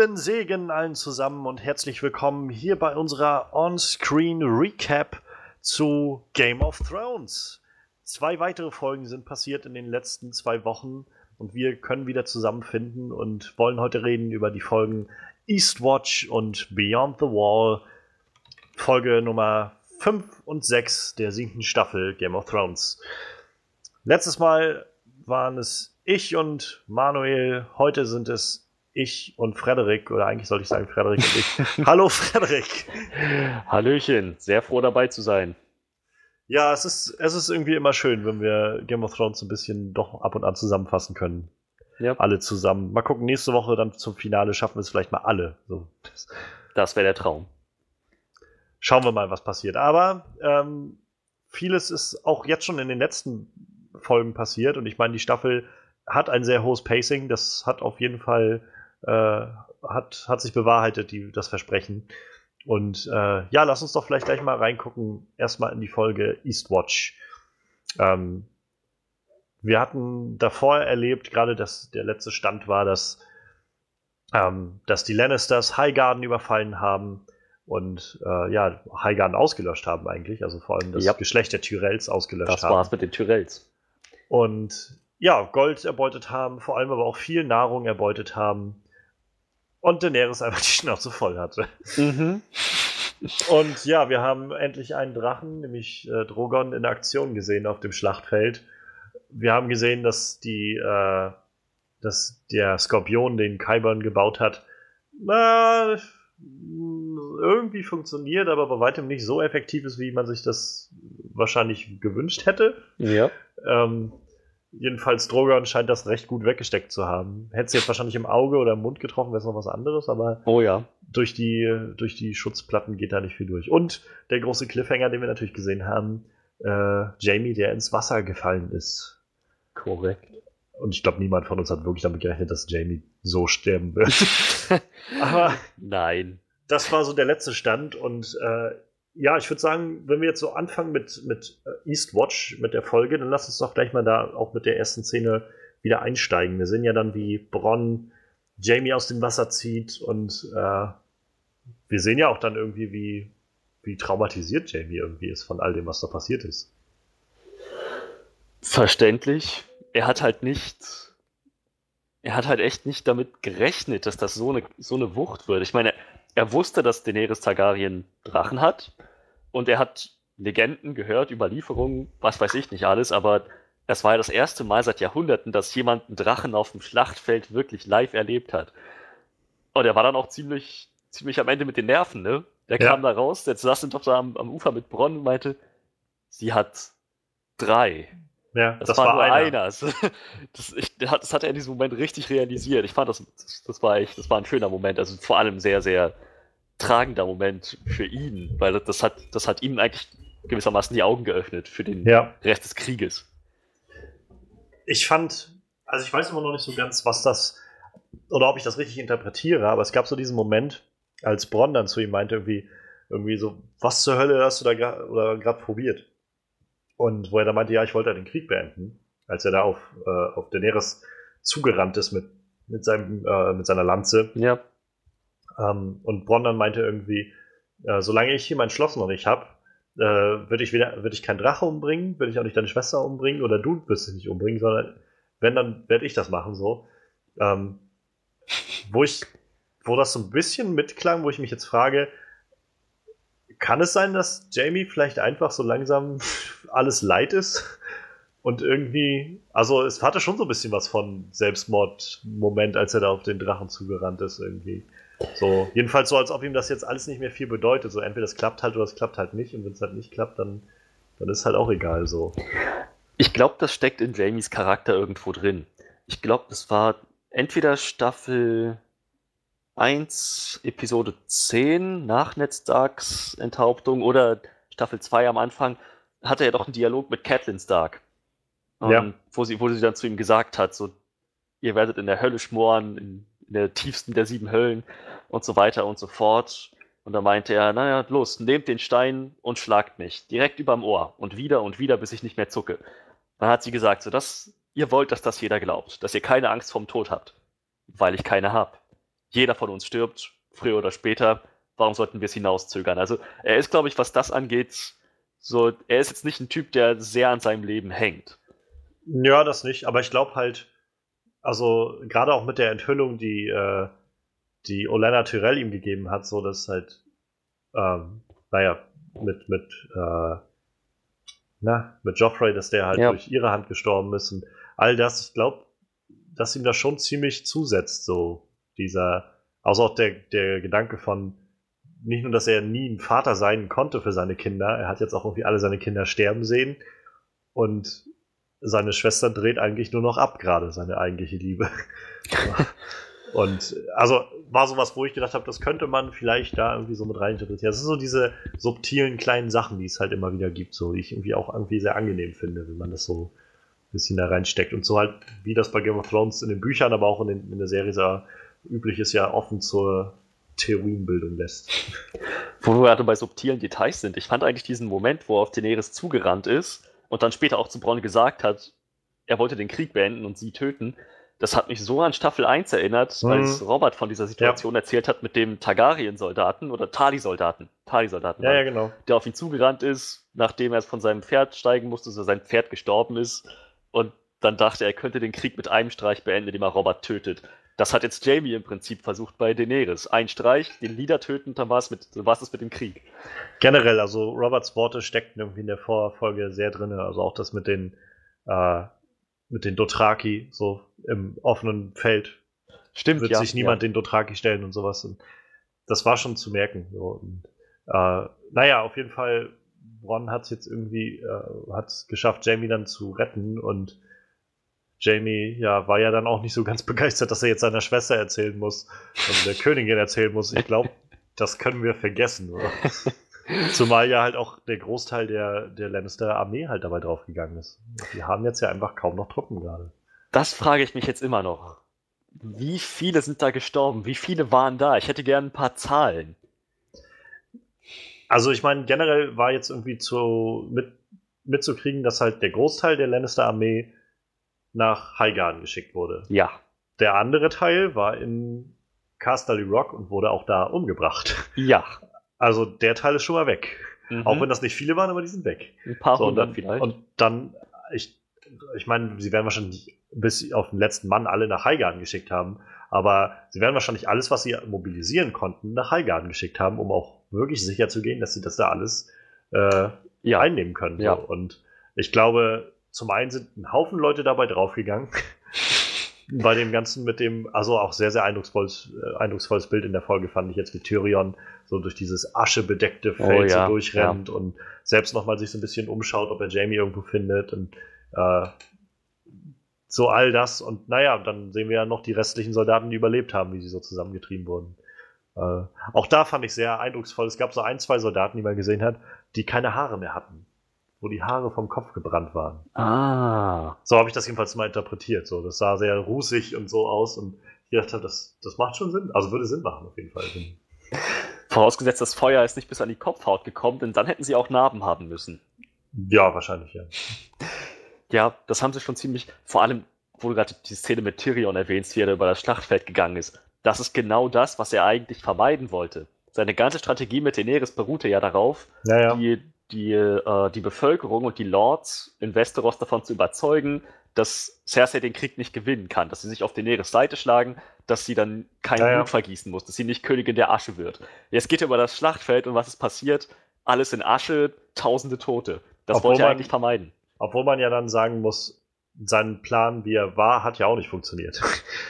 Lieben Segen allen zusammen und herzlich willkommen hier bei unserer On-Screen Recap zu Game of Thrones. Zwei weitere Folgen sind passiert in den letzten zwei Wochen und wir können wieder zusammenfinden und wollen heute reden über die Folgen Eastwatch und Beyond the Wall, Folge Nummer 5 und 6 der siebten Staffel Game of Thrones. Letztes Mal waren es ich und Manuel, heute sind es ich und Frederik, oder eigentlich sollte ich sagen Frederik und ich. Hallo Frederik. Hallöchen, sehr froh dabei zu sein. Ja, es ist, es ist irgendwie immer schön, wenn wir Game of Thrones ein bisschen doch ab und an zusammenfassen können. Ja. Alle zusammen. Mal gucken, nächste Woche dann zum Finale schaffen wir es vielleicht mal alle. So. Das wäre der Traum. Schauen wir mal, was passiert. Aber ähm, vieles ist auch jetzt schon in den letzten Folgen passiert und ich meine, die Staffel hat ein sehr hohes Pacing. Das hat auf jeden Fall äh, hat, hat sich bewahrheitet, die, das Versprechen. Und äh, ja, lass uns doch vielleicht gleich mal reingucken, erstmal in die Folge Eastwatch. Ähm, wir hatten davor erlebt, gerade dass der letzte Stand war, dass, ähm, dass die Lannisters Highgarden überfallen haben und äh, ja, Highgarden ausgelöscht haben eigentlich, also vor allem das ja. Geschlecht der Tyrells ausgelöscht das haben. Das war's mit den Tyrells. Und ja, Gold erbeutet haben, vor allem aber auch viel Nahrung erbeutet haben und Daenerys einfach die Schnauze voll hatte. Mhm. Und ja, wir haben endlich einen Drachen, nämlich äh, Drogon, in Aktion gesehen auf dem Schlachtfeld. Wir haben gesehen, dass die, äh, dass der Skorpion, den Kyburn gebaut hat, na, irgendwie funktioniert, aber bei weitem nicht so effektiv ist, wie man sich das wahrscheinlich gewünscht hätte. Ja. Ähm, Jedenfalls Drogon scheint das recht gut weggesteckt zu haben. Hätte sie jetzt wahrscheinlich im Auge oder im Mund getroffen, wäre es noch was anderes, aber oh ja. durch, die, durch die Schutzplatten geht da nicht viel durch. Und der große Cliffhanger, den wir natürlich gesehen haben, äh, Jamie, der ins Wasser gefallen ist. Korrekt. Und ich glaube, niemand von uns hat wirklich damit gerechnet, dass Jamie so sterben wird. aber nein. Das war so der letzte Stand und äh, ja, ich würde sagen, wenn wir jetzt so anfangen mit, mit äh, Eastwatch, mit der Folge, dann lass uns doch gleich mal da auch mit der ersten Szene wieder einsteigen. Wir sehen ja dann, wie Bronn Jamie aus dem Wasser zieht und äh, wir sehen ja auch dann irgendwie, wie, wie traumatisiert Jamie irgendwie ist von all dem, was da passiert ist. Verständlich. Er hat halt nicht, er hat halt echt nicht damit gerechnet, dass das so eine, so eine Wucht wird. Ich meine, er wusste, dass Daenerys Targaryen Drachen hat und er hat Legenden gehört, Überlieferungen, was weiß ich nicht alles, aber es war ja das erste Mal seit Jahrhunderten, dass jemand einen Drachen auf dem Schlachtfeld wirklich live erlebt hat. Und er war dann auch ziemlich, ziemlich am Ende mit den Nerven, ne? Der ja. kam da raus, der saß dann doch da am, am Ufer mit Bronn und meinte, sie hat drei. Ja, das, das war, nur einer. einer. Das, ich, das, hat er in diesem Moment richtig realisiert. Ich fand, das, das, war echt, das war ein schöner Moment. Also vor allem sehr, sehr tragender Moment für ihn, weil das hat, das hat ihm eigentlich gewissermaßen die Augen geöffnet für den ja. Rest des Krieges. Ich fand, also ich weiß immer noch nicht so ganz, was das, oder ob ich das richtig interpretiere, aber es gab so diesen Moment, als Bronn dann zu ihm meinte, irgendwie, irgendwie so, was zur Hölle hast du da gerade probiert? Und wo er dann meinte, ja, ich wollte den Krieg beenden, als er da auf, äh, auf Daenerys zugerannt ist mit, mit, seinem, äh, mit seiner Lanze. Ja. Ähm, und Bronn dann meinte irgendwie, äh, solange ich hier mein Schloss noch nicht habe, äh, würde ich wieder, würde ich keinen Drache umbringen, würde ich auch nicht deine Schwester umbringen oder du wirst dich nicht umbringen, sondern wenn, dann werde ich das machen so. Ähm, wo ich, wo das so ein bisschen mitklang, wo ich mich jetzt frage, kann es sein, dass Jamie vielleicht einfach so langsam alles leid ist? Und irgendwie, also es hatte schon so ein bisschen was von Selbstmord-Moment, als er da auf den Drachen zugerannt ist, irgendwie. So, jedenfalls so, als ob ihm das jetzt alles nicht mehr viel bedeutet. So, entweder es klappt halt oder es klappt halt nicht. Und wenn es halt nicht klappt, dann, dann ist halt auch egal so. Ich glaube, das steckt in Jamies Charakter irgendwo drin. Ich glaube, das war entweder Staffel 1, Episode 10 nach Ned Starks Enthauptung oder Staffel 2 am Anfang hatte er doch einen Dialog mit Catelyn Stark. Ja. Ähm, wo, sie, wo sie dann zu ihm gesagt hat, so, ihr werdet in der Hölle schmoren, in, in der tiefsten der sieben Höllen und so weiter und so fort. Und da meinte er, naja, los, nehmt den Stein und schlagt mich. Direkt überm Ohr. Und wieder und wieder, bis ich nicht mehr zucke. Dann hat sie gesagt, so, dass ihr wollt, dass das jeder glaubt. Dass ihr keine Angst vorm Tod habt. Weil ich keine hab. Jeder von uns stirbt, früher oder später, warum sollten wir es hinauszögern? Also er ist, glaube ich, was das angeht, so, er ist jetzt nicht ein Typ, der sehr an seinem Leben hängt. Ja, das nicht, aber ich glaube halt, also gerade auch mit der Enthüllung, die, äh, die Olena Tyrell ihm gegeben hat, so dass halt, ähm, naja, mit, mit, äh, na, mit Joffrey, dass der halt ja. durch ihre Hand gestorben ist und all das, ich glaube, dass ihm das schon ziemlich zusetzt, so dieser, also auch der, der Gedanke von, nicht nur, dass er nie ein Vater sein konnte für seine Kinder, er hat jetzt auch irgendwie alle seine Kinder sterben sehen und seine Schwester dreht eigentlich nur noch ab, gerade seine eigentliche Liebe. und also war sowas, wo ich gedacht habe, das könnte man vielleicht da irgendwie so mit reininterpretieren. Das sind so diese subtilen kleinen Sachen, die es halt immer wieder gibt, so die ich irgendwie auch irgendwie sehr angenehm finde, wenn man das so ein bisschen da reinsteckt. Und so halt, wie das bei Game of Thrones in den Büchern, aber auch in, den, in der Serie so üblich ist, ja offen zur Theorienbildung lässt. Wo wir gerade bei subtilen Details sind. Ich fand eigentlich diesen Moment, wo er auf Daenerys zugerannt ist und dann später auch zu Bronn gesagt hat, er wollte den Krieg beenden und sie töten. Das hat mich so an Staffel 1 erinnert, mhm. als Robert von dieser Situation ja. erzählt hat mit dem Targaryen-Soldaten oder Tali-Soldaten. Tali-Soldaten. Ja, ja, genau. Der auf ihn zugerannt ist, nachdem er von seinem Pferd steigen musste, so sein Pferd gestorben ist. Und dann dachte er, er könnte den Krieg mit einem Streich beenden, indem er Robert tötet. Das hat jetzt Jamie im Prinzip versucht bei Daenerys. Ein Streich, den Leader töten, dann war es mit, es mit dem Krieg. Generell, also Roberts Worte steckten irgendwie in der Vorfolge sehr drin. Also auch das mit den, äh, mit den Dothraki, so im offenen Feld. Stimmt, Wird ja, sich niemand ja. den Dothraki stellen und sowas. Und das war schon zu merken. So. Und, äh, naja, auf jeden Fall, Ron hat es jetzt irgendwie, äh, hat es geschafft, Jamie dann zu retten und Jamie ja, war ja dann auch nicht so ganz begeistert, dass er jetzt seiner Schwester erzählen muss, also der Königin erzählen muss. Ich glaube, das können wir vergessen, oder? Zumal ja halt auch der Großteil der, der Lannister-Armee halt dabei draufgegangen ist. Die haben jetzt ja einfach kaum noch Truppen gerade. Das frage ich mich jetzt immer noch. Wie viele sind da gestorben? Wie viele waren da? Ich hätte gerne ein paar Zahlen. Also ich meine, generell war jetzt irgendwie zu, mit, mitzukriegen, dass halt der Großteil der Lannister-Armee nach Highgarden geschickt wurde. Ja. Der andere Teil war in Casterly Rock und wurde auch da umgebracht. Ja. Also der Teil ist schon mal weg. Mhm. Auch wenn das nicht viele waren, aber die sind weg. Ein paar so, hundert dann, vielleicht. Und dann, ich, ich meine, sie werden wahrscheinlich bis auf den letzten Mann alle nach Highgarden geschickt haben, aber sie werden wahrscheinlich alles, was sie mobilisieren konnten, nach Highgarden geschickt haben, um auch wirklich sicher zu gehen, dass sie das da alles äh, ja. einnehmen können. Ja. So. Und ich glaube, zum einen sind ein Haufen Leute dabei draufgegangen. Bei dem Ganzen mit dem, also auch sehr, sehr eindrucksvolles, äh, eindrucksvolles Bild in der Folge fand ich jetzt, wie Tyrion so durch dieses aschebedeckte oh Feld oh, ja, so durchrennt ja. und selbst nochmal sich so ein bisschen umschaut, ob er Jamie irgendwo findet und äh, so all das. Und naja, dann sehen wir ja noch die restlichen Soldaten, die überlebt haben, wie sie so zusammengetrieben wurden. Äh, auch da fand ich sehr eindrucksvoll. Es gab so ein, zwei Soldaten, die man gesehen hat, die keine Haare mehr hatten wo die Haare vom Kopf gebrannt waren. Ah. So habe ich das jedenfalls mal interpretiert. So, das sah sehr rußig und so aus und ich dachte, das, das macht schon Sinn. Also würde Sinn machen auf jeden Fall. Vorausgesetzt, das Feuer ist nicht bis an die Kopfhaut gekommen, denn dann hätten sie auch Narben haben müssen. Ja, wahrscheinlich, ja. Ja, das haben sie schon ziemlich, vor allem, wo du gerade die Szene mit Tyrion erwähnst, wie er über das Schlachtfeld gegangen ist. Das ist genau das, was er eigentlich vermeiden wollte. Seine ganze Strategie mit Daenerys beruhte ja darauf, ja, ja. die die, äh, die Bevölkerung und die Lords in Westeros davon zu überzeugen, dass Cersei den Krieg nicht gewinnen kann, dass sie sich auf Daenerys Seite schlagen, dass sie dann kein ja, Blut ja. vergießen muss, dass sie nicht Königin der Asche wird. Jetzt geht er über das Schlachtfeld und was ist passiert? Alles in Asche, tausende Tote. Das obwohl wollte er eigentlich vermeiden. Obwohl man ja dann sagen muss, sein Plan, wie er war, hat ja auch nicht funktioniert.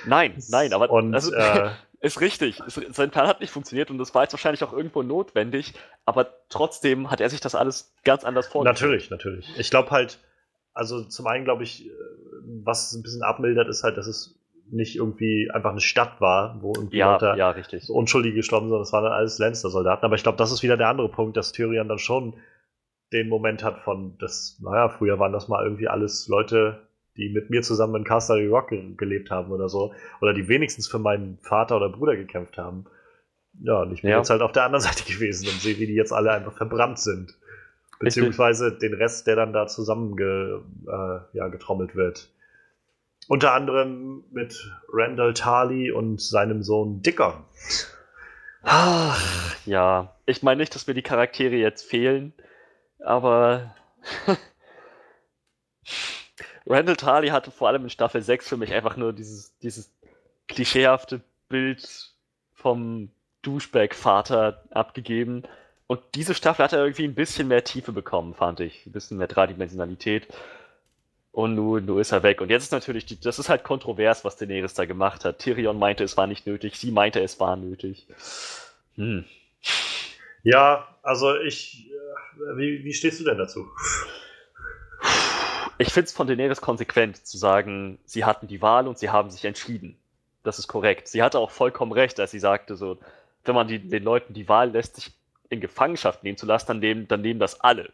Nein, nein, aber und, also, äh, ist richtig. Sein Plan hat nicht funktioniert und das war jetzt wahrscheinlich auch irgendwo notwendig, aber trotzdem hat er sich das alles ganz anders vorgestellt. Natürlich, natürlich. Ich glaube halt, also zum einen glaube ich, äh, was es ein bisschen abmildert, ist halt, dass es nicht irgendwie einfach eine Stadt war, wo irgendwie ja, Leute ja, Unschuldige gestorben sind, sondern es waren dann alles Lannister-Soldaten. Aber ich glaube, das ist wieder der andere Punkt, dass Tyrion dann schon den Moment hat von, das, naja, früher waren das mal irgendwie alles Leute, die mit mir zusammen in Castle Rock ge gelebt haben oder so. Oder die wenigstens für meinen Vater oder Bruder gekämpft haben. Ja, und ich bin ja. jetzt halt auf der anderen Seite gewesen und sehe, wie die jetzt alle einfach verbrannt sind. Beziehungsweise den Rest, der dann da zusammen ge, äh, ja, getrommelt wird. unter anderem mit Randall Tarley und seinem Sohn Dickon. Ach, ja. Ich meine nicht, dass mir die Charaktere jetzt fehlen, aber Randall Tarley hatte vor allem in Staffel 6 für mich einfach nur dieses, dieses klischeehafte Bild vom Douchebag-Vater abgegeben. Und diese Staffel hat er irgendwie ein bisschen mehr Tiefe bekommen, fand ich. Ein bisschen mehr Dreidimensionalität. Und nun, nun ist er weg. Und jetzt ist natürlich, die, das ist halt kontrovers, was Daenerys da gemacht hat. Tyrion meinte, es war nicht nötig. Sie meinte, es war nötig. Hm. Ja, also ich, äh, wie, wie stehst du denn dazu? Ich finde es von Daenerys konsequent zu sagen, sie hatten die Wahl und sie haben sich entschieden. Das ist korrekt. Sie hatte auch vollkommen recht, als sie sagte, so, wenn man die, den Leuten die Wahl lässt, sich in Gefangenschaft nehmen zu lassen, dann nehmen, dann nehmen das alle.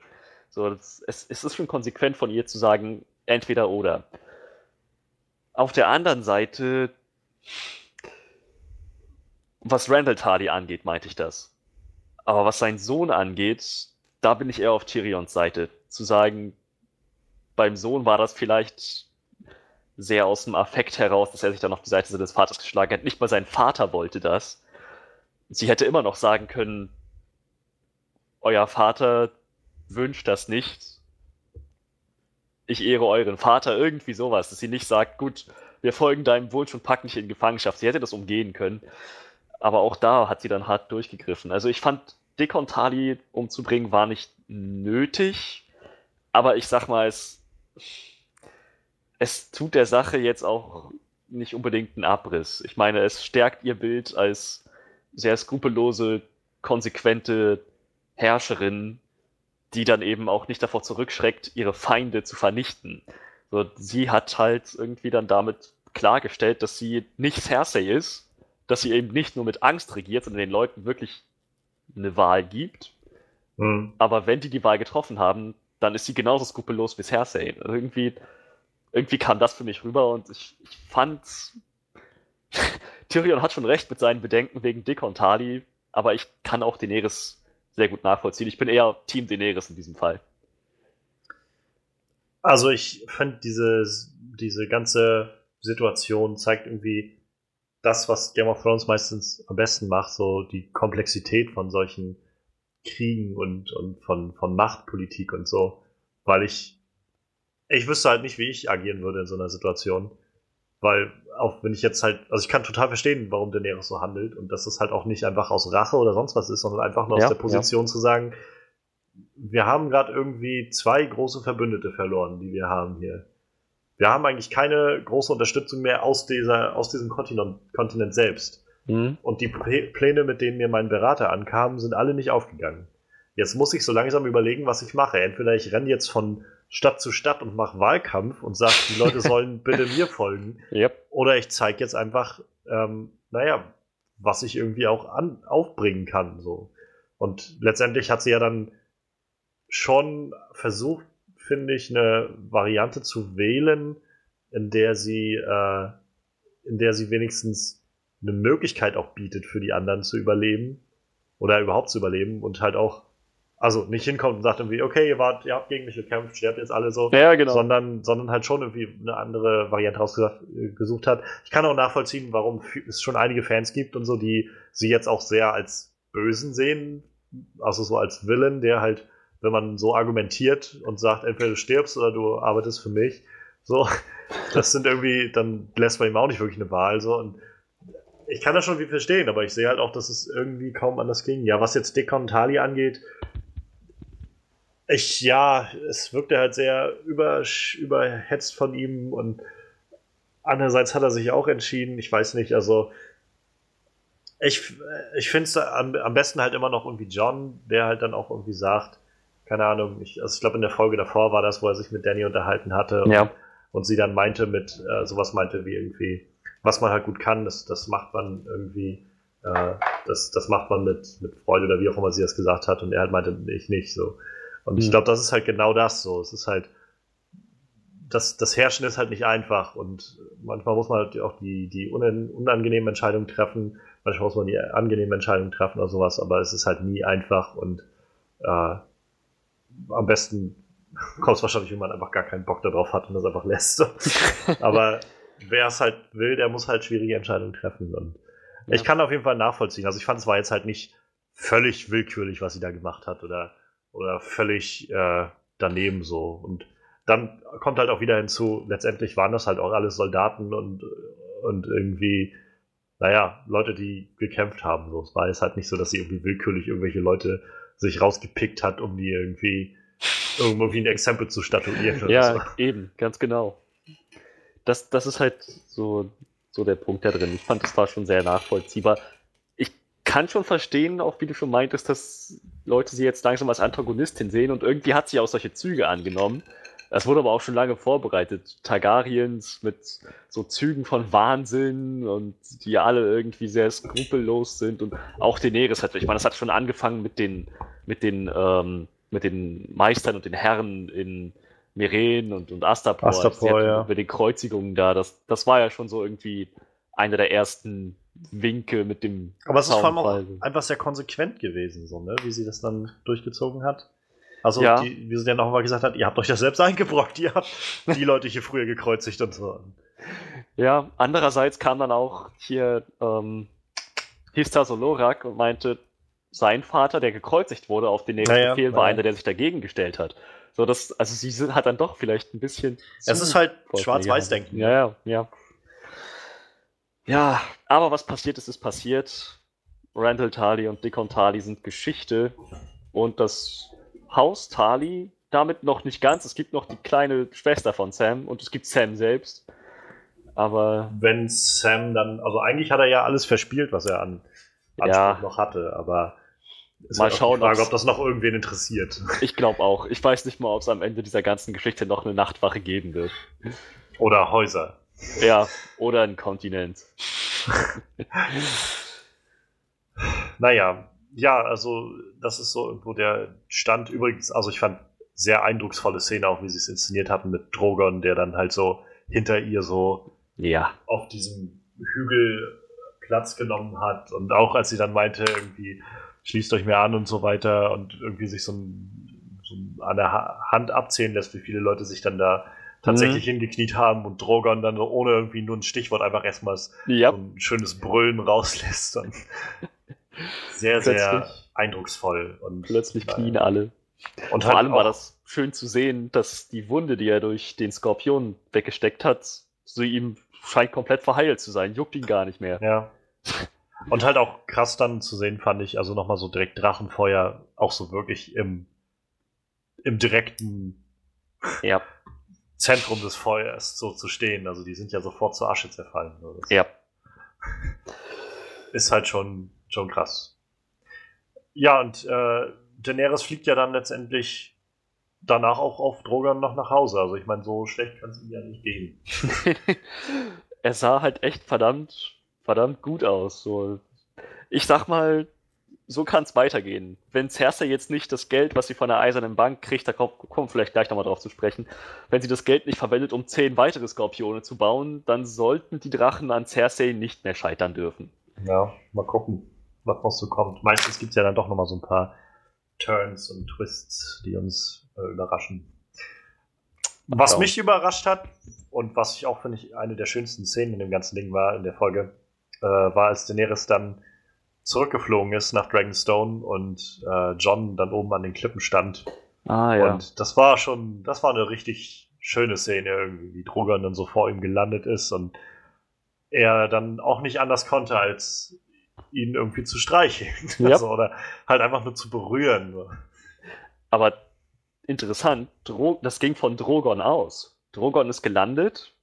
So, das, es, es ist schon konsequent von ihr zu sagen, entweder oder. Auf der anderen Seite, was Randall Tardy angeht, meinte ich das. Aber was seinen Sohn angeht, da bin ich eher auf Tyrions Seite. Zu sagen, beim Sohn war das vielleicht sehr aus dem Affekt heraus, dass er sich dann auf die Seite seines Vaters geschlagen hat. Nicht mal sein Vater wollte das. Sie hätte immer noch sagen können, euer Vater wünscht das nicht. Ich ehre euren Vater, irgendwie sowas, dass sie nicht sagt, gut, wir folgen deinem Wunsch und packen dich in Gefangenschaft. Sie hätte das umgehen können. Aber auch da hat sie dann hart durchgegriffen. Also ich fand, Dick und Tali umzubringen war nicht nötig. Aber ich sag mal, es es tut der Sache jetzt auch nicht unbedingt einen Abriss. Ich meine, es stärkt ihr Bild als sehr skrupellose, konsequente Herrscherin, die dann eben auch nicht davor zurückschreckt, ihre Feinde zu vernichten. So, sie hat halt irgendwie dann damit klargestellt, dass sie nicht Cersei ist, dass sie eben nicht nur mit Angst regiert, sondern den Leuten wirklich eine Wahl gibt. Mhm. Aber wenn die die Wahl getroffen haben, dann ist sie genauso skrupellos wie Cersei. Irgendwie irgendwie kam das für mich rüber und ich, ich fand, Tyrion hat schon recht mit seinen Bedenken wegen Dick und Tali, aber ich kann auch Daenerys sehr gut nachvollziehen. Ich bin eher Team Daenerys in diesem Fall. Also ich finde diese, diese ganze Situation zeigt irgendwie das, was Game of Thrones meistens am besten macht, so die Komplexität von solchen Kriegen und, und von, von Machtpolitik und so. Weil ich ich wüsste halt nicht, wie ich agieren würde in so einer Situation. Weil, auch wenn ich jetzt halt, also ich kann total verstehen, warum Daenerys so handelt und dass es halt auch nicht einfach aus Rache oder sonst was ist, sondern einfach nur ja, aus der Position ja. zu sagen, wir haben gerade irgendwie zwei große Verbündete verloren, die wir haben hier. Wir haben eigentlich keine große Unterstützung mehr aus, dieser, aus diesem Kontinent, Kontinent selbst. Mhm. Und die Pläne, mit denen mir mein Berater ankam, sind alle nicht aufgegangen. Jetzt muss ich so langsam überlegen, was ich mache. Entweder ich renne jetzt von Stadt zu Stadt und mache Wahlkampf und sage, die Leute sollen bitte mir folgen. Yep. Oder ich zeige jetzt einfach, ähm, naja, was ich irgendwie auch an, aufbringen kann. So. Und letztendlich hat sie ja dann schon versucht, finde ich, eine Variante zu wählen, in der sie, äh, in der sie wenigstens eine Möglichkeit auch bietet, für die anderen zu überleben oder überhaupt zu überleben und halt auch also nicht hinkommt und sagt irgendwie, okay, ihr wart, ihr habt gegen mich gekämpft, sterbt jetzt alle so, ja, genau. sondern, sondern halt schon irgendwie eine andere Variante rausgesucht hat. Ich kann auch nachvollziehen, warum es schon einige Fans gibt und so, die sie jetzt auch sehr als Bösen sehen, also so als Villain, der halt, wenn man so argumentiert und sagt, entweder du stirbst oder du arbeitest für mich, so, das sind irgendwie, dann lässt man ihm auch nicht wirklich eine Wahl, so, und ich kann das schon wie verstehen, aber ich sehe halt auch, dass es irgendwie kaum anders ging. Ja, was jetzt Dick und Tali angeht, ich, ja, es wirkte halt sehr über, überhetzt von ihm und andererseits hat er sich auch entschieden. Ich weiß nicht, also ich, ich finde es am, am besten halt immer noch irgendwie John, der halt dann auch irgendwie sagt, keine Ahnung, ich, also ich glaube in der Folge davor war das, wo er sich mit Danny unterhalten hatte und, ja. und sie dann meinte mit, äh, sowas meinte wie irgendwie, was man halt gut kann, das, das macht man irgendwie, äh, das, das macht man mit, mit Freude oder wie auch immer sie das gesagt hat und er halt meinte, ich nicht so. Und ich mhm. glaube, das ist halt genau das so. Es ist halt, das, das Herrschen ist halt nicht einfach und manchmal muss man halt auch die, die unangenehmen Entscheidungen treffen, manchmal muss man die angenehmen Entscheidungen treffen oder sowas, aber es ist halt nie einfach und äh, am besten kommt es wahrscheinlich, wenn man einfach gar keinen Bock darauf hat und das einfach lässt. aber wer es halt will, der muss halt schwierige Entscheidungen treffen. Und ja. ich kann auf jeden Fall nachvollziehen. Also ich fand, es war jetzt halt nicht völlig willkürlich, was sie da gemacht hat oder, oder völlig äh, daneben so. Und dann kommt halt auch wieder hinzu, letztendlich waren das halt auch alles Soldaten und, und irgendwie, naja, Leute, die gekämpft haben. So. Es war jetzt halt nicht so, dass sie irgendwie willkürlich irgendwelche Leute sich rausgepickt hat, um die irgendwie irgendwie ein Exempel zu statuieren. ja, so. eben, ganz genau. Das, das ist halt so, so der Punkt da drin. Ich fand, das war schon sehr nachvollziehbar. Ich kann schon verstehen, auch wie du schon meintest, dass Leute sie jetzt langsam als Antagonistin sehen und irgendwie hat sie auch solche Züge angenommen. Das wurde aber auch schon lange vorbereitet. Targaryens mit so Zügen von Wahnsinn und die alle irgendwie sehr skrupellos sind und auch Daenerys hat, ich meine, das hat schon angefangen mit den, mit den, ähm, mit den Meistern und den Herren in Meren und, und Astapor, Astapor ja. über die Kreuzigungen da. Das, das war ja schon so irgendwie einer der ersten Winke mit dem. Aber es ist vor allem auch einfach sehr konsequent gewesen, so, ne? wie sie das dann durchgezogen hat. Also, ja. die, wie sie dann auch mal gesagt hat, ihr habt euch das selbst eingebrockt, ihr habt die Leute hier früher gekreuzigt und so. Ja, andererseits kam dann auch hier ähm, Hista Solorak und meinte, sein Vater, der gekreuzigt wurde auf den nächsten naja, Befehl, war naja. einer, der sich dagegen gestellt hat. So, das, also sie hat dann doch vielleicht ein bisschen. Es ist halt Schwarz-Weiß-Denken. Ja, ja, ja. Ja, aber was passiert ist, ist passiert. Randall Tali und Dickon Tali sind Geschichte. Und das Haus Tali damit noch nicht ganz. Es gibt noch die kleine Schwester von Sam und es gibt Sam selbst. Aber. Wenn Sam dann, also eigentlich hat er ja alles verspielt, was er an Anspruch ja. noch hatte, aber ist mal schauen, Frage, ob das noch irgendwen interessiert. Ich glaube auch. Ich weiß nicht mal, ob es am Ende dieser ganzen Geschichte noch eine Nachtwache geben wird. Oder Häuser. Ja, oder ein Kontinent. naja, ja, also das ist so irgendwo der Stand. Übrigens, also ich fand sehr eindrucksvolle Szene auch, wie sie es inszeniert hatten mit Drogon, der dann halt so hinter ihr so ja. auf diesem Hügel Platz genommen hat und auch als sie dann meinte irgendwie schließt euch mehr an und so weiter und irgendwie sich so, ein, so an der Hand abzählen lässt, wie viele Leute sich dann da tatsächlich mhm. hingekniet haben und Drogon dann ohne irgendwie nur ein Stichwort einfach erstmal yep. so ein schönes Brüllen rauslässt. Und sehr, sehr eindrucksvoll. Und, plötzlich knien alle. Und vor halt allem war das schön zu sehen, dass die Wunde, die er durch den Skorpion weggesteckt hat, so ihm scheint komplett verheilt zu sein. Juckt ihn gar nicht mehr. Ja. Und halt auch krass dann zu sehen, fand ich, also nochmal so direkt Drachenfeuer, auch so wirklich im, im direkten ja. Zentrum des Feuers so zu stehen. Also die sind ja sofort zur Asche zerfallen. ja. Ist halt schon, schon krass. Ja, und äh, Daenerys fliegt ja dann letztendlich danach auch auf Drogon noch nach Hause. Also ich meine, so schlecht kann es ihm ja nicht gehen. er sah halt echt verdammt verdammt gut aus. So. Ich sag mal, so kann es weitergehen. Wenn Cersei jetzt nicht das Geld, was sie von der Eisernen Bank kriegt, da kommen wir vielleicht gleich nochmal drauf zu sprechen, wenn sie das Geld nicht verwendet, um zehn weitere Skorpione zu bauen, dann sollten die Drachen an Cersei nicht mehr scheitern dürfen. Ja, mal gucken, was noch so kommt. Meistens gibt es ja dann doch nochmal so ein paar Turns und Twists, die uns äh, überraschen. Was genau. mich überrascht hat und was ich auch, finde ich, eine der schönsten Szenen in dem ganzen Ding war in der Folge, äh, war, als Daenerys dann zurückgeflogen ist nach Dragonstone und äh, John dann oben an den Klippen stand. Ah, ja. Und das war schon, das war eine richtig schöne Szene irgendwie, wie Drogon dann so vor ihm gelandet ist und er dann auch nicht anders konnte, als ihn irgendwie zu streicheln. Yep. Also, oder halt einfach nur zu berühren. Aber interessant, Dro das ging von Drogon aus. Drogon ist gelandet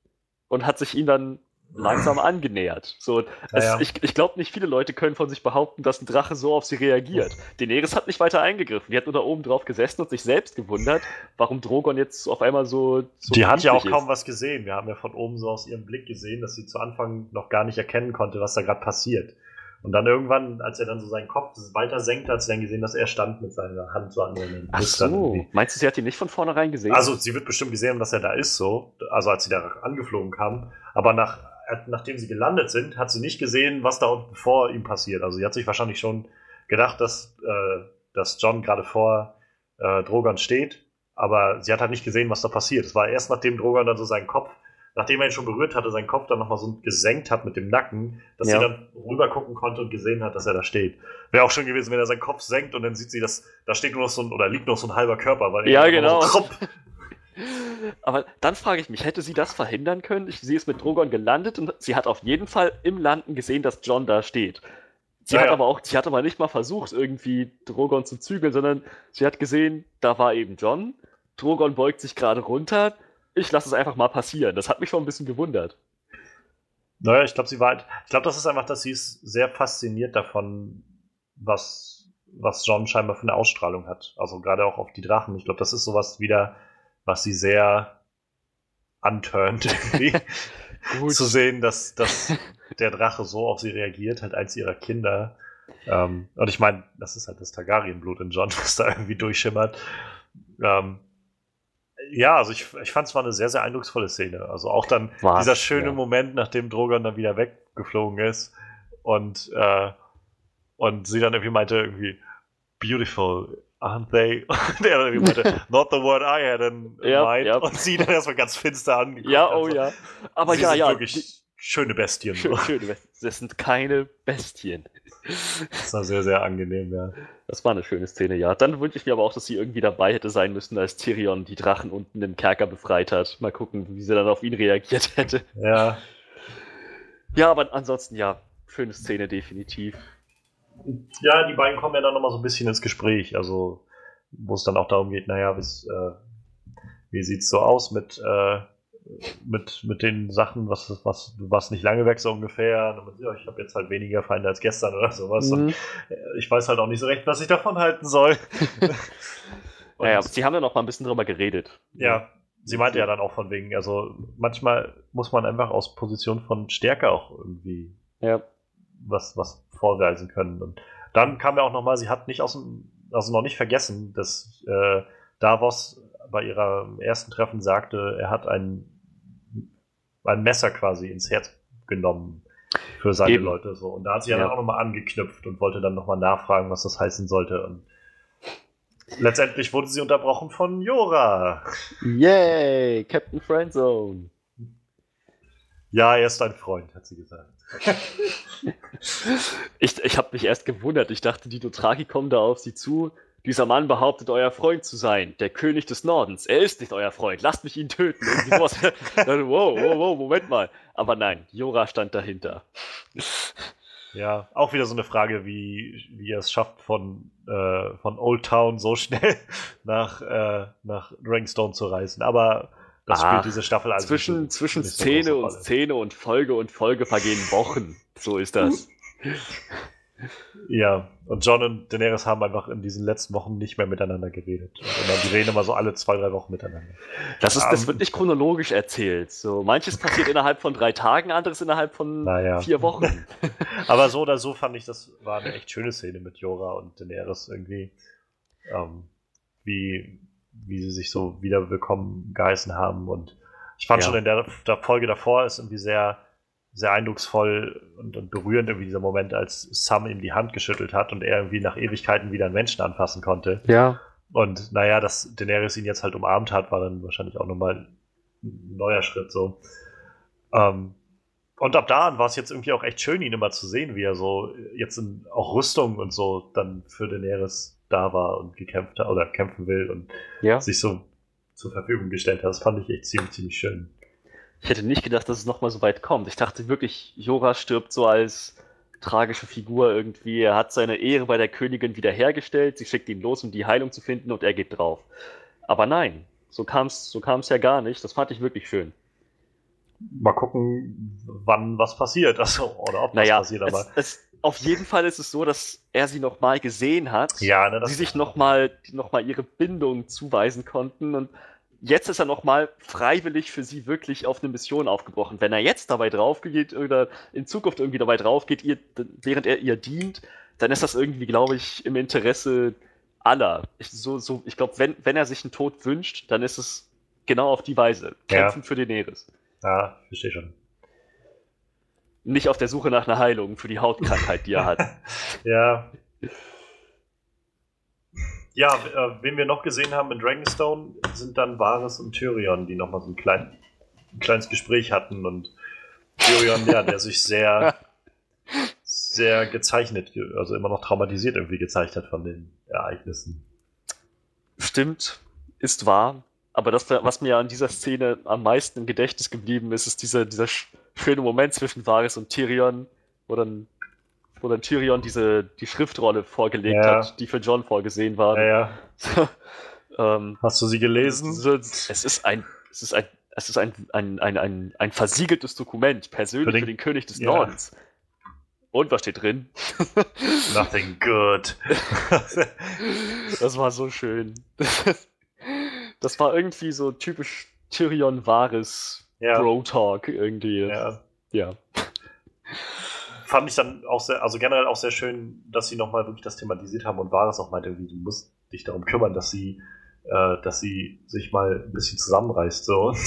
und hat sich ihn dann langsam angenähert. So, es, ja. ich, ich glaube nicht viele Leute können von sich behaupten, dass ein Drache so auf sie reagiert. Daenerys hat nicht weiter eingegriffen. Die hat nur da oben drauf gesessen und sich selbst gewundert, warum Drogon jetzt auf einmal so. so die hat ja auch ist. kaum was gesehen. Wir haben ja von oben so aus ihrem Blick gesehen, dass sie zu Anfang noch gar nicht erkennen konnte, was da gerade passiert. Und dann irgendwann, als er dann so seinen Kopf weiter senkt, hat sie dann gesehen, dass er stand mit seiner Hand so an den Ach so. Meinst du, sie hat ihn nicht von vornherein gesehen? Also, sie wird bestimmt gesehen dass er da ist, so. Also, als sie da angeflogen kam. Aber nach nachdem sie gelandet sind, hat sie nicht gesehen, was da unten vor ihm passiert. Also sie hat sich wahrscheinlich schon gedacht, dass, äh, dass John gerade vor äh, Drogon steht, aber sie hat halt nicht gesehen, was da passiert. Es war erst nachdem Drogon dann so seinen Kopf nachdem er ihn schon berührt hatte, seinen Kopf dann nochmal so gesenkt hat mit dem Nacken, dass Ja. sie dann rüber gucken konnte und gesehen hat, dass er da steht. Wäre auch schön gewesen, wenn er seinen Kopf senkt und dann sieht sie, dass da steht nur noch so ein, oder liegt noch so ein halber Körper, weil er Ja, genau. So. Aber dann frage ich mich, hätte sie das verhindern können? Ich, sie ist mit Drogon gelandet und sie hat auf jeden Fall im Landen gesehen, dass John da steht. Sie Ja, hat ja. aber auch, sie hat aber nicht mal versucht, irgendwie Drogon zu zügeln, sondern sie hat gesehen, da war eben John. Drogon beugt sich gerade runter. Ich lasse es einfach mal passieren. Das hat mich schon ein bisschen gewundert. Naja, ich glaube, sie war halt, ich glaube, das ist einfach, dass sie ist sehr fasziniert davon, was, was John scheinbar für eine Ausstrahlung hat. Also gerade auch auf die Drachen. Ich glaube, das ist sowas wieder, was sie sehr anturnt, irgendwie. zu sehen, dass, dass der Drache so auf sie reagiert, halt eins ihrer Kinder. Ähm, und ich meine, das ist halt das Targaryen-Blut in John, was da irgendwie durchschimmert. Ähm, ja, also ich, ich fand es war eine sehr, sehr eindrucksvolle Szene. Also auch dann War's, dieser schöne ja. Moment, nachdem Drogon dann wieder weggeflogen ist und, äh, und sie dann irgendwie meinte, irgendwie, beautiful, aren't they? Und er dann meinte, not the word I had in Ja, mind. ja. Und sie dann erstmal ganz finster angeguckt. Ja, oh so. ja. Aber ja, sind ja. wirklich schöne Bestien. Schön, so. schön. Das sind keine Bestien. Das war sehr, sehr angenehm, ja. Das war eine schöne Szene, ja. Dann wünsche ich mir aber auch, dass sie irgendwie dabei hätte sein müssen, als Tyrion die Drachen unten im Kerker befreit hat. Mal gucken, wie sie dann auf ihn reagiert hätte. Ja, Ja, aber ansonsten ja, schöne Szene definitiv. Ja die beiden kommen ja dann nochmal so ein bisschen ins Gespräch. Also, wo es dann auch darum geht, naja, bis, äh, wie sieht's so aus mit, äh, mit, mit den Sachen, was, was, du warst nicht lange weg, so ungefähr. Und ja, ich habe jetzt halt weniger Feinde als gestern oder sowas. Und Mhm. äh, ich weiß halt auch nicht so recht, was ich davon halten soll. Und, Naja, sie haben ja noch mal ein bisschen drüber geredet. Ja, sie meinte ja dann auch von wegen, also manchmal muss man einfach aus Position von Stärke auch irgendwie Ja. Was, was vorweisen können. Und dann kam ja auch nochmal, sie hat nicht aus dem, also noch nicht vergessen, dass äh, Davos bei ihrem ersten Treffen sagte, er hat ein, ein Messer quasi ins Herz genommen für seine Eben. Leute. So. Und da hat sie ja, dann auch nochmal angeknüpft und wollte dann nochmal nachfragen, was das heißen sollte. Und letztendlich wurde sie unterbrochen von Jora. Yay, Captain Friendzone. Ja, er ist ein Freund, hat sie gesagt. Ich, ich habe mich erst gewundert. Ich dachte, die Dothraki kommen da auf sie zu. Dieser Mann behauptet, euer Freund zu sein. Der König des Nordens. Er ist nicht euer Freund. Lasst mich ihn töten. Irgendwie sowas. Dachte, wow, wow, wow, Moment mal. Aber nein, Jora stand dahinter. Ja, auch wieder so eine Frage, wie, wie er es schafft, von, äh, von Old Town so schnell nach, äh, nach Dragonstone zu reisen. Aber das Ach, spielt diese Staffel also zwischen zwischen Szene und. Szene und Folge und Folge vergehen Wochen. So ist das. Ja, und John und Daenerys haben einfach in diesen letzten Wochen nicht mehr miteinander geredet. Und die reden immer so alle zwei, drei Wochen miteinander. Das, ist, das Ähm. wird nicht chronologisch erzählt. So, manches passiert innerhalb von drei Tagen, anderes innerhalb von Naja. vier Wochen. Aber so oder so fand ich, das war eine echt schöne Szene mit Jorah und Daenerys irgendwie. Ähm, wie, wie sie sich so wieder willkommen geheißen haben. Und ich fand Ja. schon in der, der Folge davor ist irgendwie sehr, sehr eindrucksvoll und, und berührend irgendwie dieser Moment, als Sam ihm die Hand geschüttelt hat und er irgendwie nach Ewigkeiten wieder einen Menschen anfassen konnte. Ja. Und naja, dass Daenerys ihn jetzt halt umarmt hat, war dann wahrscheinlich auch nochmal ein neuer Schritt so. Ähm, und ab da an war es jetzt irgendwie auch echt schön, ihn immer zu sehen, wie er so jetzt in auch Rüstung und so dann für Daenerys da war und gekämpft hat oder kämpfen will und Ja. sich so zur Verfügung gestellt hat. Das fand ich echt ziemlich, ziemlich schön. Ich hätte nicht gedacht, dass es nochmal so weit kommt. Ich dachte wirklich, Jora stirbt so als tragische Figur irgendwie. Er hat seine Ehre bei der Königin wiederhergestellt. Sie schickt ihn los, um die Heilung zu finden und er geht drauf. Aber nein, so kam es so kam's ja gar nicht. Das fand ich wirklich schön. Mal gucken, wann was passiert. Also, oder ob Naja, was passiert, aber. es, es, auf jeden Fall ist es so, dass er sie nochmal gesehen hat. Ja, ne, sie sich nochmal noch mal ihre Bindung zuweisen konnten und jetzt ist er nochmal freiwillig für sie wirklich auf eine Mission aufgebrochen. Wenn er jetzt dabei drauf geht oder in Zukunft irgendwie dabei drauf geht, ihr, während er ihr dient, dann ist das irgendwie, glaube ich, im Interesse aller. Ich, so, so, ich glaube, wenn, wenn er sich einen Tod wünscht, dann ist es genau auf die Weise. Ja. Kämpfen für Daenerys. Ja, verstehe schon. Nicht auf der Suche nach einer Heilung für die Hautkrankheit, die er hat. Ja. Ja, äh, wen wir noch gesehen haben in Dragonstone, sind dann Varys und Tyrion, die nochmal so einen kleinen ein kleines Gespräch hatten und Tyrion, ja, der sich sehr, sehr gezeichnet, also immer noch traumatisiert irgendwie gezeigt hat von den Ereignissen. Stimmt, ist wahr. Aber das, was mir an dieser Szene am meisten im Gedächtnis geblieben ist, ist dieser, dieser schöne Moment zwischen Varys und Tyrion, wo dann, wo dann Tyrion diese, die Schriftrolle vorgelegt ja. hat, die für John vorgesehen war. Ja, ja. ähm, Hast du sie gelesen? Es ist ein, es ist ein, es ist ein, ein, ein, ein, ein versiegeltes Dokument, persönlich für den, für den König des. Nordens. Und was steht drin? Nothing good. das war so schön. Das war irgendwie so typisch Tyrion Vares ja. Bro-Talk irgendwie. Ja. ja. Fand ich dann auch sehr, also generell auch sehr schön, dass sie nochmal wirklich das thematisiert haben und Vares auch meinte, wie du musst dich darum kümmern, dass sie äh, dass sie sich mal ein bisschen zusammenreißt so und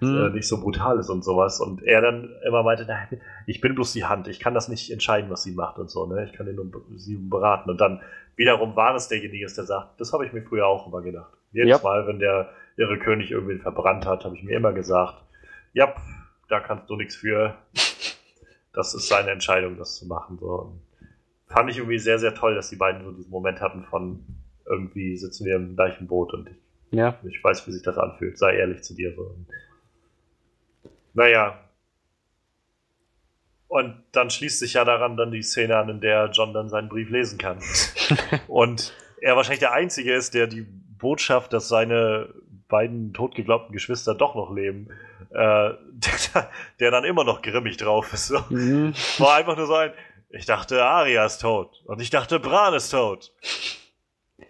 hm. äh, nicht so brutal ist und sowas. Und er dann immer meinte, nein, ich bin bloß die Hand, ich kann das nicht entscheiden, was sie macht und so, ne? Ich kann nur sie beraten. Und dann wiederum war es derjenige, der sagt, das habe ich mir früher auch immer gedacht. Jedes yep. Mal, wenn der ihre König irgendwie verbrannt hat, habe ich mir immer gesagt, ja, da kannst du nichts für. Das ist seine Entscheidung, das zu machen. So. Fand ich irgendwie sehr, sehr toll, dass die beiden so diesen Moment hatten von, irgendwie sitzen wir im gleichen Boot und ich, ja. ich weiß, wie sich das anfühlt. Sei ehrlich zu dir. So. Naja. Und dann schließt sich ja daran dann die Szene an, in der John dann seinen Brief lesen kann. und er wahrscheinlich der Einzige ist, der die Botschaft, dass seine beiden totgeglaubten Geschwister doch noch leben, äh, der, der, dann immer noch grimmig drauf ist. So. Mhm. War einfach nur so ein, ich dachte, Arya ist tot. Und ich dachte, Bran ist tot.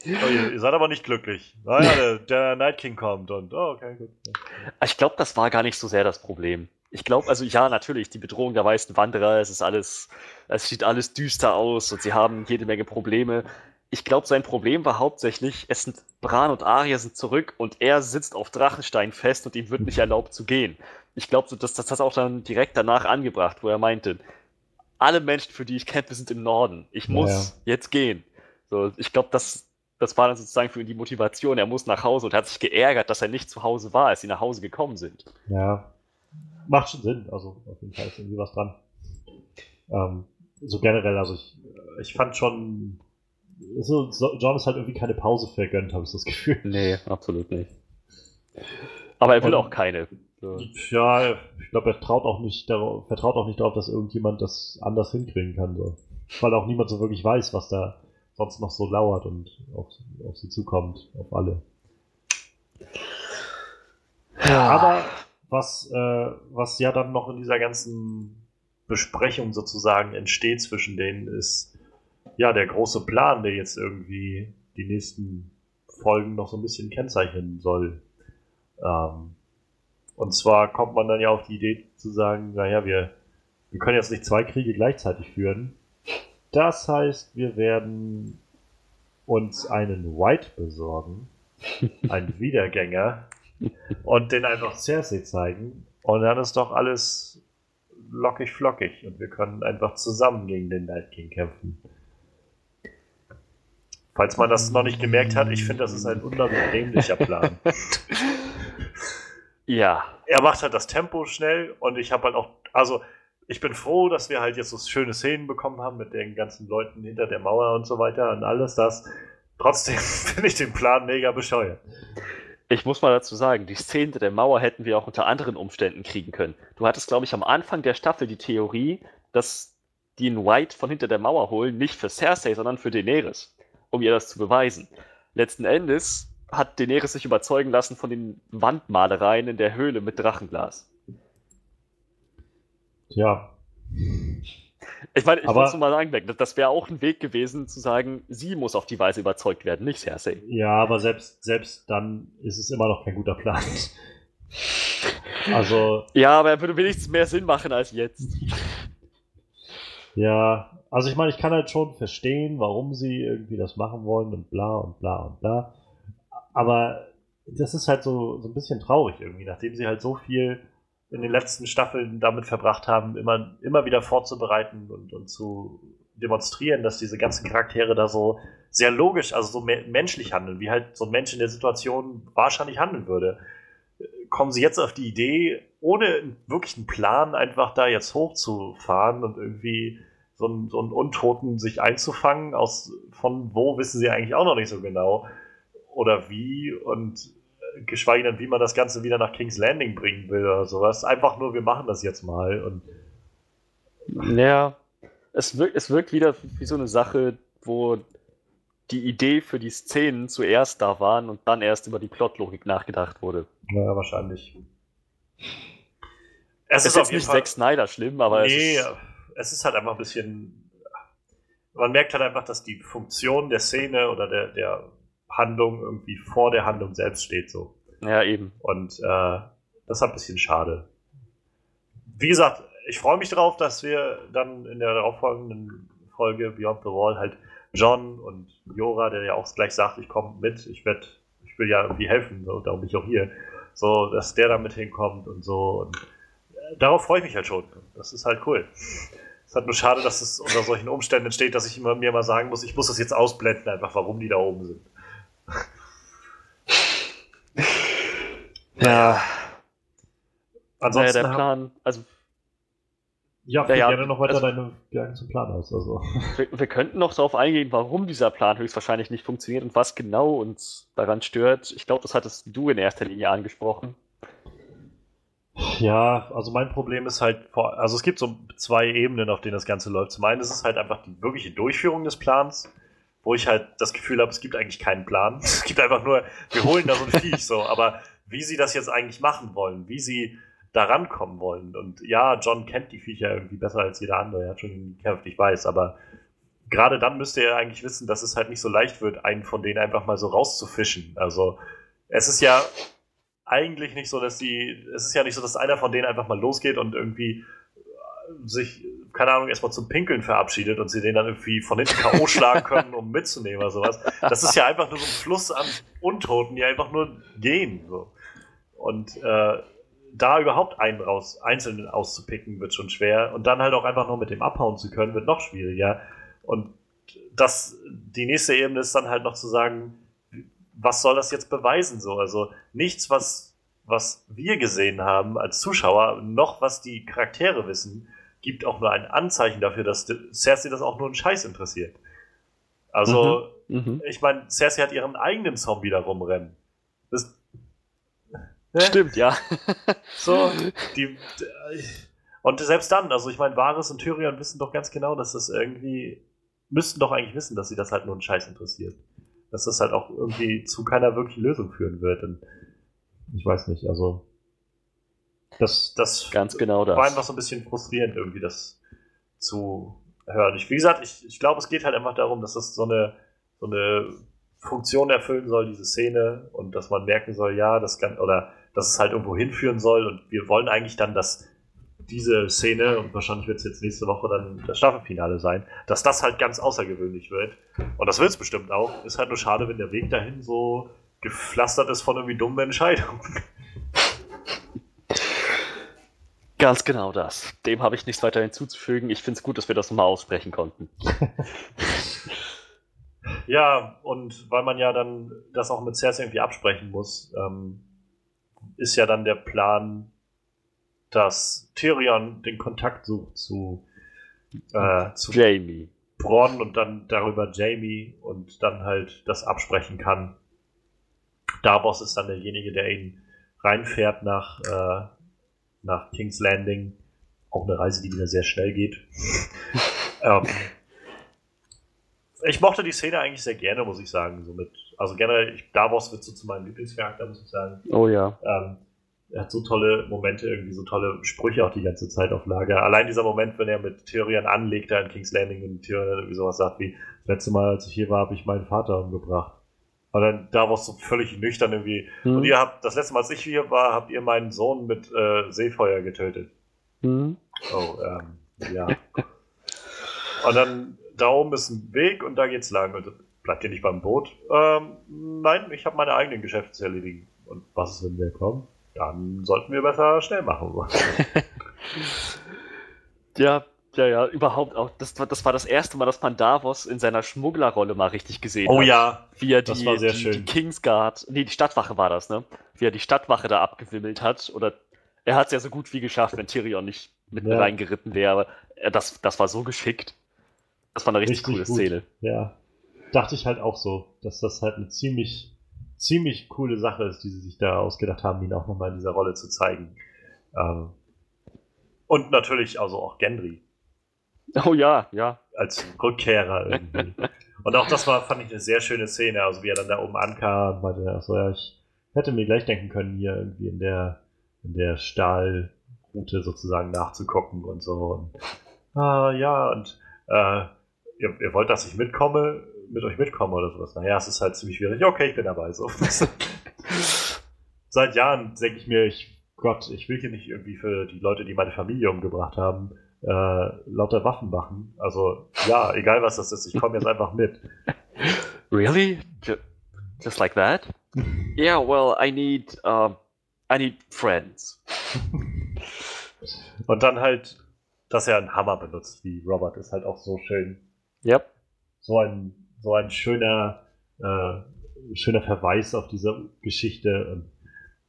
Oh, ihr, ihr, seid aber nicht glücklich. Naja, der, der Night King kommt und, oh, okay, gut. Ich glaube, das war gar nicht so sehr das Problem. Ich glaube, also ja, natürlich, die Bedrohung der weißen Wanderer, es ist alles, es sieht alles düster aus und sie haben jede Menge Probleme. Ich glaube, sein Problem war hauptsächlich, es sind Bran und Arya sind zurück und er sitzt auf Drachenstein fest und ihm wird nicht erlaubt zu gehen. Ich glaube, das, das hat auch dann direkt danach angebracht, wo er meinte, alle Menschen, für die ich kämpfe, sind im Norden. Ich muss ja, ja. jetzt gehen. So, ich glaube, das, das war dann sozusagen für ihn die Motivation. Er muss nach Hause und hat sich geärgert, dass er nicht zu Hause war, als sie nach Hause gekommen sind. Ja. Macht schon Sinn. Also auf jeden Fall ist irgendwie was dran. Ähm, so generell, also ich, ich fand schon, so, John ist halt irgendwie keine Pause vergönnt, habe ich das Gefühl. Nee, absolut nicht. Aber er will und, auch keine. Ja, ich glaube, er traut auch nicht darauf, vertraut auch nicht darauf, dass irgendjemand das anders hinkriegen kann. So. Weil auch niemand so wirklich weiß, was da sonst noch so lauert und auf, auf sie zukommt, auf alle. Ja. Aber was, äh, was ja dann noch in dieser ganzen Besprechung sozusagen entsteht zwischen denen, ist ja der große Plan, der jetzt irgendwie die nächsten Folgen noch so ein bisschen kennzeichnen soll. Ähm, und zwar kommt man dann ja auf die Idee zu sagen, naja, wir, wir können jetzt nicht zwei Kriege gleichzeitig führen. Das heißt, wir werden uns einen White besorgen, einen Wiedergänger, und den einfach Cersei zeigen. Und dann ist doch alles lockig flockig und wir können einfach zusammen gegen den Night King kämpfen. Falls man das noch nicht gemerkt hat, ich finde, das ist ein unglaublich Plan. ja. Er macht halt das Tempo schnell und ich habe halt auch, also ich bin froh, dass wir halt jetzt so schöne Szenen bekommen haben mit den ganzen Leuten hinter der Mauer und so weiter und alles das. Trotzdem finde ich den Plan mega bescheuert. Ich muss mal dazu sagen, die Szene der Mauer hätten wir auch unter anderen Umständen kriegen können. Du hattest, glaube ich, am Anfang der Staffel die Theorie, dass die einen White von hinter der Mauer holen, nicht für Cersei, sondern für Daenerys, um ihr das zu beweisen. Letzten Endes hat Daenerys sich überzeugen lassen von den Wandmalereien in der Höhle mit Drachenglas. Ja. Ich meine, ich aber, muss mal sagen, das wäre auch ein Weg gewesen, zu sagen, sie muss auf die Weise überzeugt werden, nicht Cersei. Ja, aber selbst, selbst dann ist es immer noch kein guter Plan. also. Ja, aber er würde wenigstens mehr Sinn machen als jetzt. Ja, also ich meine, ich kann halt schon verstehen, warum sie irgendwie das machen wollen und bla und bla und bla. Aber das ist halt so, so ein bisschen traurig irgendwie, nachdem sie halt so viel in den letzten Staffeln damit verbracht haben, immer, immer wieder vorzubereiten und, und zu demonstrieren, dass diese ganzen Charaktere da so sehr logisch, also so me menschlich handeln, wie halt so ein Mensch in der Situation wahrscheinlich handeln würde. Kommen sie jetzt auf die Idee, ohne wirklich einen Plan einfach da jetzt hochzufahren und irgendwie so einen, so einen Untoten sich einzufangen, aus von wo wissen sie eigentlich auch noch nicht so genau. Oder wie und geschweige denn, wie man das Ganze wieder nach King's Landing bringen will oder sowas. Einfach nur, wir machen das jetzt mal. Und ja, es wirkt, es wirkt wieder wie so eine Sache, wo die Idee für die Szenen zuerst da waren und dann erst über die Plotlogik nachgedacht wurde. Ja, wahrscheinlich. Es, es ist, ist nicht Fall, Zack Snyder schlimm, aber nee, es ist, es ist halt einfach ein bisschen. Man merkt halt einfach, dass die Funktion der Szene oder der, der Handlung irgendwie vor der Handlung selbst steht so. Ja, eben. Und äh, das ist ein bisschen schade. Wie gesagt, ich freue mich darauf, dass wir dann in der darauffolgenden Folge Beyond the Wall halt John und Jora, der ja auch gleich sagt, ich komme mit, ich werde, ich will ja irgendwie helfen, so, darum bin ich auch hier, so, dass der da mit hinkommt und so. Und äh, darauf freue ich mich halt schon. Das ist halt cool. Es ist halt nur schade, dass es unter solchen Umständen entsteht, dass ich immer, mir mal sagen muss, ich muss das jetzt ausblenden, einfach warum die da oben sind. Ja. Ansonsten. Naja, der Plan, also ja, ja, ja, gerne noch weiter also, deine Gedanken zum Plan aus. Also. Wir, wir, könnten noch darauf eingehen, warum dieser Plan höchstwahrscheinlich nicht funktioniert und was genau uns daran stört. Ich glaube, das hattest du in erster Linie angesprochen. Ja, also mein Problem ist halt, also es gibt so zwei Ebenen, auf denen das Ganze läuft. Zum einen ist es halt einfach die wirkliche Durchführung des Plans, wo ich halt das Gefühl habe, es gibt eigentlich keinen Plan. Es gibt einfach nur, wir holen da so ein Viech so, aber wie sie das jetzt eigentlich machen wollen, wie sie da rankommen wollen. Und ja, John kennt die Viecher irgendwie besser als jeder andere. Er hat schon gekämpft, ich weiß, aber gerade dann müsste er eigentlich wissen, dass es halt nicht so leicht wird, einen von denen einfach mal so rauszufischen. Also es ist ja eigentlich nicht so, dass die, es ist ja nicht so, dass einer von denen einfach mal losgeht und irgendwie sich, keine Ahnung, erstmal zum Pinkeln verabschiedet und sie den dann irgendwie von hinten K.O. schlagen können, um mitzunehmen oder sowas. Das ist ja einfach nur so ein Fluss an Untoten, die einfach nur gehen. So. Und äh, da überhaupt einen raus, einzelnen auszupicken, wird schon schwer. Und dann halt auch einfach noch mit dem abhauen zu können, wird noch schwieriger. Und das, die nächste Ebene ist dann halt noch zu sagen, was soll das jetzt beweisen so? Also nichts, was, was wir gesehen haben als Zuschauer, noch was die Charaktere wissen, gibt auch nur ein Anzeichen dafür, dass Cersei das auch nur einen Scheiß interessiert. Also, mhm, mhm. ich meine, Cersei hat ihren eigenen Zombie da rumrennen. Das, Ne? Stimmt, ja. so, die, und selbst dann, also ich meine, Varys und Tyrion wissen doch ganz genau, dass das irgendwie, müssten doch eigentlich wissen, dass sie das halt nur einen Scheiß interessiert. Dass das halt auch irgendwie zu keiner wirklichen Lösung führen wird. Und ich weiß nicht, also das, das ganz genau das. war einfach so ein bisschen frustrierend, irgendwie das zu hören. Ich, wie gesagt, ich, ich glaube, es geht halt einfach darum, dass das so eine, so eine Funktion erfüllen soll, diese Szene, und dass man merken soll, ja, das kann, oder dass es halt irgendwo hinführen soll. Und wir wollen eigentlich dann, dass diese Szene, und wahrscheinlich wird es jetzt nächste Woche dann das Staffelfinale sein, dass das halt ganz außergewöhnlich wird. Und das wird es bestimmt auch. Ist halt nur schade, wenn der Weg dahin so gepflastert ist von irgendwie dummen Entscheidungen. Ganz genau das. Dem habe ich nichts weiter hinzuzufügen. Ich finde es gut, dass wir das nochmal aussprechen konnten. ja, und weil man ja dann das auch mit Cersei irgendwie absprechen muss, ähm, ist ja dann der Plan, dass Tyrion den Kontakt sucht zu, äh, zu Jamie. Bronn und dann darüber Jamie und dann halt das absprechen kann. Davos ist dann derjenige, der ihn reinfährt nach, äh, nach King's Landing. Auch eine Reise, die wieder sehr schnell geht. ähm, ich mochte die Szene eigentlich sehr gerne, muss ich sagen. So mit, also generell, ich, Davos wird so zu meinem Lieblingscharakter, muss ich sagen. Oh ja. Ähm, er hat so tolle Momente, irgendwie so tolle Sprüche auch die ganze Zeit auf Lager. Allein dieser Moment, wenn er mit Tyrion anlegt da in King's Landing und Tyrion irgendwie sowas sagt wie, das letzte Mal, als ich hier war, habe ich meinen Vater umgebracht. Und dann Davos so völlig nüchtern irgendwie. Mhm. Und ihr habt, das letzte Mal, als ich hier war, habt ihr meinen Sohn mit äh, Seefeuer getötet. Mhm. Oh, ähm, ja. und dann da oben ist ein Weg und da geht's lang. Und bleibt ihr nicht beim Boot? Ähm, nein, ich habe meine eigenen Geschäfte zu erledigen. Und was ist, wenn wir kommen? Dann sollten wir besser schnell machen. ja, ja, ja, überhaupt auch. Das, das war das erste Mal, dass man Davos in seiner Schmugglerrolle mal richtig gesehen oh, hat. Oh ja, wie er die, das war sehr die, schön. die Kingsguard, nee, die Stadtwache war das, ne? Wie er die Stadtwache da abgewimmelt hat oder er hat es ja so gut wie geschafft, wenn Tyrion nicht mit ja. reingeritten wäre. Aber das, das war so geschickt. Das war eine richtig, richtig coole gut. Szene. Ja. Dachte ich halt auch so, dass das halt eine ziemlich, ziemlich coole Sache ist, die sie sich da ausgedacht haben, ihn auch nochmal in dieser Rolle zu zeigen. Ähm, und natürlich also auch Gendry. Oh ja, ja. Als Rückkehrer irgendwie. und auch das war, fand ich eine sehr schöne Szene, also wie er dann da oben ankam und meinte, ach so, ja, ich hätte mir gleich denken können, hier irgendwie in der, in der Stahlroute sozusagen nachzugucken und so. Und, ah, ja, und äh, ihr, ihr wollt, dass ich mitkomme, mit euch mitkomme oder sowas. Naja, es ist halt ziemlich schwierig. Okay, ich bin dabei. So. Seit Jahren denke ich mir, ich, Gott, ich will hier nicht irgendwie für die Leute, die meine Familie umgebracht haben, äh, lauter Waffen machen. Also ja, egal was das ist, ich komme jetzt einfach mit. Really? Just like that? yeah, well, I need, uh, I need friends. Und dann halt, dass er einen Hammer benutzt, wie Robert, ist halt auch so schön. Yep. So ein, so ein schöner, äh, schöner Verweis auf diese Geschichte. Und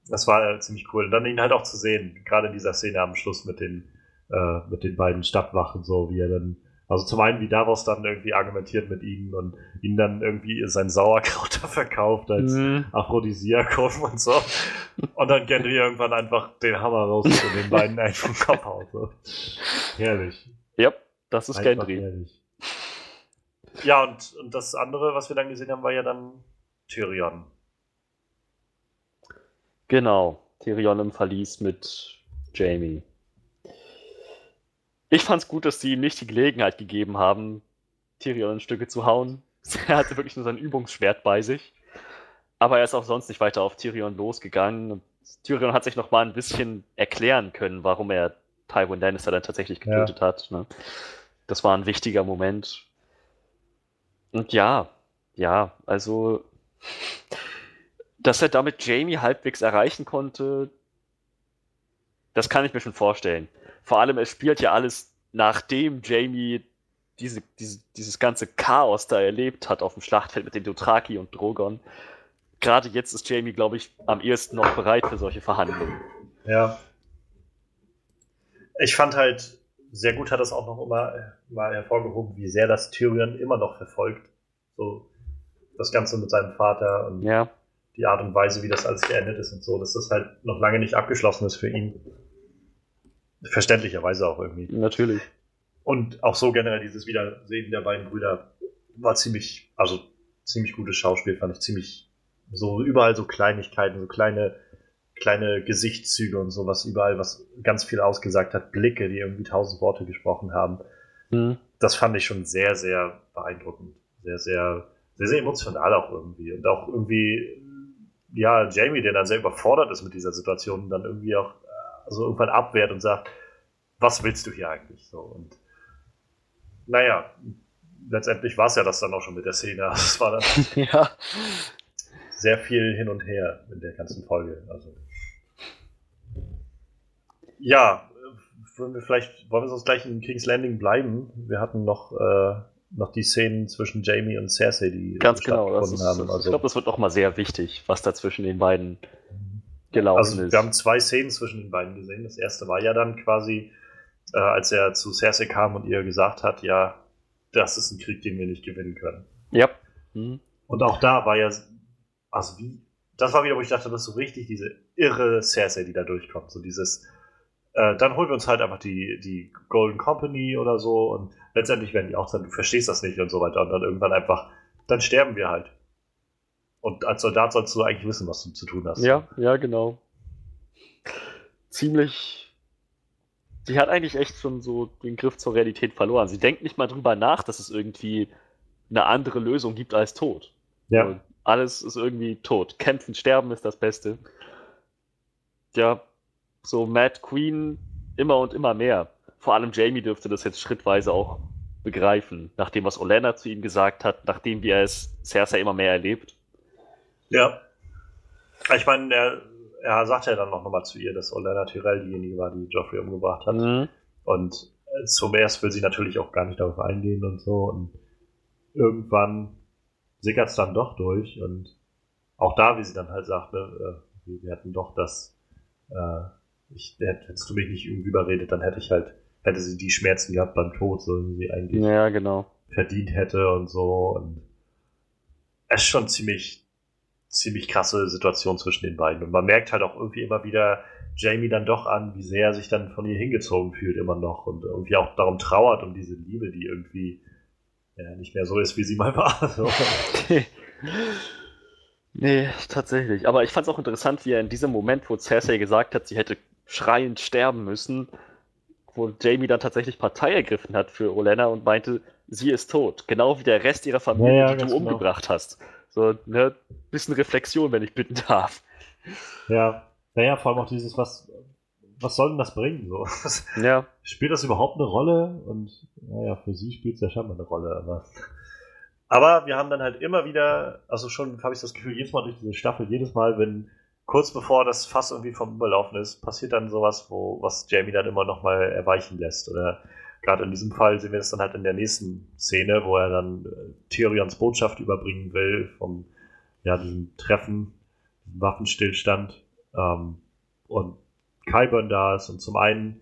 das war ziemlich cool. Und dann ihn halt auch zu sehen, gerade in dieser Szene am Schluss mit den, äh, mit den beiden Stadtwachen, so wie er dann, also zum einen, wie Davos dann irgendwie argumentiert mit ihnen und ihnen dann irgendwie sein Sauerkraut verkauft als mhm. Aphrodisiakum und so. Und dann Gendry irgendwann einfach den Hammer raus und den beiden einfach vom Kopf haut. So. Herrlich. Ja, das ist einfach Gendry. Herrlich. Ja, und, und das andere, was wir dann gesehen haben, war ja dann Tyrion. Genau, Tyrion im Verlies mit Jamie. Ich fand's gut, dass sie ihm nicht die Gelegenheit gegeben haben, Tyrion in Stücke zu hauen. Er hatte wirklich nur sein Übungsschwert bei sich. Aber er ist auch sonst nicht weiter auf Tyrion losgegangen. Tyrion hat sich noch mal ein bisschen erklären können, warum er Tywin Lannister dann tatsächlich getötet ja. hat. Ne? Das war ein wichtiger Moment. Und ja, ja, also, dass er damit Jamie halbwegs erreichen konnte, das kann ich mir schon vorstellen. Vor allem, es spielt ja alles, nachdem Jamie diese, diese, dieses ganze Chaos da erlebt hat auf dem Schlachtfeld mit den Dothraki und Drogon. Gerade jetzt ist Jamie, glaube ich, am ehesten noch bereit für solche Verhandlungen. Ja. Ich fand halt, sehr gut hat das auch noch immer äh, mal hervorgehoben, wie sehr das Tyrion immer noch verfolgt. So das Ganze mit seinem Vater und ja. die Art und Weise, wie das alles geendet ist und so, dass das halt noch lange nicht abgeschlossen ist für ihn. Verständlicherweise auch irgendwie. Natürlich. Und auch so generell dieses Wiedersehen der beiden Brüder war ziemlich, also ziemlich gutes Schauspiel, fand ich ziemlich, so überall so Kleinigkeiten, so kleine kleine Gesichtszüge und sowas überall, was ganz viel ausgesagt hat, Blicke, die irgendwie tausend Worte gesprochen haben. Mhm. Das fand ich schon sehr, sehr beeindruckend. Sehr, sehr, sehr, sehr emotional auch irgendwie. Und auch irgendwie, ja, Jamie, der dann sehr überfordert ist mit dieser Situation, dann irgendwie auch also irgendwann abwehrt und sagt, was willst du hier eigentlich? So, und naja, letztendlich war es ja das dann auch schon mit der Szene. Es war dann ja. sehr viel hin und her in der ganzen Folge. Also ja, wollen wir vielleicht, wollen wir sonst gleich in King's Landing bleiben? Wir hatten noch, äh, noch die Szenen zwischen Jamie und Cersei, die ganz genau das ist, haben. Also, ich glaube, das wird noch mal sehr wichtig, was da zwischen den beiden gelaufen also, ist. Wir haben zwei Szenen zwischen den beiden gesehen. Das erste war ja dann quasi, äh, als er zu Cersei kam und ihr gesagt hat, ja, das ist ein Krieg, den wir nicht gewinnen können. Ja. Mhm. Und auch da war ja, also wie, das war wieder, wo ich dachte, das ist so richtig diese irre Cersei, die da durchkommt. So dieses, äh, dann holen wir uns halt einfach die, die Golden Company oder so und letztendlich werden die auch sagen, du verstehst das nicht und so weiter und dann irgendwann einfach, dann sterben wir halt. Und als Soldat sollst du eigentlich wissen, was du zu tun hast. Ja, ja, genau. Ziemlich. Sie hat eigentlich echt schon so den Griff zur Realität verloren. Sie denkt nicht mal drüber nach, dass es irgendwie eine andere Lösung gibt als Tod. Ja. Und alles ist irgendwie tot. Kämpfen, sterben ist das Beste. Ja, so Mad Queen immer und immer mehr. Vor allem Jamie dürfte das jetzt schrittweise auch begreifen, nachdem was Olenna zu ihm gesagt hat, nachdem wie er es Cersei immer mehr erlebt. Ja. Ich meine, er, er sagt ja dann noch mal zu ihr, dass Olenna Tyrell diejenige war, die Joffrey umgebracht hat. Mhm. Und zum ersten will sie natürlich auch gar nicht darauf eingehen und so. Und irgendwann sickert es dann doch durch. Und auch da, wie sie dann halt sagt, ne, äh, wir hatten doch das äh, ich, hättest du mich nicht irgendwie überredet, dann hätte ich halt, hätte sie die Schmerzen gehabt beim Tod, so wie sie eigentlich ja, genau. verdient hätte und so. Und es ist schon ziemlich, ziemlich krasse Situation zwischen den beiden. Und man merkt halt auch irgendwie immer wieder Jamie dann doch an, wie sehr er sich dann von ihr hingezogen fühlt immer noch und irgendwie auch darum trauert um diese Liebe, die irgendwie ja, nicht mehr so ist, wie sie mal war. So. nee, tatsächlich. Aber ich fand es auch interessant, wie er in diesem Moment, wo Cersei gesagt hat, sie hätte schreiend sterben müssen, wo Jamie dann tatsächlich Partei ergriffen hat für Olenna und meinte, sie ist tot. Genau wie der Rest ihrer Familie, ja, ja, die du genau. umgebracht hast. So, ne, bisschen Reflexion, wenn ich bitten darf. Ja, naja, vor allem auch dieses, was, was soll denn das bringen? So? Ja. Spielt das überhaupt eine Rolle? Und naja, für sie spielt es ja schon mal eine Rolle, aber. Aber wir haben dann halt immer wieder, also schon habe ich das Gefühl, jedes Mal durch diese Staffel, jedes Mal, wenn kurz bevor das Fass irgendwie vom Überlaufen ist, passiert dann sowas, wo, was Jamie dann immer nochmal erweichen lässt. Oder gerade in diesem Fall sehen wir es dann halt in der nächsten Szene, wo er dann äh, Tyrions Botschaft überbringen will, vom, ja, diesem Treffen, Waffenstillstand, ähm, und Kyburn da ist. Und zum einen,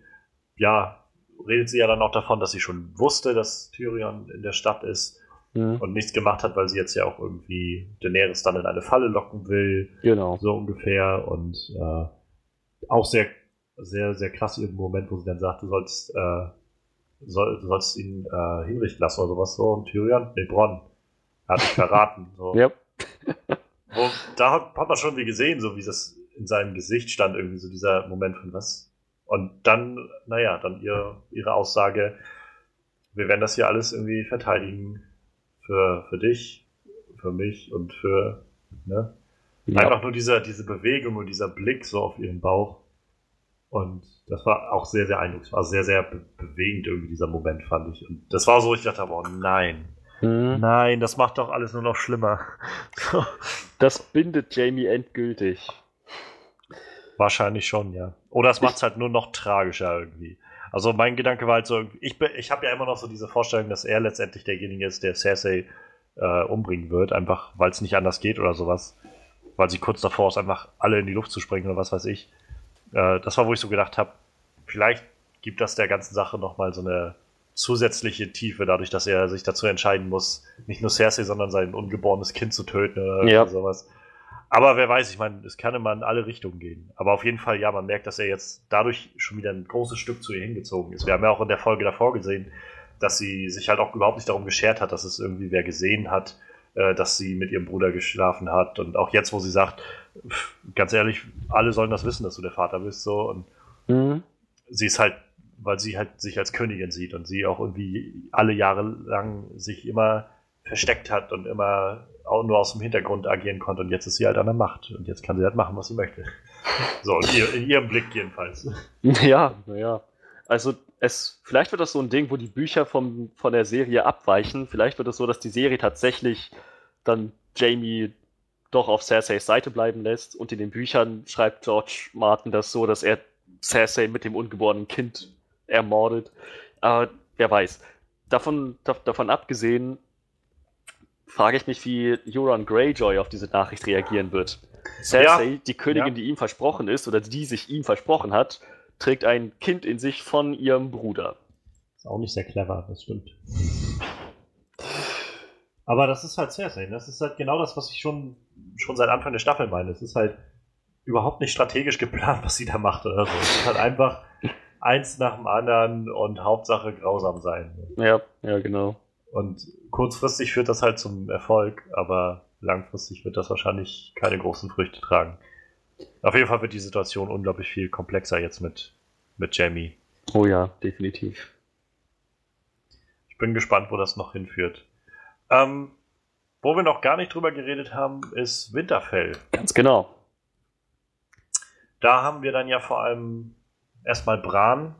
ja, redet sie ja dann auch davon, dass sie schon wusste, dass Tyrion in der Stadt ist mhm. und nichts gemacht hat, weil sie jetzt ja auch irgendwie Daenerys dann in eine Falle locken will. Genau. So ungefähr. Und äh, auch sehr, sehr, sehr krass im Moment, wo sie dann sagt, du sollst, äh, soll, du sollst ihn äh, hinrichten lassen oder sowas so. Und Tyrion, nee, Bronn, hat dich verraten. So. ja. Wo, da hat, hat man schon wie gesehen, so wie das in seinem Gesicht stand irgendwie so dieser Moment von was. Und dann, naja, dann ihr, ihre Aussage, wir werden das hier alles irgendwie verteidigen für, für dich, für mich und für, ne? Ja. Einfach nur dieser, diese Bewegung und dieser Blick so auf ihren Bauch. Und das war auch sehr, sehr eindrucksvoll, sehr, sehr be bewegend irgendwie dieser Moment, fand ich. Und das war so, ich dachte, oh nein, mhm. nein, das macht doch alles nur noch schlimmer. das bindet Jamie endgültig. Wahrscheinlich schon, ja. Oder es macht es halt nur noch tragischer irgendwie. Also mein Gedanke war halt so, ich, ich habe ja immer noch so diese Vorstellung, dass er letztendlich derjenige ist, der Cersei äh, umbringen wird, einfach weil es nicht anders geht oder sowas. Weil sie kurz davor ist, einfach alle in die Luft zu springen oder was weiß ich. Äh, das war, wo ich so gedacht habe, vielleicht gibt das der ganzen Sache nochmal so eine zusätzliche Tiefe, dadurch, dass er sich dazu entscheiden muss, nicht nur Cersei, sondern sein ungeborenes Kind zu töten oder ja. sowas. Aber wer weiß, ich meine, es kann immer in alle Richtungen gehen. Aber auf jeden Fall, ja, man merkt, dass er jetzt dadurch schon wieder ein großes Stück zu ihr hingezogen ist. Wir haben ja auch in der Folge davor gesehen, dass sie sich halt auch überhaupt nicht darum geschert hat, dass es irgendwie wer gesehen hat, äh, dass sie mit ihrem Bruder geschlafen hat. Und auch jetzt, wo sie sagt, pff, ganz ehrlich, alle sollen das wissen, dass du der Vater bist, so. Und mhm. sie ist halt, weil sie halt sich als Königin sieht und sie auch irgendwie alle Jahre lang sich immer versteckt hat und immer auch nur aus dem Hintergrund agieren konnte und jetzt ist sie halt an der Macht und jetzt kann sie halt machen, was sie möchte. So, in, ihr, in ihrem Blick jedenfalls. Ja, naja. Also es, vielleicht wird das so ein Ding, wo die Bücher vom, von der Serie abweichen. Vielleicht wird es so, dass die Serie tatsächlich dann Jamie doch auf Cerseis Seite bleiben lässt und in den Büchern schreibt George Martin das so, dass er Cersei mit dem ungeborenen Kind ermordet. Aber wer weiß. Davon, davon abgesehen, frage ich mich, wie Euron Greyjoy auf diese Nachricht reagieren wird. Cersei, ja. die Königin, ja. die ihm versprochen ist oder die sich ihm versprochen hat, trägt ein Kind in sich von ihrem Bruder. Ist auch nicht sehr clever, das stimmt. Aber das ist halt Cersei. Das ist halt genau das, was ich schon, schon seit Anfang der Staffel meine. Es ist halt überhaupt nicht strategisch geplant, was sie da macht oder so. Es ist halt einfach eins nach dem anderen und Hauptsache grausam sein. Ja, ja, genau. Und kurzfristig führt das halt zum Erfolg, aber langfristig wird das wahrscheinlich keine großen Früchte tragen. Auf jeden Fall wird die Situation unglaublich viel komplexer jetzt mit, mit Jamie. Oh ja, definitiv. Ich bin gespannt, wo das noch hinführt. Ähm, wo wir noch gar nicht drüber geredet haben, ist Winterfell. Ganz genau. Da haben wir dann ja vor allem erstmal Bran,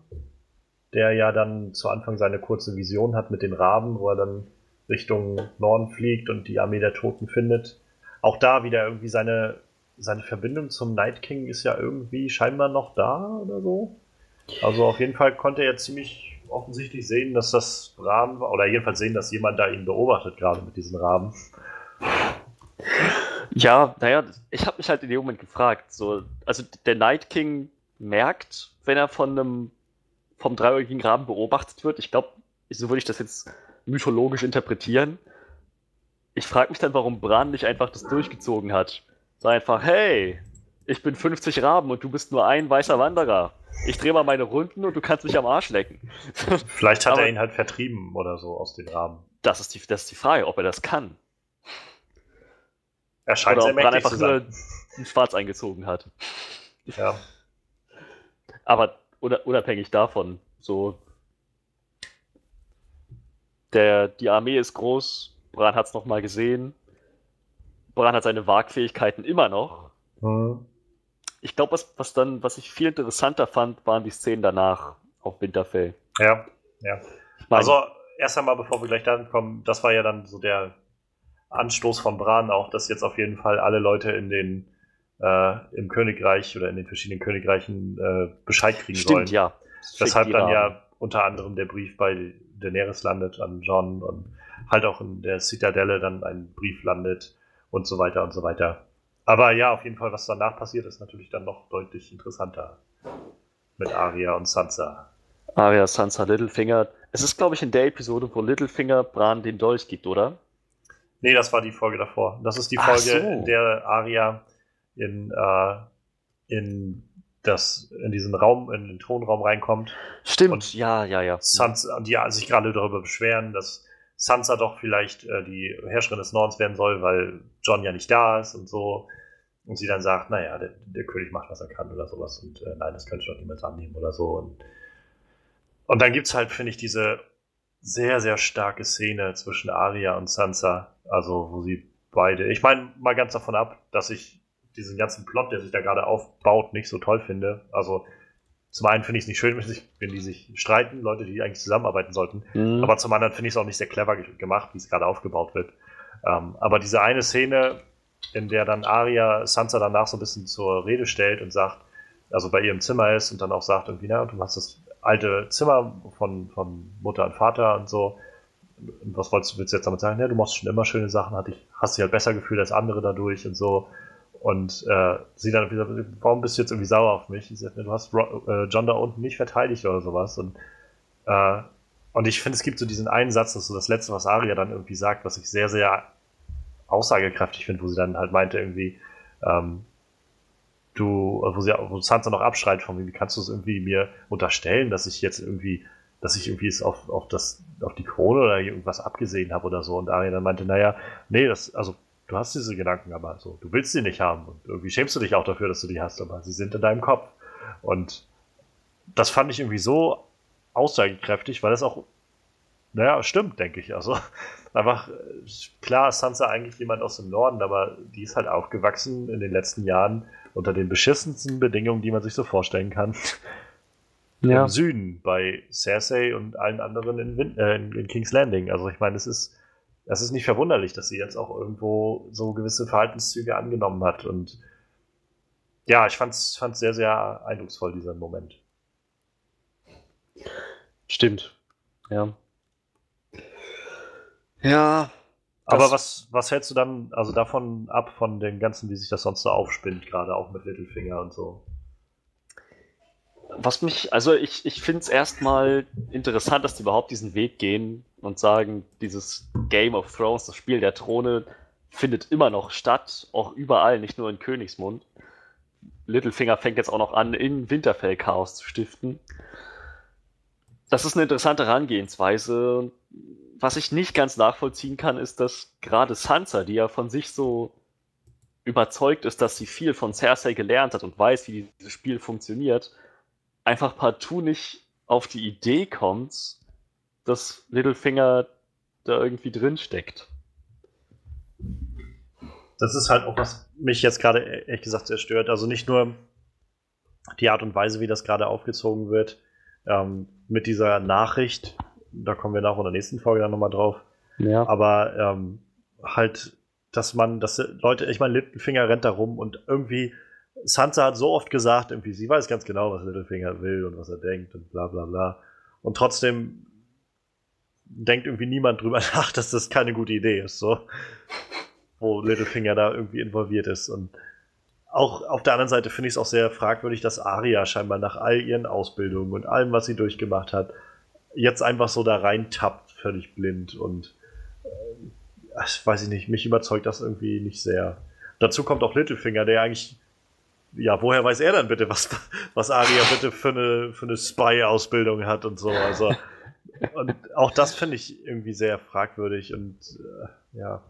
der ja dann zu Anfang seine kurze Vision hat mit den Raben, wo er dann Richtung Norden fliegt und die Armee der Toten findet. Auch da wieder irgendwie seine, seine Verbindung zum Night King ist ja irgendwie scheinbar noch da oder so. Also auf jeden Fall konnte er ziemlich offensichtlich sehen, dass das Raben war, oder jedenfalls sehen, dass jemand da ihn beobachtet, gerade mit diesen Raben. Ja, naja, ich habe mich halt in dem Moment gefragt, so, also der Night King merkt, wenn er von einem vom dreieugigen Raben beobachtet wird. Ich glaube, so würde ich das jetzt mythologisch interpretieren. Ich frage mich dann, warum Bran nicht einfach das durchgezogen hat. So einfach, hey, ich bin 50 Raben und du bist nur ein weißer Wanderer. Ich drehe mal meine Runden und du kannst mich am Arsch lecken. Vielleicht hat Aber er ihn halt vertrieben oder so aus den Raben. Das ist die, das ist die Frage, ob er das kann. Er scheint oder ob Bran einfach nur ein Schwarz eingezogen hat. Ja. Aber unabhängig davon, so der, die Armee ist groß, Bran hat es nochmal gesehen. Bran hat seine Wagfähigkeiten immer noch. Mhm. Ich glaube, was, was dann, was ich viel interessanter fand, waren die Szenen danach auf Winterfell. Ja, ja. also erst einmal, bevor wir gleich dann kommen, das war ja dann so der Anstoß von Bran auch, dass jetzt auf jeden Fall alle Leute in den im Königreich oder in den verschiedenen Königreichen äh, Bescheid kriegen Stimmt, sollen. ja. Weshalb dann ja unter anderem der Brief bei Daenerys landet an John und halt auch in der Zitadelle dann ein Brief landet und so weiter und so weiter. Aber ja, auf jeden Fall, was danach passiert, ist natürlich dann noch deutlich interessanter. Mit Arya und Sansa. Arya, Sansa, Littlefinger. Es ist, glaube ich, in der Episode, wo Littlefinger Bran den Dolch gibt, oder? Nee, das war die Folge davor. Das ist die Folge, so. in der Arya in, äh, in das in diesen Raum, in den Thronraum reinkommt. Stimmt, und ja, ja, ja. Sansa, die sich gerade darüber beschweren, dass Sansa doch vielleicht äh, die Herrscherin des Nordens werden soll, weil John ja nicht da ist und so. Und sie dann sagt, naja, der, der König macht, was er kann oder sowas. Und äh, nein, das könnte doch niemals annehmen oder so. Und, und dann gibt es halt, finde ich, diese sehr, sehr starke Szene zwischen Arya und Sansa. Also, wo sie beide, ich meine, mal ganz davon ab, dass ich diesen ganzen Plot, der sich da gerade aufbaut, nicht so toll finde. Also zum einen finde ich es nicht schön, wenn, sich, wenn, die sich streiten, Leute, die eigentlich zusammenarbeiten sollten. Mhm. Aber zum anderen finde ich es auch nicht sehr clever gemacht, wie es gerade aufgebaut wird. Ähm, aber diese eine Szene, in der dann Arya Sansa danach so ein bisschen zur Rede stellt und sagt, also bei ihrem Zimmer ist und dann auch sagt irgendwie, na, du hast das alte Zimmer von, von Mutter und Vater und so. Und was wolltest, willst du jetzt damit sagen? Ja, du machst schon immer schöne Sachen, hast dich halt besser gefühlt als andere dadurch und so. Und äh, sie dann wieder, warum bist du jetzt irgendwie sauer auf mich? Ich sagte, du hast äh, John da unten nicht verteidigt oder sowas. Und, äh, und ich finde, es gibt so diesen einen Satz, das ist so das Letzte, was Aria dann irgendwie sagt, was ich sehr, sehr aussagekräftig finde, wo sie dann halt meinte, irgendwie, ähm, du, wo sie, wo Sansa noch abschreit von mir, wie kannst du es irgendwie mir unterstellen, dass ich jetzt irgendwie, dass ich irgendwie es auf, auf das, auf die Krone oder irgendwas abgesehen habe oder so. Und Arya dann meinte, naja, nee, das, also du hast diese Gedanken, aber so, du willst sie nicht haben und irgendwie schämst du dich auch dafür, dass du die hast, aber sie sind in deinem Kopf. Und das fand ich irgendwie so aussagekräftig, weil das auch, naja, stimmt, denke ich. Also einfach, klar ist Sansa eigentlich jemand aus dem Norden, aber die ist halt aufgewachsen in den letzten Jahren unter den beschissensten Bedingungen, die man sich so vorstellen kann. Ja. Im Süden bei Cersei und allen anderen in, Win äh, in King's Landing. Also ich meine, es ist es ist nicht verwunderlich, dass sie jetzt auch irgendwo so gewisse Verhaltenszüge angenommen hat. Und ja, ich fand es sehr, sehr eindrucksvoll, dieser Moment. Stimmt. Ja. Ja. Aber was, was hältst du dann also davon ab, von den ganzen, wie sich das sonst so aufspinnt, gerade auch mit Littlefinger und so? Was mich, also ich, ich finde es erstmal interessant, dass die überhaupt diesen Weg gehen und sagen, dieses Game of Thrones, das Spiel der Throne, findet immer noch statt, auch überall, nicht nur in Königsmund. Littlefinger fängt jetzt auch noch an, in Winterfell Chaos zu stiften. Das ist eine interessante Herangehensweise. Was ich nicht ganz nachvollziehen kann, ist, dass gerade Sansa, die ja von sich so überzeugt ist, dass sie viel von Cersei gelernt hat und weiß, wie dieses Spiel funktioniert, einfach partout nicht auf die Idee kommt, dass Littlefinger da irgendwie drin steckt. Das ist halt auch, was mich jetzt gerade ehrlich gesagt sehr stört. Also nicht nur die Art und Weise, wie das gerade aufgezogen wird, ähm, mit dieser Nachricht, da kommen wir nach in der nächsten Folge dann nochmal drauf. Ja. Aber ähm, halt, dass man, dass Leute, ich meine, Littlefinger rennt da rum und irgendwie Sansa hat so oft gesagt, irgendwie, sie weiß ganz genau, was Littlefinger will und was er denkt und bla bla bla. Und trotzdem denkt irgendwie niemand drüber nach, dass das keine gute Idee ist, so. Wo Littlefinger da irgendwie involviert ist. Und auch auf der anderen Seite finde ich es auch sehr fragwürdig, dass Aria scheinbar nach all ihren Ausbildungen und allem, was sie durchgemacht hat, jetzt einfach so da reintappt, völlig blind und äh, weiß ich nicht, mich überzeugt das irgendwie nicht sehr. Dazu kommt auch Littlefinger, der eigentlich, ja, woher weiß er dann bitte, was, was Aria bitte für eine, für eine Spy-Ausbildung hat und so. Also, und auch das finde ich irgendwie sehr fragwürdig und äh, ja.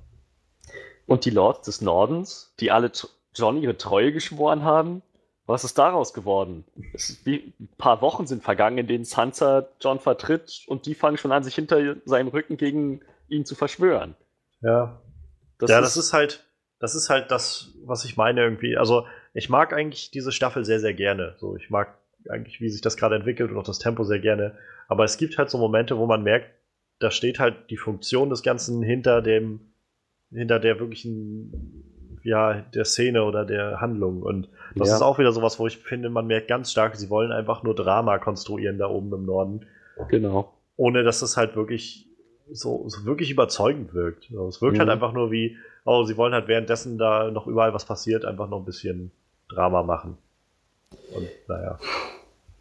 Und die Lords des Nordens, die alle John ihre Treue geschworen haben, was ist daraus geworden? Ist, wie, ein paar Wochen sind vergangen, in denen Sansa John vertritt und die fangen schon an, sich hinter seinem Rücken gegen ihn zu verschwören. Ja. Das ja, ist, das ist halt, das ist halt das, was ich meine irgendwie. Also, ich mag eigentlich diese Staffel sehr, sehr gerne. So, ich mag eigentlich, wie sich das gerade entwickelt und auch das Tempo sehr gerne. Aber es gibt halt so Momente, wo man merkt, da steht halt die Funktion des Ganzen hinter dem, hinter der wirklichen ja, der Szene oder der Handlung. Und das ja. ist auch wieder sowas, wo ich finde, man merkt ganz stark, sie wollen einfach nur Drama konstruieren da oben im Norden. Genau. Ohne dass es halt wirklich so, so wirklich überzeugend wirkt. Es wirkt halt mhm. halt einfach nur wie, oh, sie wollen halt währenddessen da noch überall was passiert, einfach noch ein bisschen Drama machen. Und naja.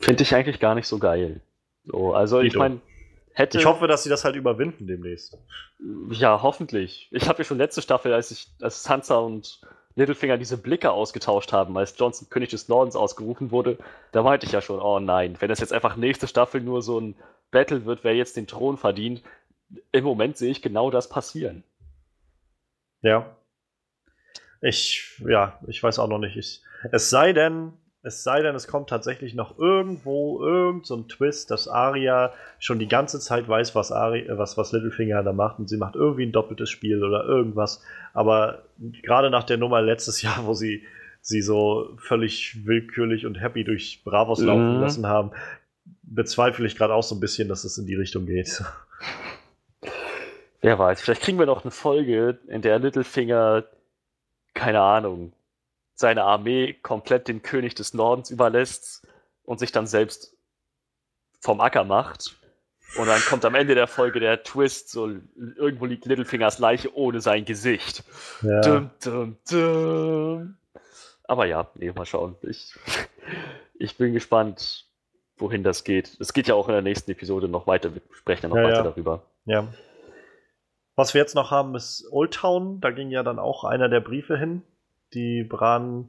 Finde ich eigentlich gar nicht so geil. So, also Wie ich meine, hätte. Ich hoffe, dass sie das halt überwinden demnächst. Ja, hoffentlich. Ich habe ja schon letzte Staffel, als ich, als Sansa und Littlefinger diese Blicke ausgetauscht haben, als Johnson König des Nordens ausgerufen wurde, da meinte ich ja schon, oh nein, wenn das jetzt einfach nächste Staffel nur so ein Battle wird, wer jetzt den Thron verdient, im Moment sehe ich genau das passieren. Ja. Ich, ja, ich weiß auch noch nicht. Ich, es sei denn, es sei denn, es kommt tatsächlich noch irgendwo irgend so ein Twist, dass Arya schon die ganze Zeit weiß, was, Ari, was, was Littlefinger da macht und sie macht irgendwie ein doppeltes Spiel oder irgendwas. Aber gerade nach der Nummer letztes Jahr, wo sie sie so völlig willkürlich und happy durch Bravos mhm. laufen lassen haben, bezweifle ich gerade auch so ein bisschen, dass es in die Richtung geht. Wer weiß, vielleicht kriegen wir noch eine Folge, in der Littlefinger, keine Ahnung, seine Armee komplett dem König des Nordens überlässt und sich dann selbst vom Acker macht. Und dann kommt am Ende der Folge der Twist, so irgendwo liegt Littlefingers Leiche ohne sein Gesicht. Ja. Dum, dum, dum. Aber ja, nee, mal schauen. Ich, ich bin gespannt, wohin das geht. Es geht ja auch in der nächsten Episode noch weiter. Wir sprechen ja noch ja, weiter ja. darüber. Ja. Was wir jetzt noch haben, ist Old Town. Da ging ja dann auch einer der Briefe hin die Bran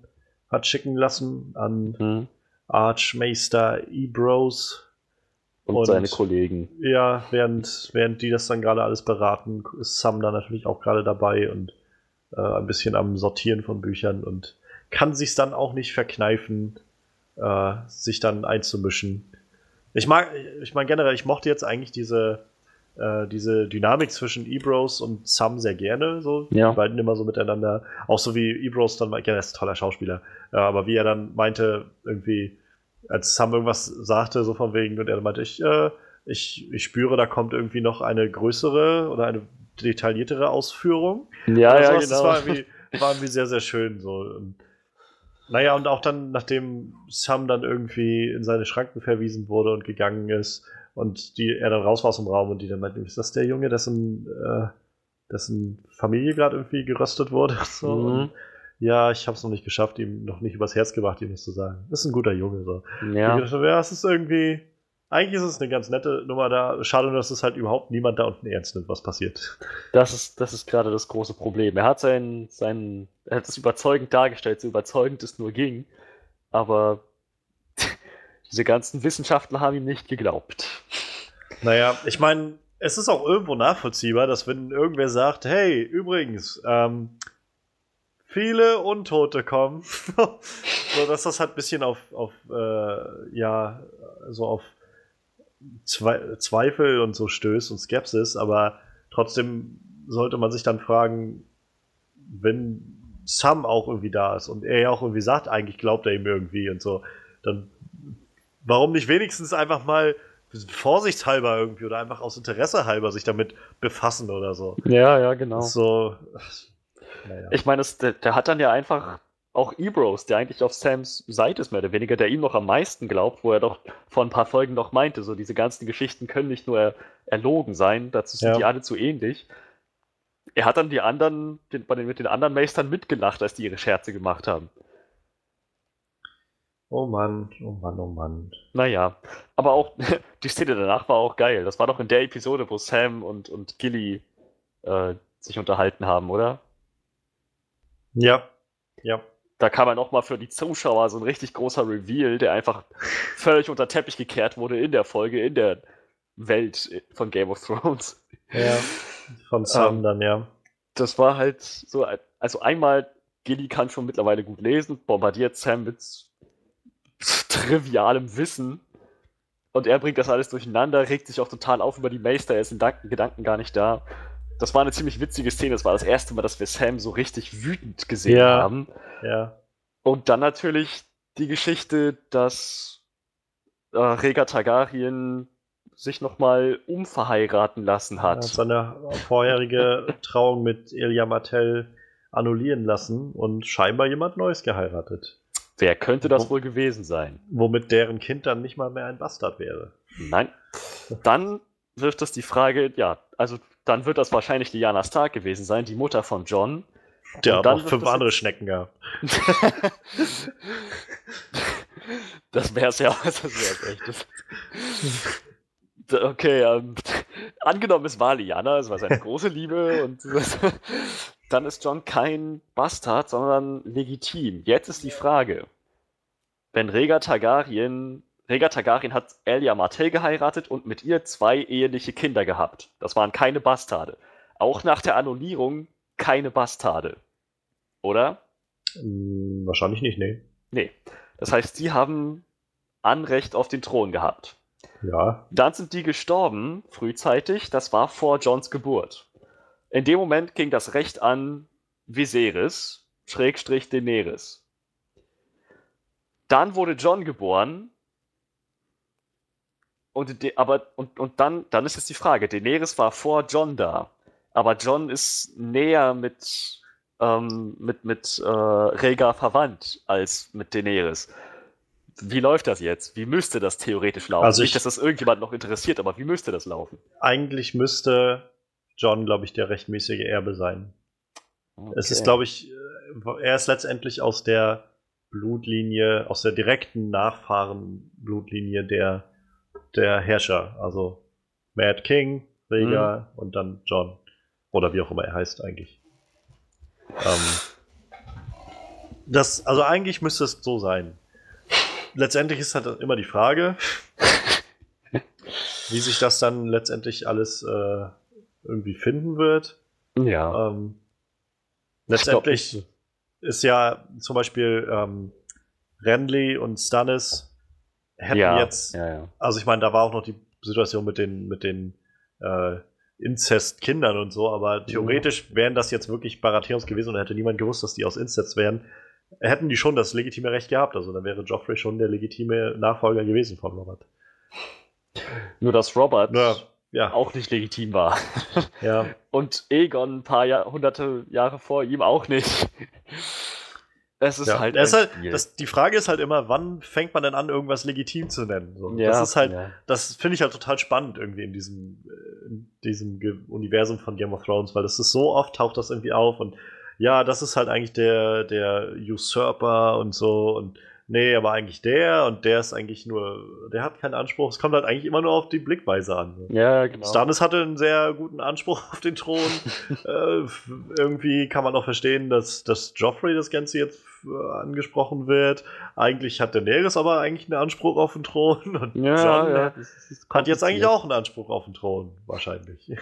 hat schicken lassen an mhm. Archmeister Ebros. Und, und, seine Kollegen. Ja, während, während die das dann gerade alles beraten, ist Sam da natürlich auch gerade dabei und äh, ein bisschen am Sortieren von Büchern und kann sich dann auch nicht verkneifen, äh, sich dann einzumischen. Ich mag, ich meine generell, ich mochte jetzt eigentlich diese, äh, diese Dynamik zwischen Ebros und Sam sehr gerne. So. Ja. Die beiden immer so miteinander. Auch so wie Ebros dann, ja, er ist ein toller Schauspieler, äh, aber wie er dann meinte, irgendwie, als Sam irgendwas sagte, so von wegen, und er meinte, ich, äh, ich, ich spüre, da kommt irgendwie noch eine größere oder eine detailliertere Ausführung. Ja, ja, genau. Das war irgendwie, war irgendwie sehr, sehr schön. So. Und, naja, und auch dann, nachdem Sam dann irgendwie in seine Schranken verwiesen wurde und gegangen ist, und die, er dann raus war aus dem Raum und die dann meinten, ist das der Junge, dessen, äh, dessen Familie gerade irgendwie geröstet wurde? So. Mhm. ja, ich habe es noch nicht geschafft, ihm noch nicht übers Herz gebracht, ihm das zu sagen. Das ist ein guter Junge. So. Ja. Dachte, ja, es ist irgendwie, eigentlich ist es eine ganz nette Nummer da. Schade nur, dass es halt überhaupt niemand da unten ernst nimmt, was passiert. Das ist, das ist gerade das große Problem. Er hat sein, sein, er hat es überzeugend dargestellt, so überzeugend es nur ging. Aber diese ganzen Wissenschaftler haben ihm nicht geglaubt. Naja, ich meine, es ist auch irgendwo nachvollziehbar, dass wenn irgendwer sagt, hey, übrigens, ähm, viele Untote kommen, so dass das halt ein bisschen auf, auf äh, ja, so auf Zwe Zweifel und so stößt und Skepsis, aber trotzdem sollte man sich dann fragen, wenn Sam auch irgendwie da ist und er ja auch irgendwie sagt, eigentlich glaubt er ihm irgendwie und so, dann warum nicht wenigstens einfach mal vorsichtshalber irgendwie oder einfach aus Interesse halber sich damit befassen oder so. Ja, ja, genau. So. Naja. Ich meine, der, der, hat dann ja einfach auch Ebros, der eigentlich auf Sams Seite ist, mehr oder weniger, der ihm noch am meisten glaubt, wo er doch vor ein paar Folgen noch meinte, so diese ganzen Geschichten können nicht nur er, erlogen sein, dazu sind ja. die alle zu ähnlich. Er hat dann die anderen, den, bei den, mit den anderen Meistern mitgelacht, als die ihre Scherze gemacht haben. Oh Mann, oh Mann, oh Mann. Naja, aber auch die Szene danach war auch geil. Das war doch in der Episode, wo Sam und, und Gilly äh, sich unterhalten haben, oder? Ja, ja. Da kam ja nochmal für die Zuschauer so ein richtig großer Reveal, der einfach völlig unter Teppich gekehrt wurde in der Folge, in der Welt von Game of Thrones. Ja, von Sam ähm, dann, ja. Das war halt so, also einmal, Gilly kann schon mittlerweile gut lesen, bombardiert Sam mit trivialem Wissen und er bringt das alles durcheinander, regt sich auch total auf über die Meister, er ist in Gedanken gar nicht da. Das war eine ziemlich witzige Szene. Das war das erste Mal, dass wir Sam so richtig wütend gesehen ja, haben. Ja. Und dann natürlich die Geschichte, dass äh, Rega Targaryen sich nochmal umverheiraten lassen hat. Er hat seine vorherige Trauung mit Elia Martell annullieren lassen und scheinbar jemand Neues geheiratet. Wer könnte das Wo, wohl gewesen sein? Womit deren Kind dann nicht mal mehr ein Bastard wäre. Nein. Dann wirft das die Frage, ja, also dann wird das wahrscheinlich Diana Stark gewesen sein, die Mutter von John. Der hat noch fünf andere Schnecken gehabt. das wäre es ja, das wäre echt. Okay, ähm, angenommen es war Liana, es war seine große Liebe und dann ist John kein Bastard, sondern legitim. Jetzt ist die Frage, wenn Rhaegar Targaryen Rhaegar Targaryen hat Elia Martell geheiratet und mit ihr zwei eheliche Kinder gehabt. Das waren keine Bastarde. Auch nach der Annullierung keine Bastarde. Oder? Hm, wahrscheinlich nicht, nee. Nee. Das heißt, sie haben Anrecht auf den Thron gehabt. Ja. Dann sind die gestorben, frühzeitig. Das war vor Johns Geburt. In dem Moment ging das Recht an Viserys, Schrägstrich Daenerys. Dann wurde John geboren und, aber, und, und dann, dann ist jetzt die Frage, Daenerys war vor John da, aber John ist näher mit, ähm, mit, mit äh, Rhaegar verwandt als mit Daenerys. Wie läuft das jetzt? Wie müsste das theoretisch laufen? Also Nicht, dass das irgendjemand noch interessiert, aber wie müsste das laufen? Eigentlich müsste John, glaube ich, der rechtmäßige Erbe sein. Okay. Es ist, glaube ich, äh, er ist letztendlich aus der Blutlinie, aus der direkten Nachfahrenblutlinie der der Herrscher. Also Mad King, Rhaegar mhm. und dann John. Oder wie auch immer er heißt eigentlich. Ähm, das, also eigentlich müsste es so sein. Letztendlich ist halt immer die Frage, wie sich das dann letztendlich alles äh, irgendwie finden wird. Ja. Ähm, letztendlich ist ja zum Beispiel ähm, Renly und Stannis hätten ja, jetzt, ja, ja. also ich meine, da war auch noch die Situation mit den, mit den äh, Inzest-Kindern und so, aber theoretisch wären das jetzt wirklich Baratheons gewesen und hätte niemand gewusst, dass die aus Inzest wären, hätten die schon das legitime Recht gehabt. Also dann wäre Joffrey schon der legitime Nachfolger gewesen von Robert. Nur dass Robert ja, ja. auch nicht legitim war. Ja. Und Egon ein paar hunderte Jahre vor ihm auch nicht. Es ist halt. Es ist halt das, die Frage ist halt immer, wann fängt man denn an, irgendwas legitim zu nennen? So, das ist halt, das finde ich halt total spannend irgendwie in diesem, äh, in diesem Universum von Game of Thrones, weil das ist so oft taucht das irgendwie auf und ja, das ist halt eigentlich der, der Usurper und so und nee, aber eigentlich der und der ist eigentlich nur, der hat keinen Anspruch. Es kommt halt eigentlich immer nur auf die Blickweise an. Ja, genau. Stannis hatte einen sehr guten Anspruch auf den Thron. äh, irgendwie kann man auch verstehen, dass, dass Joffrey das Ganze jetzt äh, angesprochen wird. Eigentlich hat Daenerys aber eigentlich einen Anspruch auf den Thron und ja, John ja, hat jetzt eigentlich auch einen Anspruch auf den Thron, wahrscheinlich.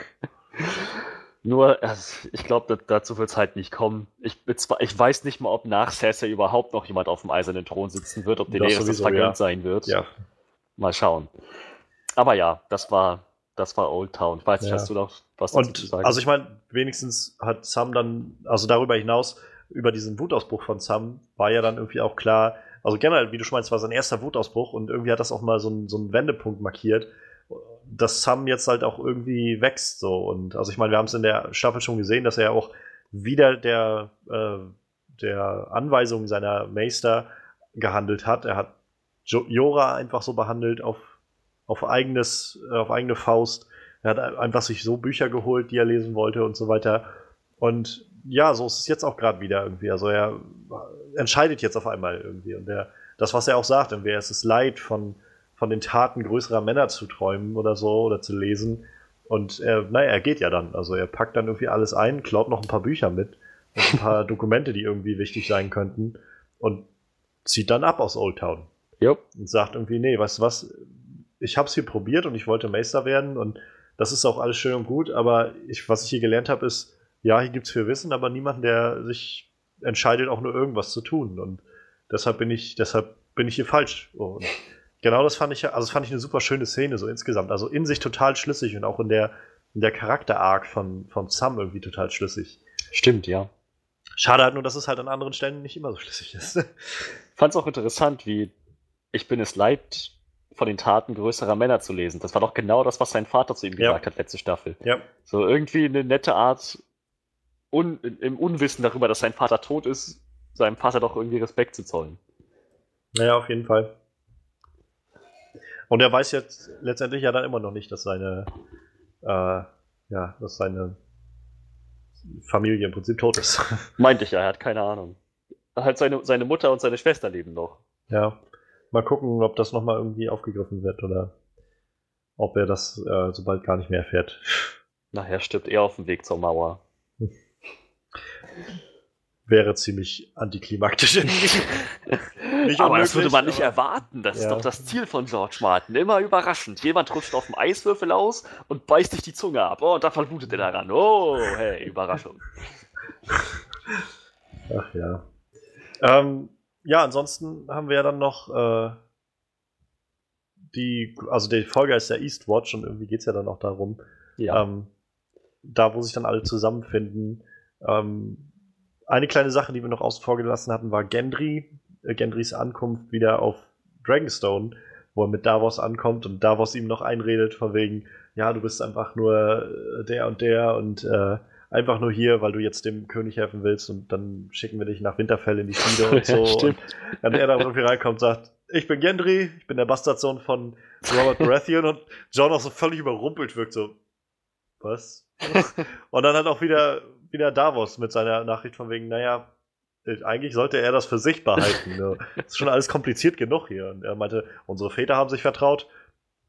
Nur, also ich glaube, dazu wird es halt nicht kommen. Ich, ich, weiß nicht mal, ob nach Cersei überhaupt noch jemand auf dem eisernen Thron sitzen wird, ob Daenerys das, das vergönnt ja. sein wird. Ja. Mal schauen. Aber ja, das war, das war Old Town. Ich weiß nicht, ja. hast du noch was dazu Und, zu sagen? Also ich meine, wenigstens hat Sam dann, also darüber hinaus, über diesen Wutausbruch von Sam, war ja dann irgendwie auch klar, also generell, wie du schon meinst, war sein erster Wutausbruch und irgendwie hat das auch mal so, ein, so einen Wendepunkt markiert dass Sam jetzt halt auch irgendwie wächst so und also ich meine, wir haben es in der Staffel schon gesehen, dass er auch wieder der äh, der Anweisungen seiner Meister gehandelt hat. Er hat Jora einfach so behandelt auf auf eigenes auf eigene Faust. Er hat einfach sich so Bücher geholt, die er lesen wollte und so weiter. Und ja, so ist es jetzt auch gerade wieder irgendwie. Also er entscheidet jetzt auf einmal irgendwie und er das, was er auch sagt, irgendwie, es ist leid, von, von den Taten größerer Männer zu träumen oder so oder zu lesen. Und er, naja, er geht ja dann. Also er packt dann irgendwie alles ein, klaut noch ein paar Bücher mit und ein paar Dokumente, die irgendwie wichtig sein könnten und zieht dann ab aus Old Town. Yep. Und sagt irgendwie, nee, weißt du was, ich hab's hier probiert und ich wollte Meister werden und das ist auch alles schön und gut, aber ich, was ich hier gelernt habe, ist, ja, hier gibt's viel Wissen, aber niemanden, der sich entscheidet, auch nur irgendwas zu tun. Und deshalb bin ich, deshalb bin ich hier falsch. Und genau das fand ich, also das fand ich eine super schöne Szene, so insgesamt. Also in sich total schlüssig und auch in der, in der Charakter-Arc von, von Sam irgendwie total schlüssig. Stimmt, ja. Schade halt nur, dass es halt an anderen Stellen nicht immer so schlüssig ist. Fand es auch interessant, wie ich bin es leid, von den Taten größerer Männer zu lesen. Das war doch genau das, was sein Vater zu ihm Ja. gesagt hat, letzte Staffel. ja. So irgendwie eine nette Art, un, im Unwissen darüber, dass sein Vater tot ist, seinem Vater doch irgendwie Respekt zu zollen. Naja, auf jeden Fall. Und er weiß jetzt letztendlich ja dann immer noch nicht, dass seine, äh, ja, dass seine Familie im Prinzip tot ist. Meinte ich ja, er hat keine Ahnung. Halt seine, seine Mutter und seine Schwester leben noch. ja. Mal gucken, ob das nochmal irgendwie aufgegriffen wird oder ob er das äh, sobald gar nicht mehr erfährt. Nachher stirbt er auf dem Weg zur Mauer. Wäre ziemlich antiklimaktisch. Aber das würde man nicht erwarten. Das Ja. ist doch das Ziel von George Martin. Immer überraschend. Jemand rutscht auf dem Eiswürfel aus und beißt sich die Zunge ab. Oh, und da verblutet er daran. Oh, hey, Überraschung. Ach ja. Ähm, ja, ansonsten haben wir ja dann noch äh, die, also die Folge heißt ja Eastwatch und irgendwie geht es ja dann auch darum, Ja. ähm, da wo sich dann alle zusammenfinden. Ähm, eine kleine Sache, die wir noch außen vor gelassen hatten, war Gendry, äh, Gendrys Ankunft wieder auf Dragonstone, wo er mit Davos ankommt und Davos ihm noch einredet von wegen, ja, du bist einfach nur äh, der und der und äh, einfach nur hier, weil du jetzt dem König helfen willst und dann schicken wir dich nach Winterfell in die Schmiede und so. Ja. Und dann er da irgendwie reinkommt und sagt, ich bin Gendry, ich bin der Bastardsohn von Robert Baratheon und John auch so völlig überrumpelt wirkt, so, was? und dann hat auch wieder, wieder Davos mit seiner Nachricht von wegen, naja, eigentlich sollte er das für sich behalten. Ne? Ist schon alles kompliziert genug hier. Und er meinte, unsere Väter haben sich vertraut,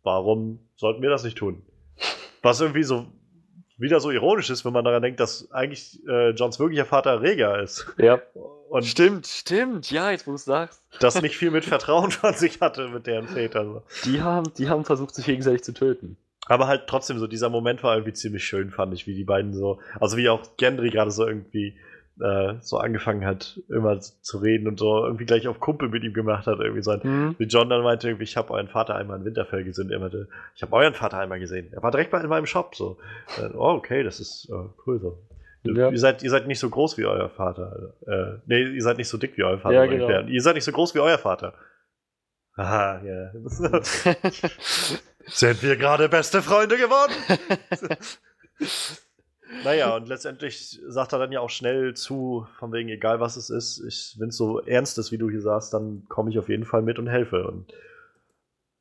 warum sollten wir das nicht tun? Was irgendwie so wieder so ironisch ist, wenn man daran denkt, dass eigentlich äh, Johns wirklicher Vater Rhaegar ist. ja. Und Stimmt, stimmt. Ja, jetzt wo du es sagst. das nicht viel mit Vertrauen von sich hatte mit deren Vätern. Die haben, die haben versucht, sich gegenseitig zu töten. Aber halt trotzdem so, dieser Moment war irgendwie ziemlich schön, fand ich, wie die beiden so, also wie auch Gendry gerade so irgendwie äh, so angefangen hat, immer zu reden und so irgendwie gleich auf Kumpel mit ihm gemacht hat, irgendwie so ein, Hm? wie John dann meinte, irgendwie, ich habe euren Vater einmal in Winterfell gesehen. Er meinte, ich habe euren Vater einmal gesehen. Er war direkt bei in meinem Shop so. Äh, oh, okay, das ist äh, cool so. Ja. Ihr, seid, ihr seid nicht so groß wie euer Vater. Äh, nee, ihr seid nicht so dick wie euer Vater. Ja, genau. Ihr seid nicht so groß wie euer Vater. Aha, ja. Sind wir gerade beste Freunde geworden? naja, und letztendlich sagt er dann ja auch schnell zu, von wegen, egal was es ist, ich, wenn es so ernst ist, wie du hier sagst, dann komme ich auf jeden Fall mit und helfe. Und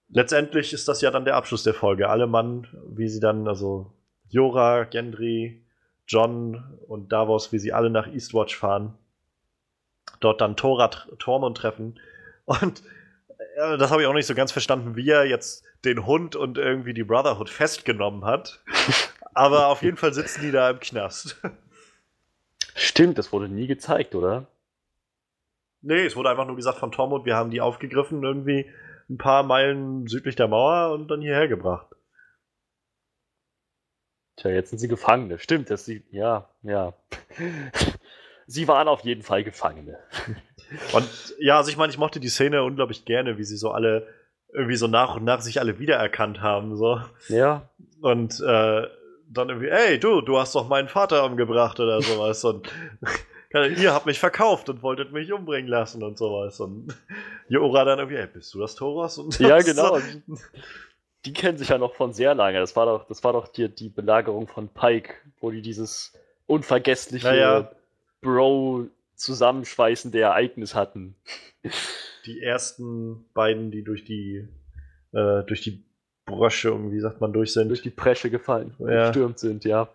letztendlich ist das ja dann der Abschluss der Folge. Alle Mann, wie sie dann, also Jora, Gendry, John und Davos, wie sie alle nach Eastwatch fahren. Dort dann Tora, Tormund treffen. Und das habe ich auch nicht so ganz verstanden, wie er jetzt den Hund und irgendwie die Brotherhood festgenommen hat. Aber auf jeden Fall sitzen die da im Knast. Stimmt, das wurde nie gezeigt, oder? nee, es wurde einfach nur gesagt von Tormund, wir haben die aufgegriffen, irgendwie ein paar Meilen südlich der Mauer und dann hierher gebracht. Tja, jetzt sind sie Gefangene. Stimmt, dass sie. Ja, ja. sie waren auf jeden Fall Gefangene. Und ja, also ich meine, ich mochte die Szene unglaublich gerne, wie sie so alle irgendwie so nach und nach sich alle wiedererkannt haben. So. Ja. Und äh, dann irgendwie, ey, du, du hast doch meinen Vater umgebracht oder sowas. Und ihr habt mich verkauft und wolltet mich umbringen lassen und sowas. Und Jora dann irgendwie, ey, bist du das Toros? Und Ja, genau. So, Die kennen sich ja noch von sehr lange. Das war doch, das war doch die, die Belagerung von Pike, wo die dieses unvergessliche Ja, ja. Bro-zusammenschweißende Ereignis hatten. die ersten beiden, die durch die äh, durch die Brosche, irgendwie sagt man, durch sind. Durch die Presche gefallen, Ja. gestürmt sind, ja.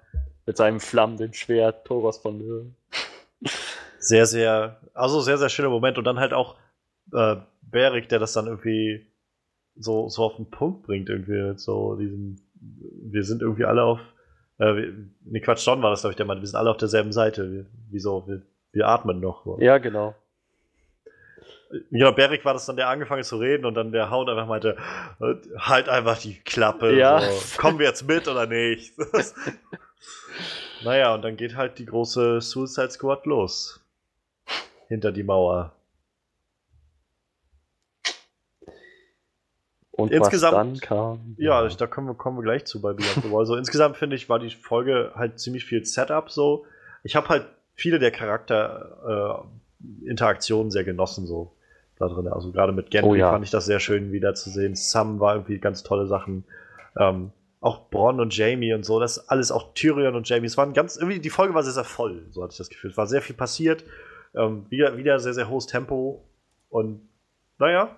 Mit seinem flammenden Schwert, Thoros von Löwen. Sehr, sehr, also sehr, sehr schöner Moment. Und dann halt auch äh, Beric, der das dann irgendwie so, so auf den Punkt bringt, irgendwie so diesen, wir sind irgendwie alle auf, äh, ne Quatsch, John war das, glaube ich, der meinte, wir sind alle auf derselben Seite, wieso, wir, wir atmen noch. So. Ja, genau. Genau, Beric war das dann, der angefangen zu reden und dann der Hound einfach meinte, halt einfach die Klappe. Ja. So. Kommen wir jetzt mit oder nicht? naja, und dann geht halt die große Suicide Squad los. Hinter die Mauer. Und insgesamt, was dann kam. Ja, da kommen wir, kommen wir gleich zu bei Beyond the Wall. So, insgesamt finde ich, war die Folge halt ziemlich viel Setup so. Ich habe halt viele der Charakterinteraktionen äh, sehr genossen so da drin. Also gerade mit Gendry Oh ja. fand ich das sehr schön wieder zu sehen. Sam war irgendwie ganz tolle Sachen. Ähm, auch Bronn und Jamie und so, das alles, auch Tyrion und Jamie. Es waren ganz, irgendwie, die Folge war sehr, sehr voll, so hatte ich das Gefühl. Es war sehr viel passiert. Ähm, wieder, wieder sehr, sehr hohes Tempo. Und naja,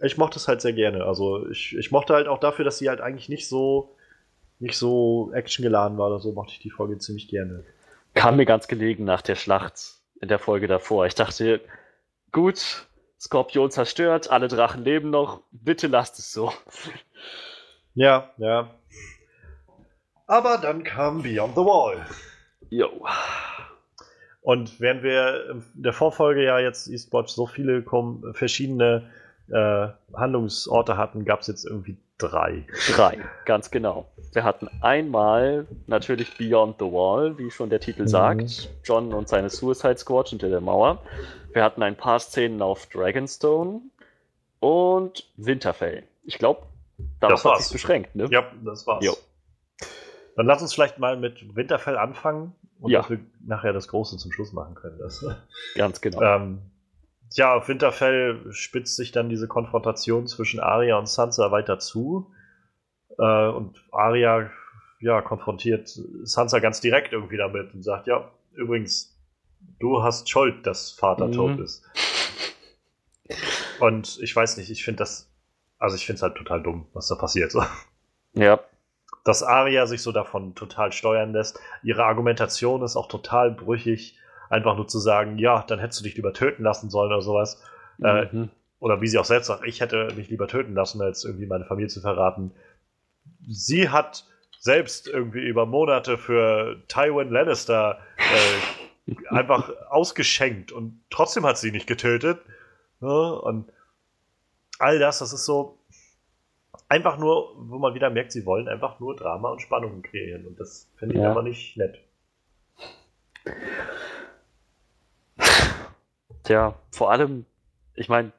ich mochte es halt sehr gerne. Also ich, ich mochte halt auch dafür, dass sie halt eigentlich nicht so nicht so actiongeladen war oder so, mochte ich die Folge ziemlich gerne. Kam mir ganz gelegen nach der Schlacht in der Folge davor. Ich dachte, gut, Skorpion zerstört, alle Drachen leben noch, bitte lasst es so. Ja, ja. Aber dann kam Beyond the Wall. Jo. Und während wir in der Vorfolge ja jetzt Eastwatch so viele verschiedene äh, Handlungsorte hatten, gab es jetzt irgendwie drei. Drei, ganz genau. Wir hatten einmal natürlich Beyond the Wall, wie schon der Titel Mhm. sagt. John und seine Suicide Squad hinter der Mauer. Wir hatten ein paar Szenen auf Dragonstone und Winterfell. Ich glaube, darauf Das hat sich beschränkt, ne? Ja, das war's. Jo. Dann lass uns vielleicht mal mit Winterfell anfangen und Ja. dass wir nachher das Große zum Schluss machen können. Das, Ganz genau. ähm, ja, auf Winterfell spitzt sich dann diese Konfrontation zwischen Arya und Sansa weiter zu. Äh, und Arya ja, konfrontiert Sansa ganz direkt irgendwie damit und sagt, ja, übrigens, du hast Schuld, dass Vater Mhm. tot ist. Und ich weiß nicht, ich finde das, also ich finde es halt total dumm, was da passiert. Ja, dass Arya sich so davon total steuern lässt. Ihre Argumentation ist auch total brüchig. Einfach nur zu sagen, ja, dann hättest du dich lieber töten lassen sollen oder sowas. Äh, mhm. Oder wie sie auch selbst sagt, ich hätte mich lieber töten lassen, als irgendwie meine Familie zu verraten. Sie hat selbst irgendwie über Monate für Tywin Lannister äh, einfach ausgeschenkt und trotzdem hat sie nicht getötet. Ne? Und all das, das ist so einfach nur, wo man wieder merkt, sie wollen einfach nur Drama und Spannungen kreieren. Und das finde ich Ja. aber nicht nett. Tja, vor allem, ich meine,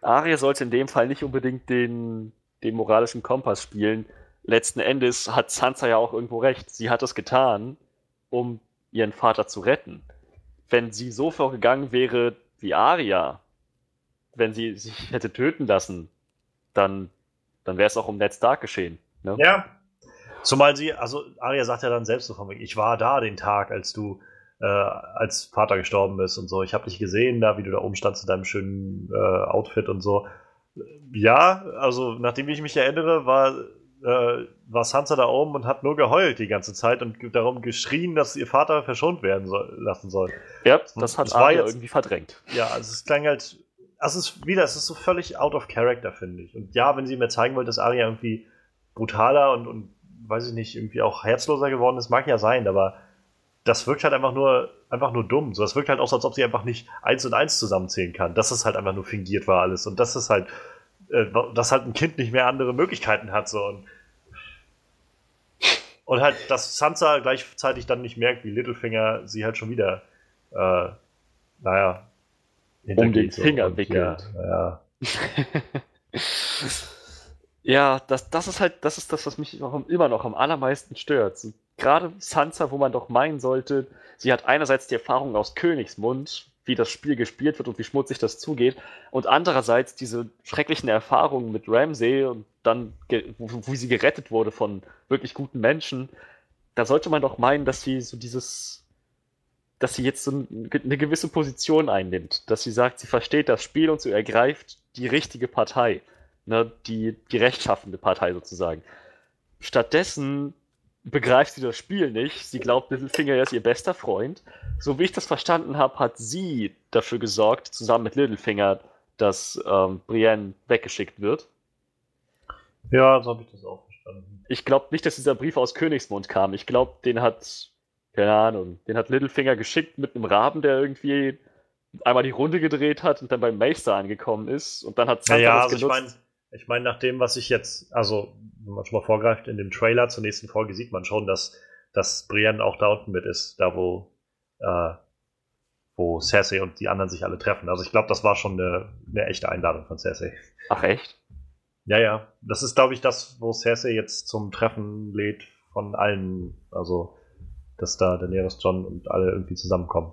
Arya sollte in dem Fall nicht unbedingt den, den moralischen Kompass spielen. Letzten Endes hat Sansa ja auch irgendwo recht. Sie hat es getan, um ihren Vater zu retten. Wenn sie so vorgegangen wäre wie Arya, wenn sie sich hätte töten lassen, dann, dann wäre es auch um Ned Stark geschehen. Ne? Ja. Zumal sie, also Arya sagt ja dann selbst so von wegen, ich war da den Tag, als du, äh, als Vater gestorben ist und so. Ich habe dich gesehen da, wie du da oben standst in deinem schönen äh, Outfit und so. Ja, also nachdem ich mich erinnere, war, äh, war Sansa da oben und hat nur geheult die ganze Zeit und darum geschrien, dass ihr Vater verschont werden soll, lassen soll. Ja, das hat Das war jetzt- irgendwie verdrängt. Ja, also es klang halt. Also es ist wieder, es ist so völlig out of character, finde ich. Und ja, wenn sie mir zeigen wollt, dass Arya irgendwie brutaler und, und weiß ich nicht, irgendwie auch herzloser geworden ist, mag ja sein, aber das wirkt halt einfach nur, einfach nur dumm. So, das wirkt halt auch so, als ob sie einfach nicht eins und eins zusammenzählen kann. Dass es halt einfach nur fingiert war alles. Und das ist halt, äh, dass halt ein Kind nicht mehr andere Möglichkeiten hat. So. Und, und halt, dass Sansa gleichzeitig dann nicht merkt, wie Littlefinger sie halt schon wieder, äh, naja, hintergeht, so. Finger Und wickelt. Ja, ja. Ja, das, das ist halt, das ist das, was mich immer noch am allermeisten stört. Gerade Sansa, wo man doch meinen sollte, sie hat einerseits die Erfahrung aus Königsmund, wie das Spiel gespielt wird und wie schmutzig das zugeht, und andererseits diese schrecklichen Erfahrungen mit Ramsay und dann, wo, wo sie gerettet wurde von wirklich guten Menschen. Da sollte man doch meinen, dass sie so dieses, dass sie jetzt so ein- eine gewisse Position einnimmt, dass sie sagt, sie versteht das Spiel und sie ergreift die richtige Partei ne, die, die rechtschaffende Partei sozusagen. Stattdessen begreift sie das Spiel nicht. Sie glaubt, Littlefinger ist ihr bester Freund. So wie ich das verstanden habe, hat sie dafür gesorgt, zusammen mit Littlefinger, dass ähm, Brienne weggeschickt wird. Ja, so habe ich das auch verstanden. Ich glaube nicht, dass dieser Brief aus Königsmund kam. Ich glaube, den hat, keine Ahnung, den hat Littlefinger geschickt mit einem Raben, der irgendwie einmal die Runde gedreht hat und dann beim Meister angekommen ist. Und dann hat Sansa ja, ja, das also genutzt. Ich meine, ich mein, nach dem, was ich jetzt, also wenn man schon mal vorgreift, in dem Trailer zur nächsten Folge sieht man schon, dass, dass Brienne auch da unten mit ist, da wo, äh, wo Cersei und die anderen sich alle treffen. Also ich glaube, das war schon eine, eine echte Einladung von Cersei. Ach echt? Ja, ja. Das ist, glaube ich, das, wo Cersei jetzt zum Treffen lädt von allen. Also, dass da Daenerys, John und alle irgendwie zusammenkommen.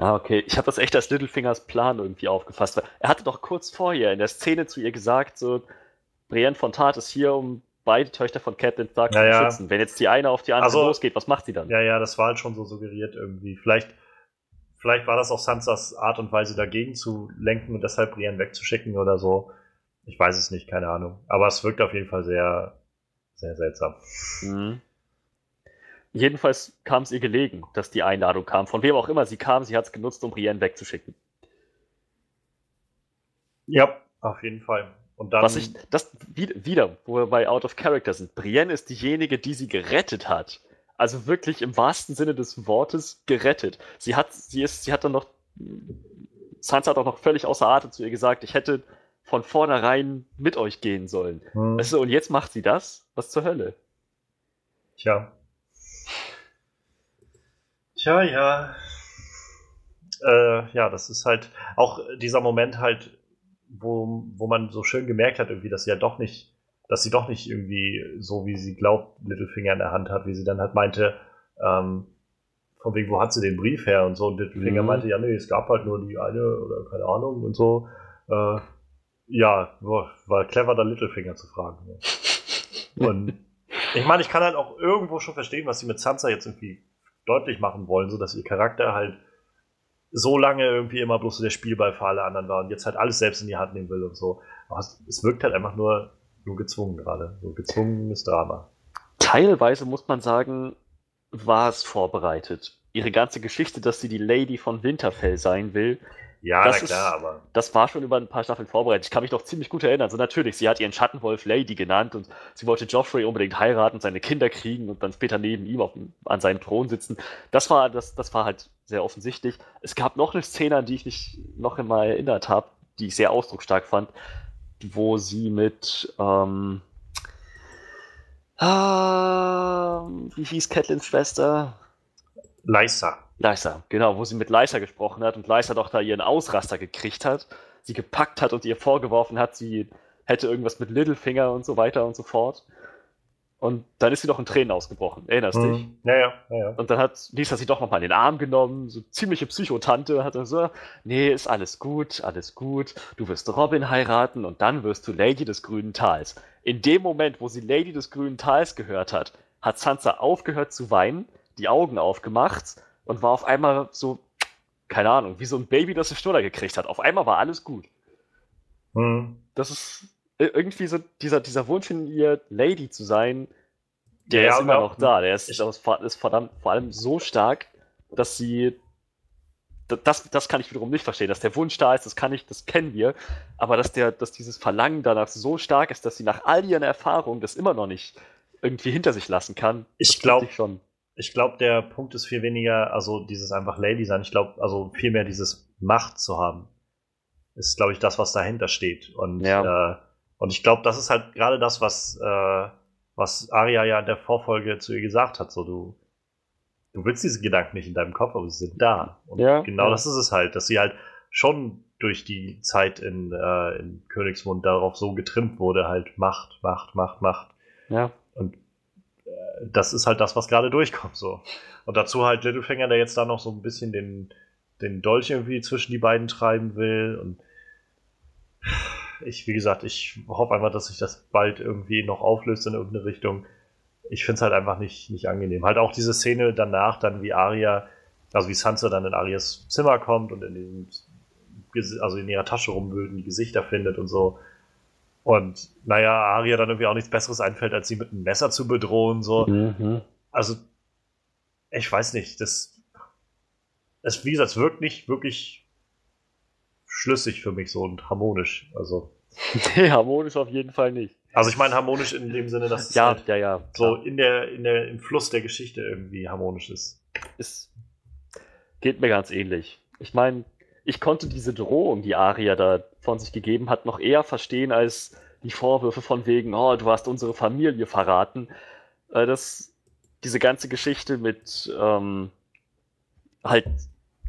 Ah, okay. Ich habe das echt als Littlefingers Plan irgendwie aufgefasst. Er hatte doch kurz vorher in der Szene zu ihr gesagt, so, Brienne von Tat ist hier, um beide Töchter von Catelyn Stark ja, zu schützen. Ja. Wenn jetzt die eine auf die andere also, losgeht, was macht sie dann? Ja, ja, das war halt schon so suggeriert irgendwie. Vielleicht, vielleicht war das auch Sansas Art und Weise dagegen zu lenken und deshalb Brienne wegzuschicken oder so. Ich weiß es nicht, keine Ahnung. Aber es wirkt auf jeden Fall sehr, sehr seltsam. Mhm. Jedenfalls kam es ihr gelegen, dass die Einladung kam. Von wem auch immer sie kam, sie hat es genutzt, um Brienne wegzuschicken. Ja, auf jeden Fall. Und dann. Was ich, das wieder, wo wir bei Out of Character sind. Brienne ist diejenige, die sie gerettet hat. Also wirklich im wahrsten Sinne des Wortes gerettet. Sie hat, sie ist, sie hat dann noch, Sansa hat auch noch völlig außer Atem zu ihr gesagt, ich hätte von vornherein mit euch gehen sollen. Hm. Weißt du, und jetzt macht sie das? Was zur Hölle? Tja. Tja, ja. Äh, ja, das ist halt auch dieser Moment halt, wo, wo man so schön gemerkt hat, irgendwie, dass sie ja doch nicht, dass sie doch nicht irgendwie so, wie sie glaubt, Littlefinger in der Hand hat, wie sie dann halt meinte, ähm, von wegen, wo hat sie den Brief her und so. Und Littlefinger mhm. meinte, ja, nee, es gab halt nur die eine oder keine Ahnung und so. Äh, ja, war clever, da Littlefinger zu fragen. Und ich meine, ich kann halt auch irgendwo schon verstehen, was sie mit Sansa jetzt irgendwie deutlich machen wollen, so dass ihr Charakter halt so lange irgendwie immer bloß so der Spielball für alle anderen war und jetzt halt alles selbst in die Hand nehmen will und so. Aber es, es wirkt halt einfach nur, nur gezwungen gerade. So gezwungenes Drama. Teilweise muss man sagen, war es vorbereitet. Ihre ganze Geschichte, dass sie die Lady von Winterfell sein will, ja, das na klar, ist, aber. Das war schon über ein paar Staffeln vorbereitet. Ich kann mich noch ziemlich gut erinnern. So natürlich, sie hat ihren Schattenwolf Lady genannt und sie wollte Joffrey unbedingt heiraten, und seine Kinder kriegen und dann später neben ihm auf, an seinem Thron sitzen. Das war, das, das war halt sehr offensichtlich. Es gab noch eine Szene, an die ich mich noch einmal erinnert habe, die ich sehr ausdrucksstark fand, wo sie mit, ähm, ah, wie hieß Catelyn's Schwester? Lysa. Lysa, genau, wo sie mit Lysa gesprochen hat und Lysa doch da ihren Ausraster gekriegt hat, sie gepackt hat und ihr vorgeworfen hat, sie hätte irgendwas mit Littlefinger und so weiter und so fort. Und dann ist sie doch in Tränen ausgebrochen. Erinnerst mhm. dich? Ja, ja, ja, ja. Und dann hat Lisa sie doch nochmal in den Arm genommen, so ziemliche Psychotante, hat dann so, nee, ist alles gut, alles gut, du wirst Robin heiraten und dann wirst du Lady des Grünen Tals. In dem Moment, wo sie Lady des Grünen Tals gehört hat, hat Sansa aufgehört zu weinen, die Augen aufgemacht und war auf einmal so, keine Ahnung, wie so ein Baby, das eine Schnuller gekriegt hat. Auf einmal war alles gut. Mhm. Das ist irgendwie so dieser, dieser Wunsch in ihr, Lady zu sein, der ja, ist immer noch da. Der ist, ist verdammt vor allem so stark, dass sie. Das, das kann ich wiederum nicht verstehen, dass der Wunsch da ist, das kann ich, das kennen wir, aber dass der, dass dieses Verlangen danach so stark ist, dass sie nach all ihren Erfahrungen das immer noch nicht irgendwie hinter sich lassen kann. Ich glaube schon ich glaube, der Punkt ist viel weniger, also dieses einfach Lady sein. Ich glaube, also viel mehr dieses Macht zu haben. Ist, glaube ich, das, was dahinter steht. Und, ja. äh, und ich glaube, das ist halt gerade das, was, äh, was Arya ja in der Vorfolge zu ihr gesagt hat. So, du, du willst diese Gedanken nicht in deinem Kopf, aber sie sind da. Und ja, genau ja. das ist es halt, dass sie halt schon durch die Zeit in, äh, in Königsmund darauf so getrimmt wurde, halt Macht, Macht, Macht, Macht. Ja. Und das ist halt das, was gerade durchkommt. So. Und dazu halt Littlefinger, der jetzt da noch so ein bisschen den, den Dolch irgendwie zwischen die beiden treiben will. Und ich, wie gesagt, ich hoffe einfach, dass sich das bald irgendwie noch auflöst in irgendeine Richtung. Ich finde es halt einfach nicht, nicht angenehm. Halt auch diese Szene danach, dann wie Aria, also wie Sansa dann in Arias Zimmer kommt und in diesem, also in ihrer Tasche rumwühlt und die Gesichter findet und so. Und naja, Arya dann irgendwie auch nichts Besseres einfällt, als sie mit einem Messer zu bedrohen. So. Mhm. Also, ich weiß nicht, das, es, wie gesagt, es wirkt nicht wirklich schlüssig für mich so und harmonisch. Also. nee, harmonisch auf jeden Fall nicht. Also ich meine harmonisch in dem Sinne, dass es ja, halt ja, ja, so in der, in der, im Fluss der Geschichte irgendwie harmonisch ist. Es geht mir ganz ähnlich. Ich meine, ich konnte diese Drohung, die Aria da von sich gegeben hat, noch eher verstehen als die Vorwürfe von wegen, oh, du hast unsere Familie verraten. Äh, das, diese ganze Geschichte mit ähm, halt,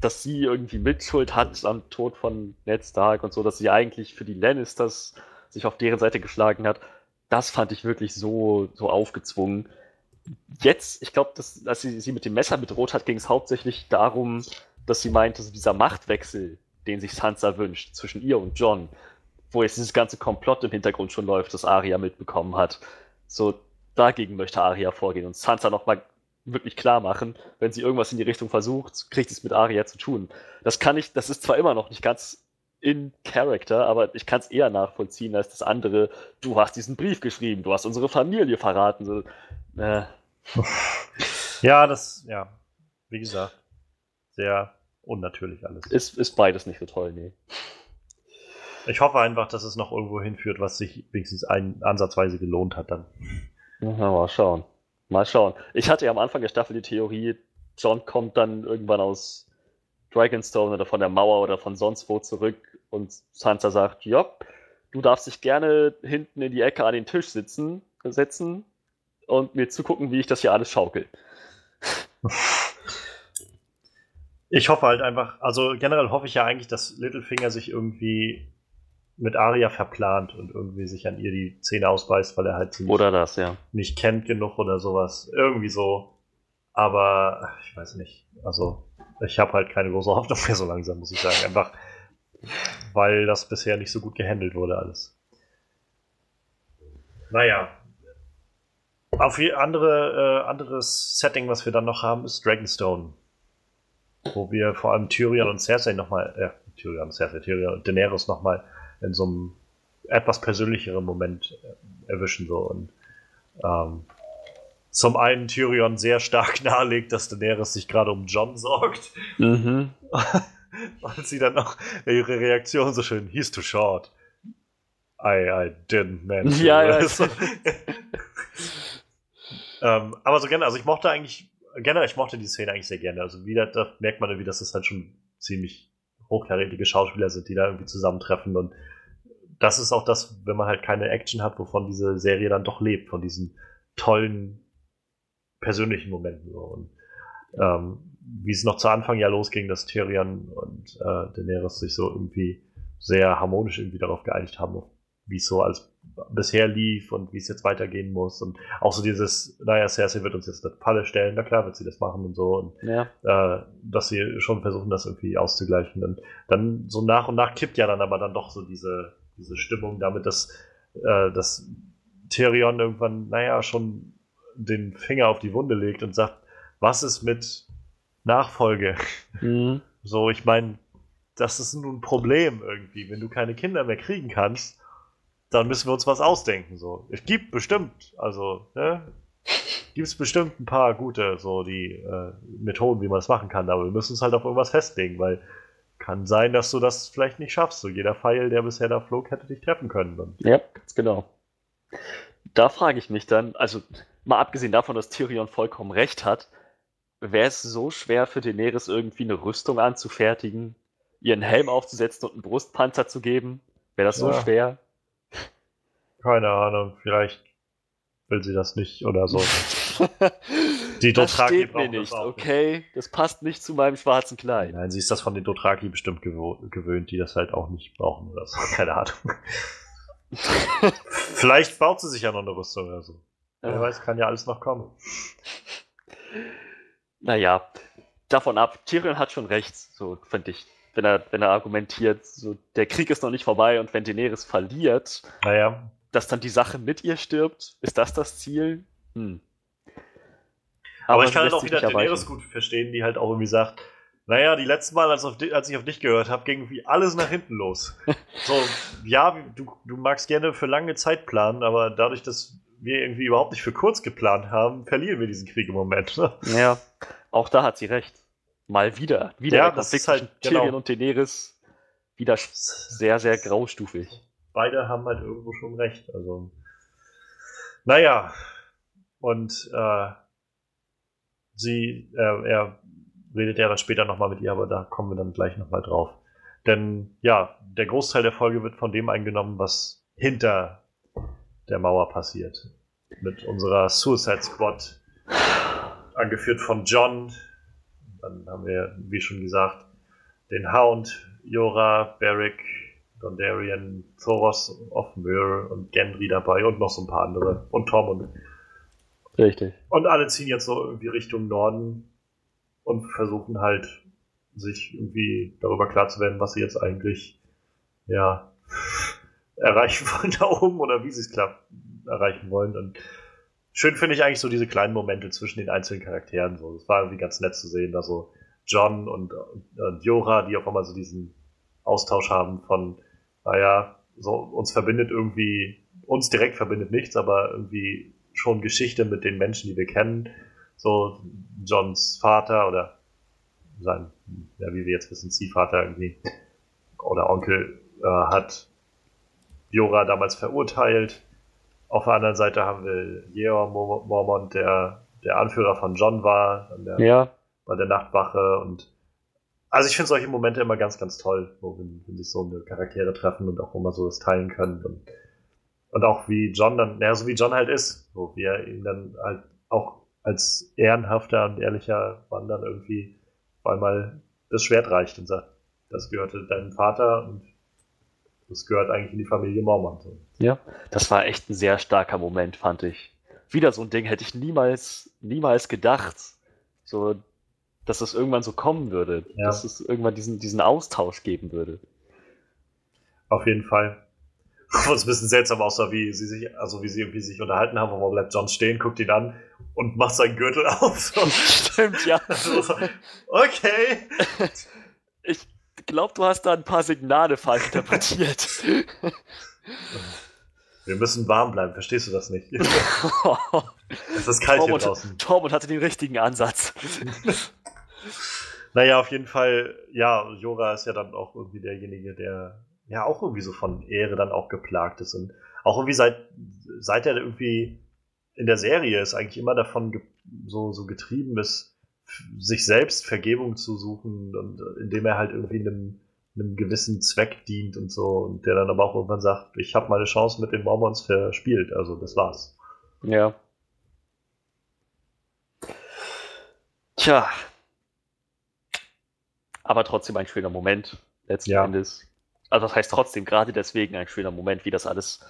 dass sie irgendwie Mitschuld hat am Tod von Ned Stark und so, dass sie eigentlich für die Lannisters sich auf deren Seite geschlagen hat, das fand ich wirklich so, so aufgezwungen. Jetzt, ich glaube, als sie sie mit dem Messer bedroht hat, ging es hauptsächlich darum, dass sie meinte, so dieser Machtwechsel, den sich Sansa wünscht, zwischen ihr und John, wo jetzt dieses ganze Komplott im Hintergrund schon läuft, das Arya mitbekommen hat. So, dagegen möchte Arya vorgehen und Sansa nochmal wirklich klar machen, wenn sie irgendwas in die Richtung versucht, kriegt es mit Arya zu tun. Das kann ich, das ist zwar immer noch nicht ganz in Character, aber ich kann es eher nachvollziehen als das andere. Du hast diesen Brief geschrieben, du hast unsere Familie verraten. So, äh. Ja, das, ja, wie gesagt, sehr unnatürlich alles. Ist, ist beides nicht so toll, nee. Ich hoffe einfach, dass es noch irgendwo hinführt, was sich wenigstens ein, ansatzweise gelohnt hat dann. Ja, mal schauen. Mal schauen. Ich hatte ja am Anfang der Staffel die Theorie, John kommt dann irgendwann aus Dragonstone oder von der Mauer oder von sonst wo zurück und Sansa sagt, ja, du darfst dich gerne hinten in die Ecke an den Tisch sitzen, setzen und mir zugucken, wie ich das hier alles schaukel. Ich hoffe halt einfach, also generell hoffe ich ja eigentlich, dass Littlefinger sich irgendwie mit Arya verplant und irgendwie sich an ihr die Zähne ausbeißt, weil er halt sie oder das, ja. nicht kennt genug oder sowas. Irgendwie so. Aber ich weiß nicht. Also ich habe halt keine große Hoffnung mehr so langsam, muss ich sagen. Einfach, weil das bisher nicht so gut gehandelt wurde alles. Naja, auf andere, äh, anderes Setting, was wir dann noch haben, ist Dragonstone. Wo wir vor allem Tyrion und Cersei nochmal, äh, Tyrion und Cersei, Tyrion und Daenerys nochmal in so einem etwas persönlicheren Moment äh, erwischen. So. Und ähm, zum einen Tyrion sehr stark nahelegt, dass Daenerys sich gerade um John sorgt. Mhm. Und sie dann noch ihre Reaktion so schön, he's too short. I, I didn't mean to. Ja, ja. Ähm, aber so gerne, also ich mochte eigentlich, generell, ich mochte die Szene eigentlich sehr gerne. Also wieder, da merkt man wie das ist halt schon ziemlich hochkarätige Schauspieler sind, die da irgendwie zusammentreffen und das ist auch das, wenn man halt keine Action hat, wovon diese Serie dann doch lebt, von diesen tollen persönlichen Momenten. Und ähm, wie es noch zu Anfang ja losging, dass Tyrion und äh, Daenerys sich so irgendwie sehr harmonisch irgendwie darauf geeinigt haben, wie es so als bisher lief und wie es jetzt weitergehen muss. Und auch so dieses, naja, Cersei wird uns jetzt eine Falle stellen, na klar wird sie das machen und so. Und ja. äh, dass sie schon versuchen, das irgendwie auszugleichen. Und dann so nach und nach kippt ja dann aber dann doch so diese, diese Stimmung damit, dass, äh, dass Tyrion irgendwann, naja, schon den Finger auf die Wunde legt und sagt, was ist mit Nachfolge? Mhm. So, ich meine, das ist nun ein Problem irgendwie. Wenn du keine Kinder mehr kriegen kannst, dann müssen wir uns was ausdenken. So. Es gibt bestimmt, also, ne, gibt es bestimmt ein paar gute so die äh, Methoden, wie man das machen kann, aber wir müssen es halt auf irgendwas festlegen, weil kann sein, dass du das vielleicht nicht schaffst. So jeder Pfeil, der bisher da flog, hätte dich treffen können. Dann. Ja, ganz genau. Da frage ich mich dann, also mal abgesehen davon, dass Tyrion vollkommen recht hat, wäre es so schwer für Daenerys irgendwie eine Rüstung anzufertigen, ihren Helm aufzusetzen und einen Brustpanzer zu geben? Wäre das ja. so schwer? Keine Ahnung, vielleicht will sie das nicht oder so. Die Dothraki das steht mir nicht, okay? Nicht. Das passt nicht zu meinem schwarzen Kleid. Nein, sie ist das von den Dothraki bestimmt gewöhnt, die das halt auch nicht brauchen oder so. Keine Ahnung. Vielleicht baut sie sich ja noch eine Rüstung oder so. Wer ja. weiß, kann ja alles noch kommen. Naja, davon ab, Tyrion hat schon recht, so finde ich. Wenn er, wenn er argumentiert, so, der Krieg ist noch nicht vorbei und wenn Daenerys verliert, naja dass dann die Sache mit ihr stirbt? Ist das das Ziel? Hm. Aber, Aber ich kann halt auch wieder Daenerys gut verstehen, die halt auch irgendwie sagt, Naja, die letzten Mal, als, di- als ich auf dich gehört habe, ging irgendwie alles nach hinten los. so, ja, du, du magst gerne für lange Zeit planen, aber dadurch, dass wir irgendwie überhaupt nicht für kurz geplant haben, verlieren wir diesen Krieg im Moment. ne? Ja, auch da hat sie recht. Mal wieder. Wieder Ja, das ist halt- Tyrion genau. und Daenerys. Wieder sehr, sehr graustufig. Beide haben halt irgendwo schon recht. Also, naja, und äh, sie, äh, er redet ja dann später nochmal mit ihr, aber da kommen wir dann gleich nochmal drauf. Denn ja, der Großteil der Folge wird von dem eingenommen, was hinter der Mauer passiert. Mit unserer Suicide Squad, angeführt von John. Dann haben wir, wie schon gesagt, den Hound, Jora, Beric, Dondarrion, Thoros of Myr und Gendry dabei und noch so ein paar andere. Und Tom und Richtig. und alle ziehen jetzt so irgendwie Richtung Norden und versuchen halt, sich irgendwie darüber klar zu werden, was sie jetzt eigentlich, ja, erreichen wollen da oben oder wie sie es klappt, erreichen wollen. Und schön finde ich eigentlich so diese kleinen Momente zwischen den einzelnen Charakteren. So, es war irgendwie ganz nett zu sehen, da so John und, und Jora, die auf einmal so diesen Austausch haben von, naja, so uns verbindet irgendwie, uns direkt verbindet nichts, aber irgendwie schon Geschichte mit den Menschen, die wir kennen. So Johns Vater oder sein, ja, wie wir jetzt wissen, Ziehvater irgendwie oder Onkel äh, hat Jora damals verurteilt. Auf der anderen Seite haben wir Jeor Mor- Mormont, der der Anführer von John war, der, Ja, bei der Nachtwache und also ich finde solche Momente immer ganz, ganz toll, wo wenn, wenn sich so eine Charaktere treffen und auch immer so das teilen können und, und auch wie John dann, naja, so wie John halt ist, wo wir ihn dann halt auch als ehrenhafter und ehrlicher Mann dann irgendwie auf einmal das Schwert reicht und sagt, das gehörte deinem Vater und das gehört eigentlich in die Familie Mormont. So. ja. Das war echt ein sehr starker Moment, fand ich. Wieder so ein Ding hätte ich niemals, niemals gedacht, so, dass es irgendwann so kommen würde, Ja. dass es irgendwann diesen, diesen Austausch geben würde. Auf jeden Fall. Was ein bisschen seltsam aussah, wie sie sich, also wie sie irgendwie sich unterhalten haben, aber bleibt John stehen, guckt ihn an und macht seinen Gürtel auf. Stimmt, ja. Okay. Ich glaube, du hast da ein paar Signale falsch interpretiert. Wir müssen warm bleiben, verstehst du das nicht? Es ist kalt hier Tormund, draußen. Tormund hatte den richtigen Ansatz. Naja, auf jeden Fall, ja, Jora ist ja dann auch irgendwie derjenige, der ja auch irgendwie so von Ehre dann auch geplagt ist. Und auch irgendwie seit, seit er irgendwie in der Serie ist, eigentlich immer davon so, so getrieben ist, sich selbst Vergebung zu suchen und indem er halt irgendwie einem, einem gewissen Zweck dient und so und der dann aber auch irgendwann sagt, ich habe meine Chance mit den Mormons verspielt, also das war's. Ja. Tja. Aber trotzdem ein schöner Moment, letzten Ja. Endes. Also das heißt trotzdem, gerade deswegen ein schöner Moment, wie das alles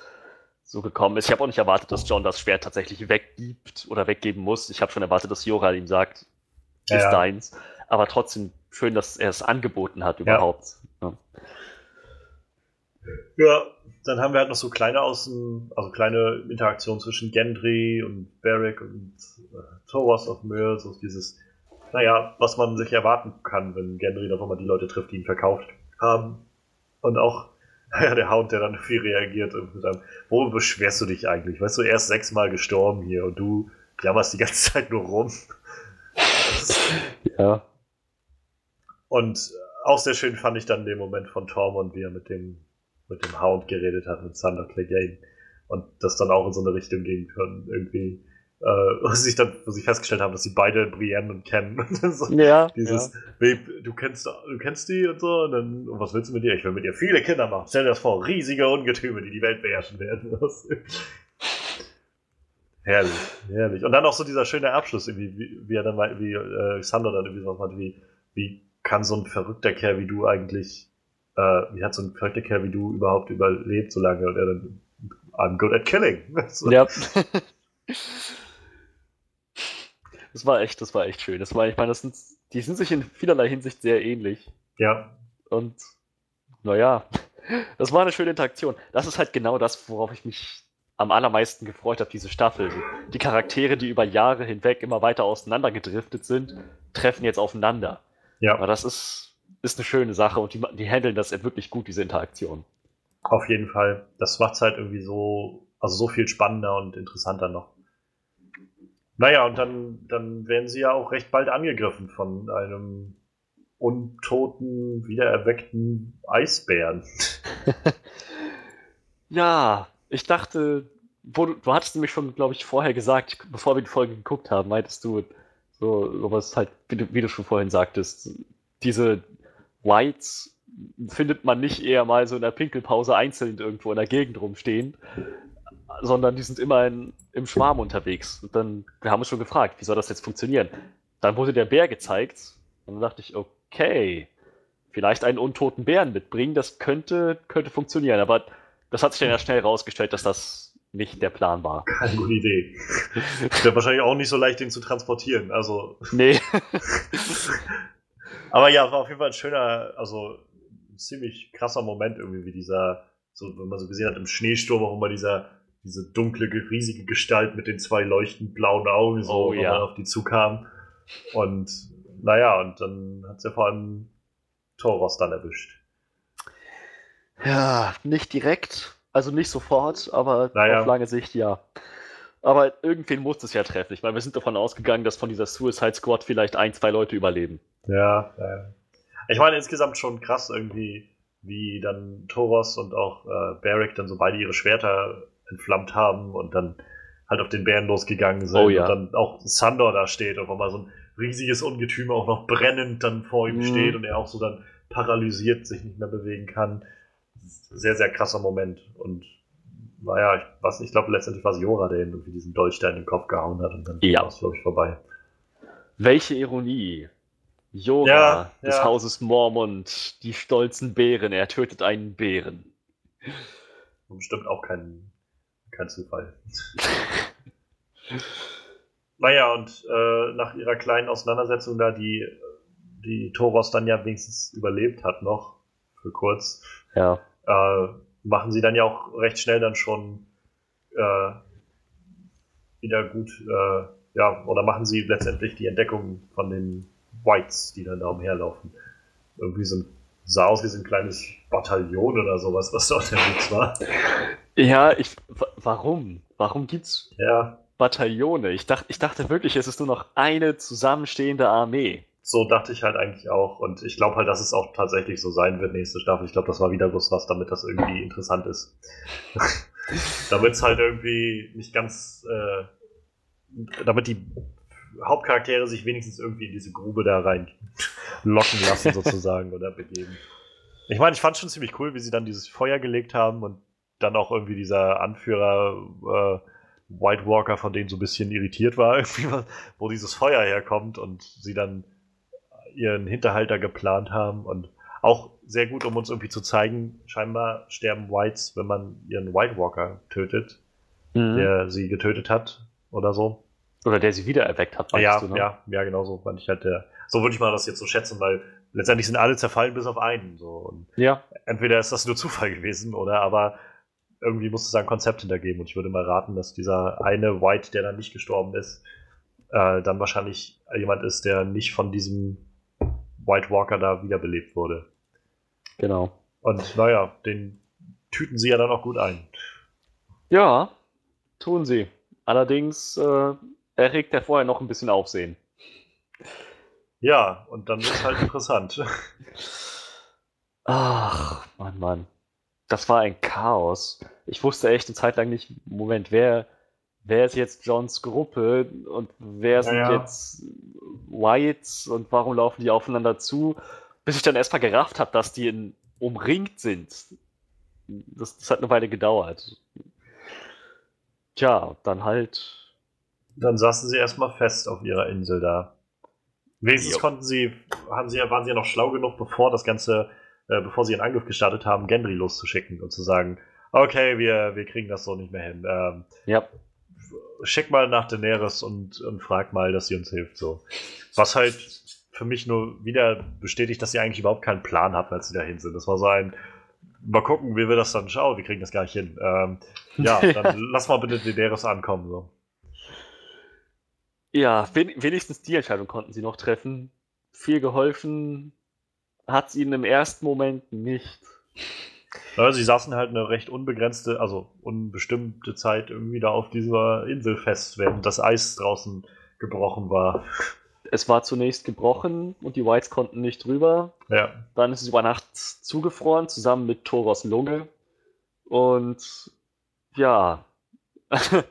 so gekommen ist. Ich habe auch nicht erwartet, dass John das Schwert tatsächlich weggibt oder weggeben muss. Ich habe schon erwartet, dass Jora ihm sagt, Ja, ist ja. deins. Aber trotzdem schön, dass er es angeboten hat überhaupt. Ja. Ja, dann haben wir halt noch so kleine Außen, also kleine Interaktionen zwischen Gendry und Beric und äh, Thoros of Myr, so dieses, naja, was man sich erwarten kann, wenn Gendry doch immer die Leute trifft, die ihn verkauft haben. Und auch, naja, der Hound, der dann viel reagiert und mit einem, beschwerst du dich eigentlich? Weißt du, er ist sechsmal gestorben hier und du jammerst die ganze Zeit nur rum. ja. Und auch sehr schön fand ich dann den Moment von Tormund, wie er mit dem, mit dem Hound geredet hat, mit Thunder Clegane. Und das dann auch in so eine Richtung ging von irgendwie, äh, wo sie sich dann, wo sie festgestellt haben, dass sie beide Brienne und dann so, Ja, dieses, Babe, du kennst, du kennst die und so, und dann, und was willst du mit ihr? Ich will mit ihr viele Kinder machen. Stell dir das vor, riesige Ungetüme, die die Welt beherrschen werden. Herrlich, herrlich. Und dann auch so dieser schöne Abschluss, irgendwie, wie, wie er dann wie äh, Xander dann irgendwie so meinte, wie, wie kann so ein verrückter Kerl wie du eigentlich, äh, wie hat so ein verrückter Kerl wie du überhaupt überlebt so lange? Und er dann, I'm good at killing. So. Ja. Das war echt, das war echt schön. Das war, ich meine, das sind, die sind sich in vielerlei Hinsicht sehr ähnlich. ja, Und naja, das war eine schöne Interaktion. Das ist halt genau das, worauf ich mich am allermeisten gefreut habe, diese Staffel. Die Charaktere, die über Jahre hinweg immer weiter auseinandergedriftet sind, treffen jetzt aufeinander. Ja. Aber das ist, ist eine schöne Sache und die, die handeln das wirklich gut, diese Interaktion. Auf jeden Fall. Das macht es halt irgendwie so, also so viel spannender und interessanter noch. Naja, und dann, dann werden sie ja auch recht bald angegriffen von einem untoten, wiedererweckten Eisbären. ja, ich dachte, wo du, hattest nämlich schon, glaube ich, vorher gesagt, bevor wir die Folge geguckt haben, meintest du so sowas halt, wie du, wie du schon vorhin sagtest, diese Whites findet man nicht eher mal so in der Pinkelpause einzeln irgendwo in der Gegend rumstehen, sondern die sind immer in, im Schwarm unterwegs. Und dann, wir haben uns schon gefragt, wie soll das jetzt funktionieren? Dann wurde der Bär gezeigt und dann dachte ich, okay, vielleicht einen untoten Bären mitbringen, das könnte, könnte funktionieren. Aber das hat sich dann ja schnell herausgestellt, dass das nicht der Plan war. Keine gute Idee. Wäre wahrscheinlich auch nicht so leicht, den zu transportieren. Also. Nee. Aber ja, war auf jeden Fall ein schöner, also ein ziemlich krasser Moment irgendwie, wie dieser, so, wenn man so gesehen hat, im Schneesturm auch immer dieser, diese dunkle, riesige Gestalt mit den zwei leuchtend blauen Augen, so, oh, ja. auf die zukam. Und naja, und dann hat sie vor allem Toros dann erwischt. Ja, nicht direkt, also nicht sofort, aber naja. auf lange Sicht ja. Aber irgendwen muss es ja treffen. Ich meine, wir sind davon ausgegangen, dass von dieser Suicide Squad vielleicht ein, zwei Leute überleben. Ja, ja. Ich meine, insgesamt schon krass irgendwie, wie dann Toros und auch äh, Barrick dann so beide ihre Schwerter entflammt haben und dann halt auf den Bären losgegangen sind. Oh, ja. Und dann auch Sandor da steht und mal so ein riesiges Ungetüm auch noch brennend dann vor ihm mhm. steht und er auch so dann paralysiert sich nicht mehr bewegen kann. Sehr, sehr krasser Moment. Und naja, ich, was, ich glaube letztendlich war es Jora, der ihm irgendwie diesen Dolchstein in den Kopf gehauen hat und dann ja. war es, glaube ich, vorbei. Welche Ironie. Jora ja, des ja. Hauses Mormont, die stolzen Bären, er tötet einen Bären. Bestimmt auch kein, kein Zufall. naja, und äh, nach ihrer kleinen Auseinandersetzung da, die, die Toros dann ja wenigstens überlebt hat noch, für kurz, ja. äh, machen sie dann ja auch recht schnell dann schon äh, wieder gut, äh, ja, oder machen sie letztendlich die Entdeckung von den Whites, die dann da umherlaufen. Irgendwie so ein, sah aus wie so ein kleines Bataillon oder sowas, was da unterwegs war. Ja, ich, warum? Warum gibt's ja. Bataillone? Ich, dacht, ich dachte wirklich, es ist nur noch eine zusammenstehende Armee. So dachte ich halt eigentlich auch. Und ich glaube halt, dass es auch tatsächlich so sein wird, nächste Staffel. Ich glaube, das war wieder bloß was, damit das irgendwie interessant ist. damit es halt irgendwie nicht ganz, äh, damit die Hauptcharaktere sich wenigstens irgendwie in diese Grube da rein locken lassen, sozusagen, oder begeben. Ich meine, ich fand schon ziemlich cool, wie sie dann dieses Feuer gelegt haben und dann auch irgendwie dieser Anführer äh, White Walker von denen so ein bisschen irritiert war, wo dieses Feuer herkommt und sie dann ihren Hinterhalter geplant haben und auch sehr gut, um uns irgendwie zu zeigen, scheinbar sterben Whites, wenn man ihren White Walker tötet, mhm. der sie getötet hat oder so. Oder der sie wieder erweckt hat, ja, du, ne? Ja, ja, genau so fand ich halt der. So würde ich mal das jetzt so schätzen, weil letztendlich sind alle zerfallen bis auf einen. So. Und ja. Entweder ist das nur Zufall gewesen oder aber irgendwie muss es ein Konzept hintergeben. Und ich würde mal raten, dass dieser eine White, der dann nicht gestorben ist, äh, dann wahrscheinlich jemand ist, der nicht von diesem White Walker da wiederbelebt wurde. Genau. Und naja, den tüten sie ja dann auch gut ein. Ja, tun sie. Allerdings äh, erregt er vorher noch ein bisschen Aufsehen. Ja, und dann wird es halt interessant. Ach, Mann, Mann. Das war ein Chaos. Ich wusste echt eine Zeit lang nicht, Moment, wer, wer ist jetzt Johns Gruppe und wer sind ja, ja. jetzt Whites und warum laufen die aufeinander zu? Bis ich dann erstmal gerafft habe, dass die in, umringt sind. Das, das hat eine Weile gedauert. Tja, dann halt dann saßen sie erstmal fest auf ihrer Insel da. Wenigstens jo. konnten sie, haben sie, waren sie ja noch schlau genug, bevor das Ganze, äh, bevor sie ihren Angriff gestartet haben, Gendry loszuschicken und zu sagen, okay, wir, wir kriegen das so nicht mehr hin. Ähm, ja. Schick mal nach Daenerys und, und frag mal, dass sie uns hilft. So. Was halt für mich nur wieder bestätigt, dass sie eigentlich überhaupt keinen Plan hatten, als sie dahin sind. Das war so ein, mal gucken, wie wir das dann schauen. Wir kriegen das gar nicht hin. Ähm, ja, dann lass mal bitte Daenerys ankommen. So. Ja, wenigstens die Entscheidung konnten sie noch treffen. viel geholfen hat es ihnen im ersten Moment nicht. Ja, sie saßen halt eine recht unbegrenzte, also unbestimmte Zeit irgendwie da auf dieser Insel fest, während das Eis draußen gebrochen war. Es war zunächst gebrochen und die Whites konnten nicht drüber. Ja. Dann ist es über Nacht zugefroren, zusammen mit Thoros Lunge. Und ja,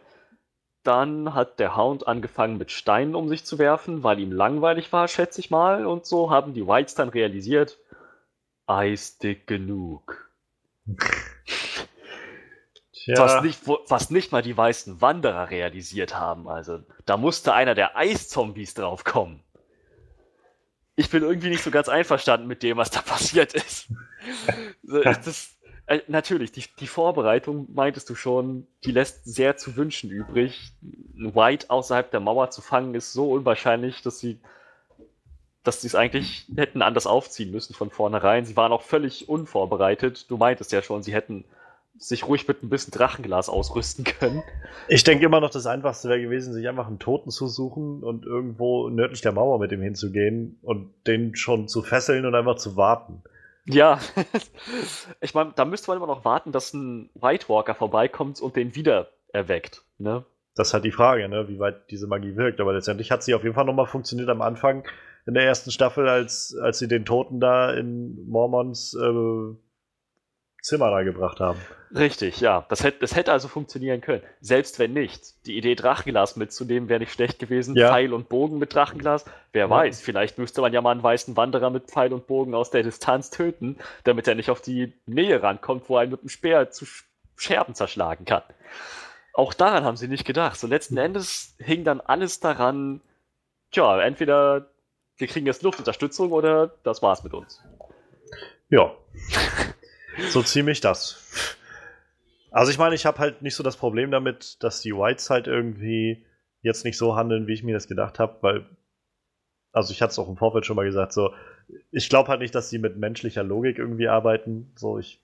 dann hat der Hound angefangen mit Steinen um sich zu werfen, weil ihm langweilig war, schätze ich mal. Und so haben die Whites dann realisiert, eisdick genug. Tja, Was, nicht, was nicht mal die weißen Wanderer realisiert haben. Also da musste einer der Eiszombies draufkommen. Ich bin irgendwie nicht so ganz einverstanden mit dem, was da passiert ist. Das, äh, natürlich, die, die Vorbereitung, meintest du schon, die lässt sehr zu wünschen übrig. White außerhalb der Mauer zu fangen, ist so unwahrscheinlich, dass sie dass sie es eigentlich hätten anders aufziehen müssen von vornherein. Sie waren auch völlig unvorbereitet. Du meintest ja schon, sie hätten sich ruhig mit ein bisschen Drachenglas ausrüsten können. ich denke immer noch, das Einfachste wäre gewesen, sich einfach einen Toten zu suchen und irgendwo nördlich der Mauer mit ihm hinzugehen und den schon zu fesseln und einfach zu warten. Ja, ich meine, da müsste man immer noch warten, dass ein White Walker vorbeikommt und den wieder erweckt. Ne? Das ist halt die Frage, ne, wie weit diese Magie wirkt. Aber letztendlich hat sie auf jeden Fall nochmal funktioniert am Anfang in der ersten Staffel, als, als sie den Toten da in Mormons äh, Zimmer da gebracht haben. Richtig, ja. Das hätte, das hätte also funktionieren können. Selbst wenn nicht. Die Idee, Drachenglas mitzunehmen, wäre nicht schlecht gewesen. Ja. Pfeil und Bogen mit Drachenglas. Wer Ja. weiß, vielleicht müsste man ja mal einen weißen Wanderer mit Pfeil und Bogen aus der Distanz töten, damit er nicht auf die Nähe rankommt, wo er ihn mit dem Speer zu Sch- Scherben zerschlagen kann. Auch daran haben sie nicht gedacht. So letzten Endes hing dann alles daran, tja, entweder wir kriegen jetzt Luftunterstützung oder das war's mit uns. Ja. so ziemlich das. Also ich meine, ich habe halt nicht so das Problem damit, dass die Whites halt irgendwie jetzt nicht so handeln, wie ich mir das gedacht habe, weil, also ich hatte es auch im Vorfeld schon mal gesagt, so, ich glaube halt nicht, dass die mit menschlicher Logik irgendwie arbeiten. So, ich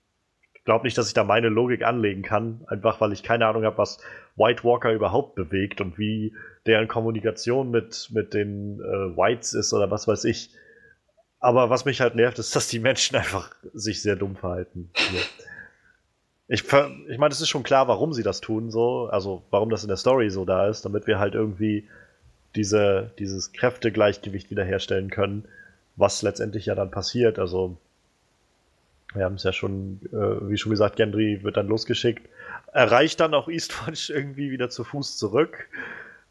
glaube nicht, dass ich da meine Logik anlegen kann, einfach weil ich keine Ahnung habe, was White Walker überhaupt bewegt und wie deren Kommunikation mit, mit den äh, Whites ist oder was weiß ich. Aber was mich halt nervt, ist, dass die Menschen einfach sich sehr dumm verhalten. Ich, ich meine, es ist schon klar, warum sie das tun, so, also warum das in der Story so da ist, damit wir halt irgendwie diese, dieses Kräftegleichgewicht wiederherstellen können, was letztendlich ja dann passiert. Also, wir haben es ja schon, äh, wie schon gesagt, Gendry wird dann losgeschickt, erreicht dann auch Eastwatch irgendwie wieder zu Fuß zurück,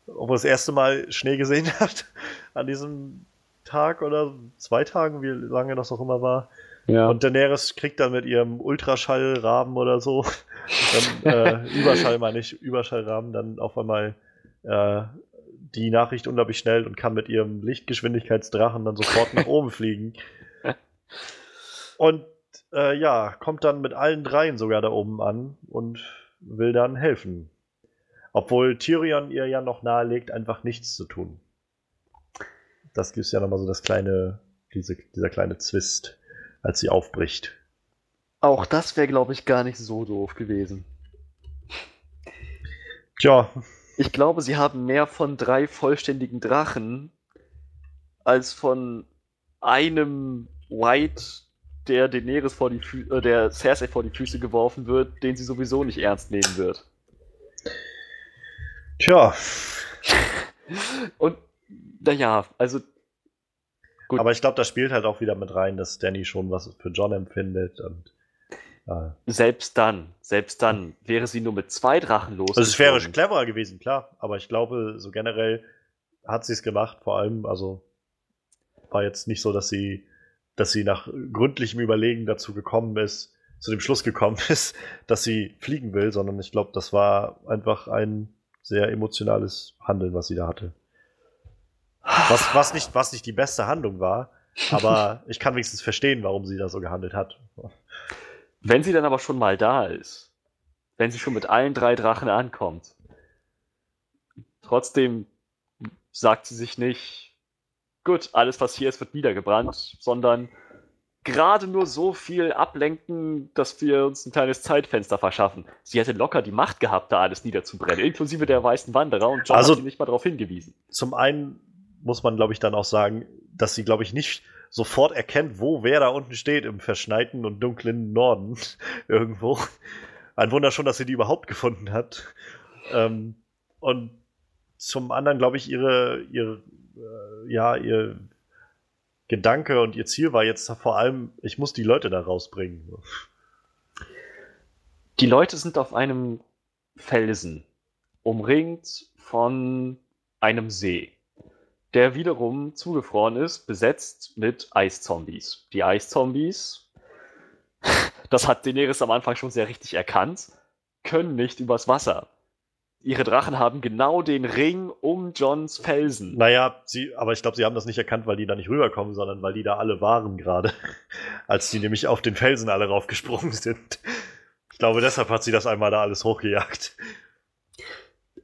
obwohl er das erste Mal Schnee gesehen hat an diesem Tag oder zwei Tagen, wie lange das auch immer war. Ja. Und Daenerys kriegt dann mit ihrem Ultraschallrahmen oder so, dann, äh, Überschall meine ich, Überschallrahmen, dann auf einmal äh, die Nachricht unglaublich schnell und kann mit ihrem Lichtgeschwindigkeitsdrachen dann sofort nach oben fliegen. Und äh, ja, kommt dann mit allen dreien sogar da oben an und will dann helfen. Obwohl Tyrion ihr ja noch nahelegt, einfach nichts zu tun. Das gibt ja nochmal so das kleine, diese, dieser kleine Zwist, als sie aufbricht. Auch das wäre, glaube ich, gar nicht so doof gewesen. Tja, Ich glaube, sie haben mehr von drei vollständigen Drachen als von einem White, der Daenerys vor die Fü äh, der Cersei vor die Füße geworfen wird, den sie sowieso nicht ernst nehmen wird. tja. Und naja, also Gut. Aber ich glaube, das spielt halt auch wieder mit rein, dass Danny schon was für John empfindet und äh, selbst dann, selbst dann wäre sie nur mit zwei Drachen los. Also es wäre cleverer gewesen, klar. Aber ich glaube, so generell hat sie es gemacht. Vor allem, also war jetzt nicht so, dass sie, dass sie nach gründlichem Überlegen dazu gekommen ist, zu dem Schluss gekommen ist, dass sie fliegen will, sondern ich glaube, das war einfach ein sehr emotionales Handeln, was sie da hatte. Was, was, nicht, was nicht die beste Handlung war, aber ich kann wenigstens verstehen, warum sie da so gehandelt hat. Wenn sie dann aber schon mal da ist, wenn sie schon mit allen drei Drachen ankommt, trotzdem sagt sie sich nicht, gut, alles was hier ist, wird niedergebrannt, sondern gerade nur so viel ablenken, dass wir uns ein kleines Zeitfenster verschaffen. Sie hätte locker die Macht gehabt, da alles niederzubrennen, inklusive der weißen Wanderer und John Also- hat sie nicht mal darauf hingewiesen. Zum einen muss man, glaube ich, dann auch sagen, dass sie, glaube ich, nicht sofort erkennt, wo wer da unten steht im verschneiten und dunklen Norden irgendwo. Ein Wunder schon, dass sie die überhaupt gefunden hat. Ähm, und zum anderen, glaube ich, ihre, ihre äh, ja, ihr Gedanke und ihr Ziel war jetzt vor allem, ich muss die Leute da rausbringen. Die Leute sind auf einem Felsen, umringt von einem See, der wiederum zugefroren ist, besetzt mit Eiszombies. Die Eiszombies, das hat Daenerys am Anfang schon sehr richtig erkannt, können nicht übers Wasser. Ihre Drachen haben genau den Ring um Johns Felsen. Naja, sie, aber ich glaube, sie haben das nicht erkannt, weil die da nicht rüberkommen, sondern weil die da alle waren gerade. Als die nämlich auf den Felsen alle raufgesprungen sind. Ich glaube, deshalb hat sie das einmal da alles hochgejagt.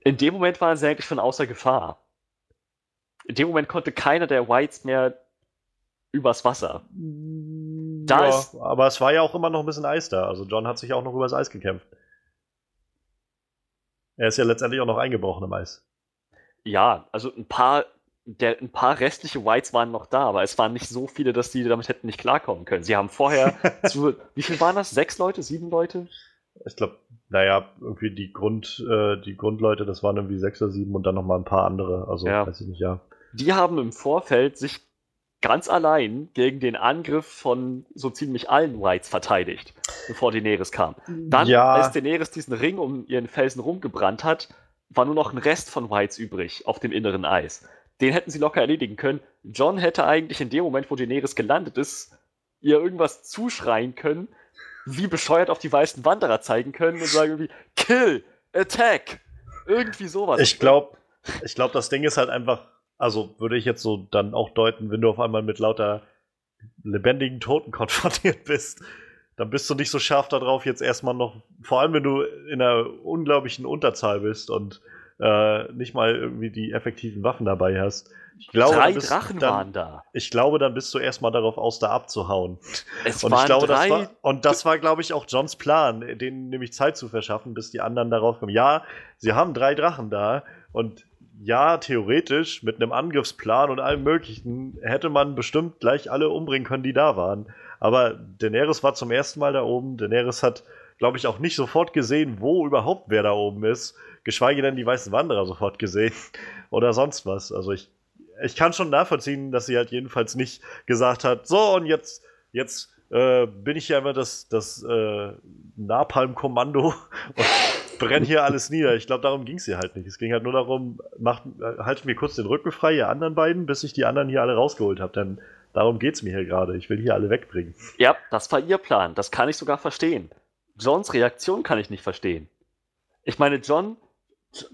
In dem Moment waren sie eigentlich schon außer Gefahr. In dem Moment konnte keiner der Whites mehr übers Wasser. Da ja, ist, aber es war ja auch immer noch ein bisschen Eis da. Also John hat sich auch noch übers Eis gekämpft. Er ist ja letztendlich auch noch eingebrochen im Eis. Ja, also ein paar, der, ein paar restliche Whites waren noch da, aber es waren nicht so viele, dass die damit hätten nicht klarkommen können. Sie haben vorher zu, wie viel waren das? Sechs Leute? Sieben Leute? Ich glaube, naja, irgendwie die Grund, äh, die Grundleute, das waren irgendwie sechs oder sieben und dann noch mal ein paar andere. Also ja. weiß ich nicht, ja. Die haben im Vorfeld sich ganz allein gegen den Angriff von so ziemlich allen Whites verteidigt, bevor Daenerys kam. Dann, ja. als Daenerys diesen Ring um ihren Felsen rumgebrannt hat, war nur noch ein Rest von Whites übrig auf dem inneren Eis. Den hätten sie locker erledigen können. John hätte eigentlich in dem Moment, wo Daenerys gelandet ist, ihr irgendwas zuschreien können, wie bescheuert auf die weißen Wanderer zeigen können und sagen irgendwie, Kill, Attack, irgendwie sowas. Ich glaube, ich glaube, das Ding ist halt einfach, also würde ich jetzt so dann auch deuten, wenn du auf einmal mit lauter lebendigen Toten konfrontiert bist, dann bist du nicht so scharf darauf, jetzt erstmal noch, vor allem wenn du in einer unglaublichen Unterzahl bist und äh, nicht mal irgendwie die effektiven Waffen dabei hast. Ich glaube, drei Drachen dann, waren da. Ich glaube, dann bist du erstmal darauf aus, da abzuhauen. Es und ich glaube, drei das war, und das war, glaube ich, auch Johns Plan, denen nämlich Zeit zu verschaffen, bis die anderen darauf kommen. Ja, sie haben drei Drachen da und ja, theoretisch mit einem Angriffsplan und allem Möglichen hätte man bestimmt gleich alle umbringen können, die da waren. Aber Daenerys war zum ersten Mal da oben. Daenerys hat, glaube ich, auch nicht sofort gesehen, wo überhaupt wer da oben ist. Geschweige denn die weißen Wanderer sofort gesehen oder sonst was. Also ich, ich kann schon nachvollziehen, dass sie halt jedenfalls nicht gesagt hat, so und jetzt, jetzt äh, bin ich ja immer das, das äh, Napalm-Kommando und brenne hier alles nieder. Ich glaube, darum ging es hier halt nicht. Es ging halt nur darum, macht, haltet mir kurz den Rücken frei, ihr anderen beiden, bis ich die anderen hier alle rausgeholt habe. Denn darum geht es mir hier gerade. Ich will hier alle wegbringen. Ja, das war ihr Plan. Das kann ich sogar verstehen. Johns Reaktion kann ich nicht verstehen. Ich meine, John,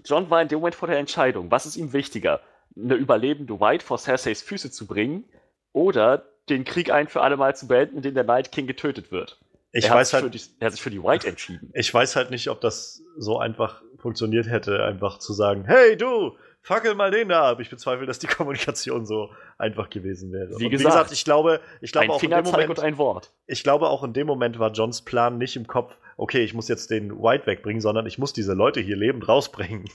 John war in dem Moment vor der Entscheidung. Was ist ihm wichtiger? Eine überlebende White vor Cerseis Füße zu bringen oder den Krieg ein für alle Mal zu beenden, in dem der Night King getötet wird? Ich er weiß halt, die, er hat sich für die White entschieden. Ich weiß halt nicht, ob das so einfach funktioniert hätte, einfach zu sagen, hey du, fackel mal den da ab. Ich bezweifle, dass die Kommunikation so einfach gewesen wäre. Wie, gesagt, wie gesagt, ich glaube, ich glaube auch in dem Moment, und ein Wort. Ich glaube auch in dem Moment war Johns Plan nicht im Kopf, okay, ich muss jetzt den White wegbringen, sondern ich muss diese Leute hier lebend rausbringen.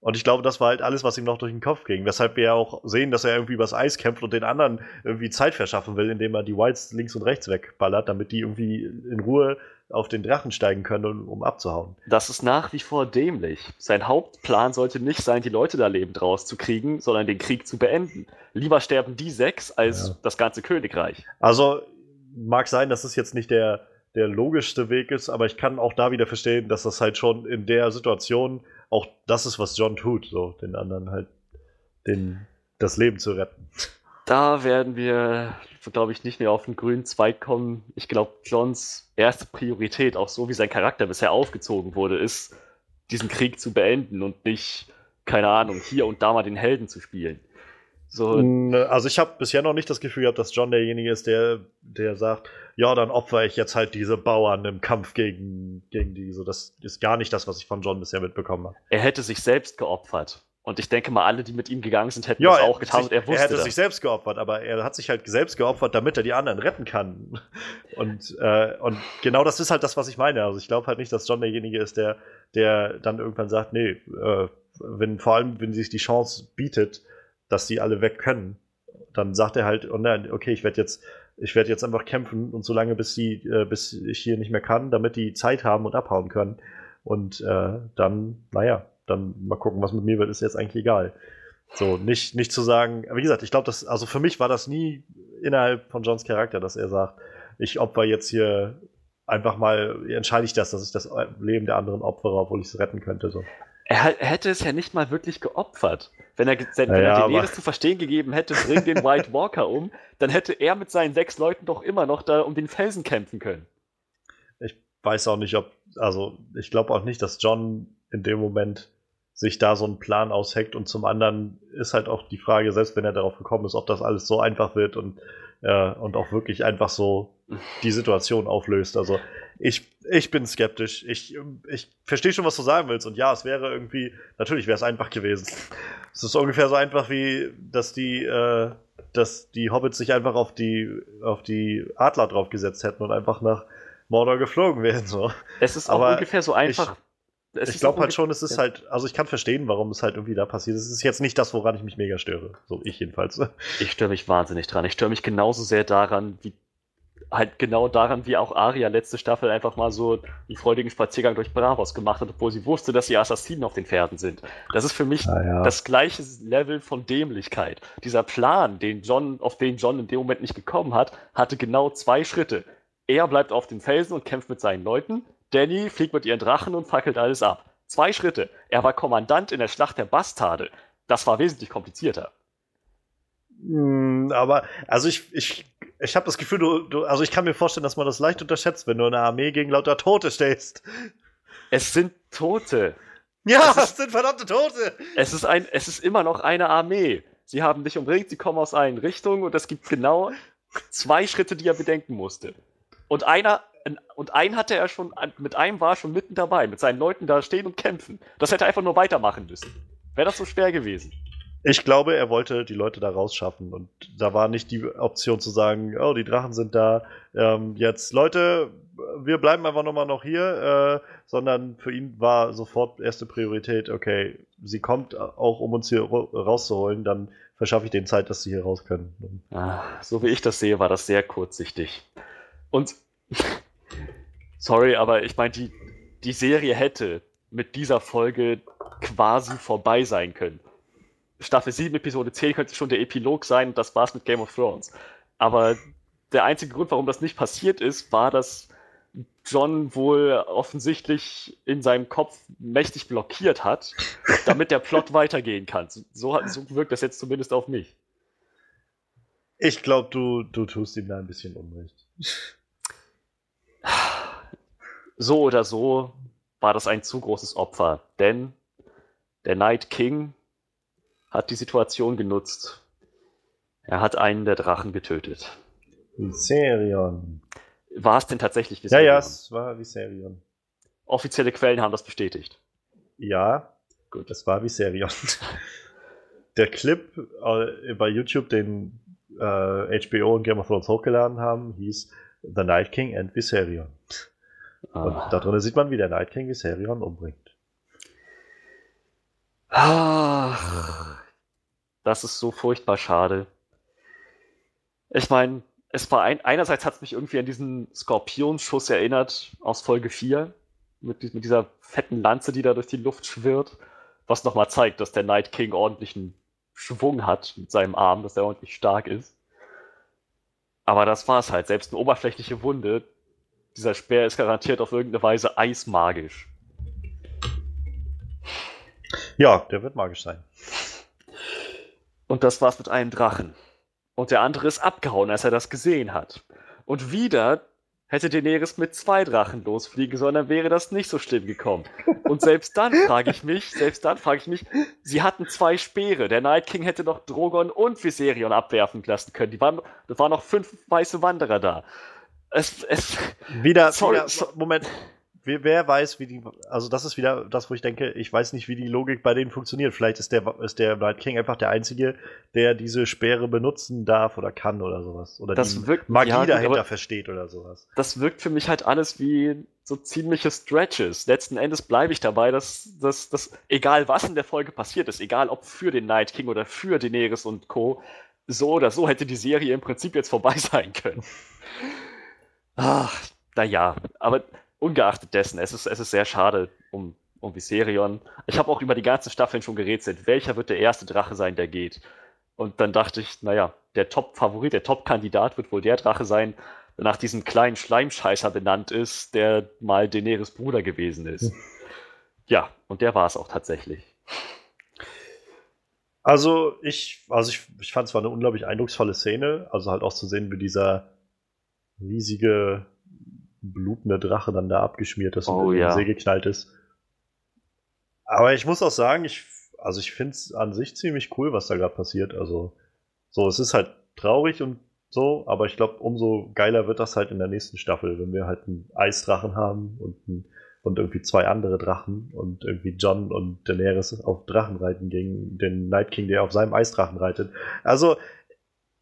Und ich glaube, das war halt alles, was ihm noch durch den Kopf ging. Weshalb wir ja auch sehen, dass er irgendwie übers Eis kämpft und den anderen irgendwie Zeit verschaffen will, indem er die Whites links und rechts wegballert, damit die irgendwie in Ruhe auf den Drachen steigen können, um abzuhauen. Das ist nach wie vor dämlich. Sein Hauptplan sollte nicht sein, die Leute da lebend rauszukriegen, sondern den Krieg zu beenden. Lieber sterben die sechs als ja. das ganze Königreich. Also mag sein, dass es jetzt nicht der, der logischste Weg ist, aber ich kann auch da wieder verstehen, dass das halt schon in der Situation auch das ist, was John tut, so den anderen halt den, das Leben zu retten. Da werden wir, glaube ich, nicht mehr auf den grünen Zweig kommen. Ich glaube, Johns erste Priorität, auch so wie sein Charakter bisher aufgezogen wurde, ist, diesen Krieg zu beenden und nicht, keine Ahnung, hier und da mal den Helden zu spielen. So. Also ich habe bisher noch nicht das Gefühl gehabt, dass John derjenige ist, der, der sagt, ja, dann opfere ich jetzt halt diese Bauern im Kampf gegen, gegen die. So, das ist gar nicht das, was ich von John bisher mitbekommen habe. Er hätte sich selbst geopfert. Und ich denke mal, alle, die mit ihm gegangen sind, hätten ja, das auch getan sich, und er wusste Er hätte das. sich selbst geopfert, aber er hat sich halt selbst geopfert, damit er die anderen retten kann. Und, äh, und genau das ist halt das, was ich meine. Also ich glaube halt nicht, dass John derjenige ist, der, der dann irgendwann sagt, nee, äh, wenn, vor allem, wenn sich die Chance bietet, dass die alle weg können, dann sagt er halt, oh nein, okay, ich werde jetzt, ich werde jetzt einfach kämpfen und so lange, bis sie, äh, bis ich hier nicht mehr kann, damit die Zeit haben und abhauen können. Und äh, dann, naja, dann mal gucken, was mit mir wird, ist jetzt eigentlich egal. So, nicht, nicht zu sagen, wie gesagt, ich glaube, das, also für mich war das nie innerhalb von Johns Charakter, dass er sagt, ich opfer jetzt hier einfach mal, entscheide ich das, dass ich das Leben der anderen opfere, obwohl ich es retten könnte. So. Er, er, hätte es ja nicht mal wirklich geopfert. Wenn er, wenn ja, er Daenerys zu verstehen gegeben hätte, bring den White Walker um, dann hätte er mit seinen sechs Leuten doch immer noch da um den Felsen kämpfen können. Ich weiß auch nicht, ob, also ich glaube auch nicht, dass John in dem Moment sich da so einen Plan ausheckt und zum anderen ist halt auch die Frage, selbst wenn er darauf gekommen ist, ob das alles so einfach wird und, äh, und auch wirklich einfach so die Situation auflöst. Also ich, ich bin skeptisch. Ich, ich verstehe schon, was du sagen willst. Und ja, es wäre irgendwie, natürlich wäre es einfach gewesen. Es ist ungefähr so einfach wie, dass die, äh, dass die Hobbits sich einfach auf die, auf die Adler draufgesetzt hätten und einfach nach Mordor geflogen wären. So. Es ist auch ungefähr so einfach. Ich, ich glaube halt schon, es ist ja. halt, also ich kann verstehen, warum es halt irgendwie da passiert. Es ist jetzt nicht das, woran ich mich mega störe. So ich jedenfalls. Ich störe mich wahnsinnig dran. Ich störe mich genauso sehr daran, wie halt genau daran, wie auch Aria letzte Staffel einfach mal so einen freudigen Spaziergang durch Bravos gemacht hat, obwohl sie wusste, dass die Assassinen auf den Pferden sind. Das ist für mich ah, ja. das gleiche Level von Dämlichkeit. Dieser Plan, den John, auf den John in dem Moment nicht gekommen hat, hatte genau zwei Schritte. Er bleibt auf dem Felsen und kämpft mit seinen Leuten. Danny fliegt mit ihren Drachen und fackelt alles ab. Zwei Schritte. Er war Kommandant in der Schlacht der Bastarde. Das war wesentlich komplizierter. Hm, aber, also ich, ich, ich habe das Gefühl, du, du, also ich kann mir vorstellen, dass man das leicht unterschätzt, wenn du eine Armee gegen lauter Tote stehst. Es sind Tote. Ja, es, ist, sind verdammte Tote. Es ist, ein, es ist immer noch eine Armee. Sie haben dich umringt, sie kommen aus allen Richtungen und es gibt genau zwei Schritte, die er bedenken musste. Und einer, und einen hatte er schon, mit einem war er schon mitten dabei, mit seinen Leuten da stehen und kämpfen. Das hätte er einfach nur weitermachen müssen. Wäre das so schwer gewesen? Ich glaube, er wollte die Leute da rausschaffen und da war nicht die Option zu sagen, oh, die Drachen sind da, ähm, jetzt Leute, wir bleiben einfach nochmal noch hier, äh, sondern für ihn war sofort erste Priorität, okay, sie kommt auch, um uns hier rauszuholen, dann verschaffe ich denen Zeit, dass sie hier raus können. Ah, so wie ich das sehe, war das sehr kurzsichtig. Und sorry, aber ich meine, die, die Serie hätte mit dieser Folge quasi vorbei sein können. Staffel 7, Episode 10 könnte schon der Epilog sein und das war's mit Game of Thrones. Aber der einzige Grund, warum das nicht passiert ist, war, dass John wohl offensichtlich in seinem Kopf mächtig blockiert hat, damit der Plot weitergehen kann. So, so wirkt das jetzt zumindest auf mich. Ich glaube, du, du tust ihm da ein bisschen Unrecht. So oder so war das ein zu großes Opfer, denn der Night King hat die Situation genutzt. Er hat einen der Drachen getötet. Viserion. War es denn tatsächlich Viserion? Ja, ja, es war Viserion. Offizielle Quellen haben das bestätigt. Ja, gut, es war Viserion. der Clip äh, bei YouTube, den äh, HBO und Game of Thrones hochgeladen haben, hieß The Night King and Viserion. Ah. Und da drin sieht man, wie der Night King Viserion umbringt. Ach, das ist so furchtbar schade. Ich meine, es war ein, einerseits hat es mich irgendwie an diesen Skorpionschuss erinnert aus Folge 4 mit, mit dieser fetten Lanze, die da durch die Luft schwirrt, was nochmal zeigt, dass der Night King ordentlichen Schwung hat mit seinem Arm, dass er ordentlich stark ist. Aber das war's halt. Selbst eine oberflächliche Wunde, dieser Speer ist garantiert auf irgendeine Weise eismagisch. Ja, der wird magisch sein. Und das war's mit einem Drachen. Und der andere ist abgehauen, als er das gesehen hat. Und wieder hätte Daenerys mit zwei Drachen losfliegen sollen, dann wäre das nicht so schlimm gekommen. Und selbst dann frage ich mich, selbst dann frage ich mich, sie hatten zwei Speere. Der Night King hätte noch Drogon und Viserion abwerfen lassen können. Die waren, da waren noch fünf weiße Wanderer da. Es, es, wieder, sorry, wieder, Moment, wer weiß, wie die, also das ist wieder das, wo ich denke, ich weiß nicht, wie die Logik bei denen funktioniert. Vielleicht ist der, ist der Night King einfach der Einzige, der diese Speere benutzen darf oder kann oder sowas. Oder das die wirkt, Magie ja, dahinter versteht oder sowas. Das wirkt für mich halt alles wie so ziemliche Stretches. Letzten Endes bleibe ich dabei, dass, dass, dass egal was in der Folge passiert ist, egal ob für den Night King oder für Daenerys und Co., so oder so hätte die Serie im Prinzip jetzt vorbei sein können. Ach, naja, aber ungeachtet dessen, es ist, es ist sehr schade um, um Viserion. Ich habe auch über die ganzen Staffeln schon gerätselt, welcher wird der erste Drache sein, der geht. Und dann dachte ich, naja, der Top-Favorit, der Top-Kandidat wird wohl der Drache sein, der nach diesem kleinen Schleimscheißer benannt ist, der mal Daenerys Bruder gewesen ist. Ja, und der war es auch tatsächlich. Also ich, also ich, ich fand es war eine unglaublich eindrucksvolle Szene, also halt auch zu sehen, wie dieser riesige blutende Drache dann da abgeschmiert ist oh, und in ja. den See geknallt ist. Aber ich muss auch sagen, ich, also ich finde es an sich ziemlich cool, was da gerade passiert. Also so, es ist halt traurig und so, aber ich glaube, umso geiler wird das halt in der nächsten Staffel, wenn wir halt einen Eisdrachen haben und, ein, und irgendwie zwei andere Drachen und irgendwie John und Daenerys auf Drachen reiten gegen den Night King, der auf seinem Eisdrachen reitet. Also,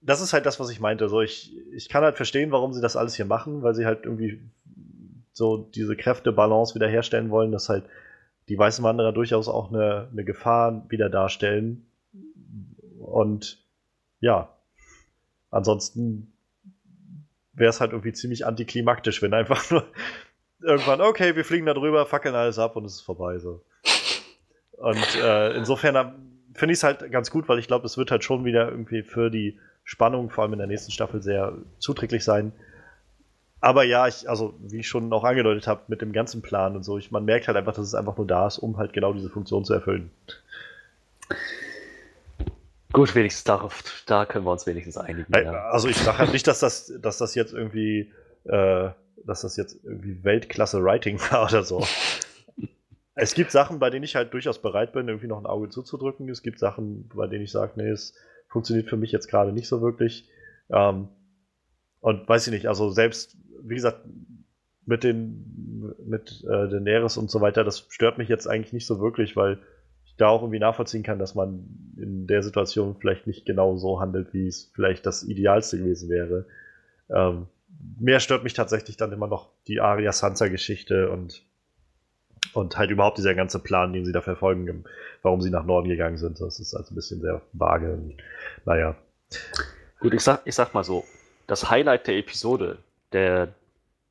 das ist halt das, was ich meinte. So, ich, ich kann halt verstehen, warum sie das alles hier machen, weil sie halt irgendwie so diese Kräftebalance wiederherstellen wollen, dass halt die weißen Wanderer durchaus auch eine, eine Gefahr wieder darstellen. Und ja, ansonsten wäre es halt irgendwie ziemlich antiklimaktisch, wenn einfach nur irgendwann, okay, wir fliegen da drüber, fackeln alles ab und es ist vorbei. So. Und äh, insofern finde ich es halt ganz gut, weil ich glaube, es wird halt schon wieder irgendwie für die Spannung, vor allem in der nächsten Staffel, sehr zuträglich sein. Aber ja, ich, also wie ich schon auch angedeutet habe, mit dem ganzen Plan und so, ich, man merkt halt einfach, dass es einfach nur da ist, um halt genau diese Funktion zu erfüllen. Gut, wenigstens darauf, da können wir uns wenigstens einigen. Äh, Ja. Also ich sage halt nicht, dass das, dass das jetzt irgendwie, äh, dass das jetzt irgendwie Weltklasse Writing war oder so. es gibt Sachen, bei denen ich halt durchaus bereit bin, irgendwie noch ein Auge zuzudrücken. Es gibt Sachen, bei denen ich sage, nee, es funktioniert für mich jetzt gerade nicht so wirklich. Ähm, und weiß ich nicht, also selbst, wie gesagt, mit den, mit äh, Daenerys und so weiter, das stört mich jetzt eigentlich nicht so wirklich, weil ich da auch irgendwie nachvollziehen kann, dass man in der Situation vielleicht nicht genau so handelt, wie es vielleicht das Idealste gewesen wäre. Ähm, mehr stört mich tatsächlich dann immer noch die Arya Sansa Geschichte und und halt überhaupt dieser ganze Plan, den sie da verfolgen, warum sie nach Norden gegangen sind. Das ist also ein bisschen sehr vage. Und, naja. Gut, ich sag, ich sag mal so, das Highlight der Episode, der,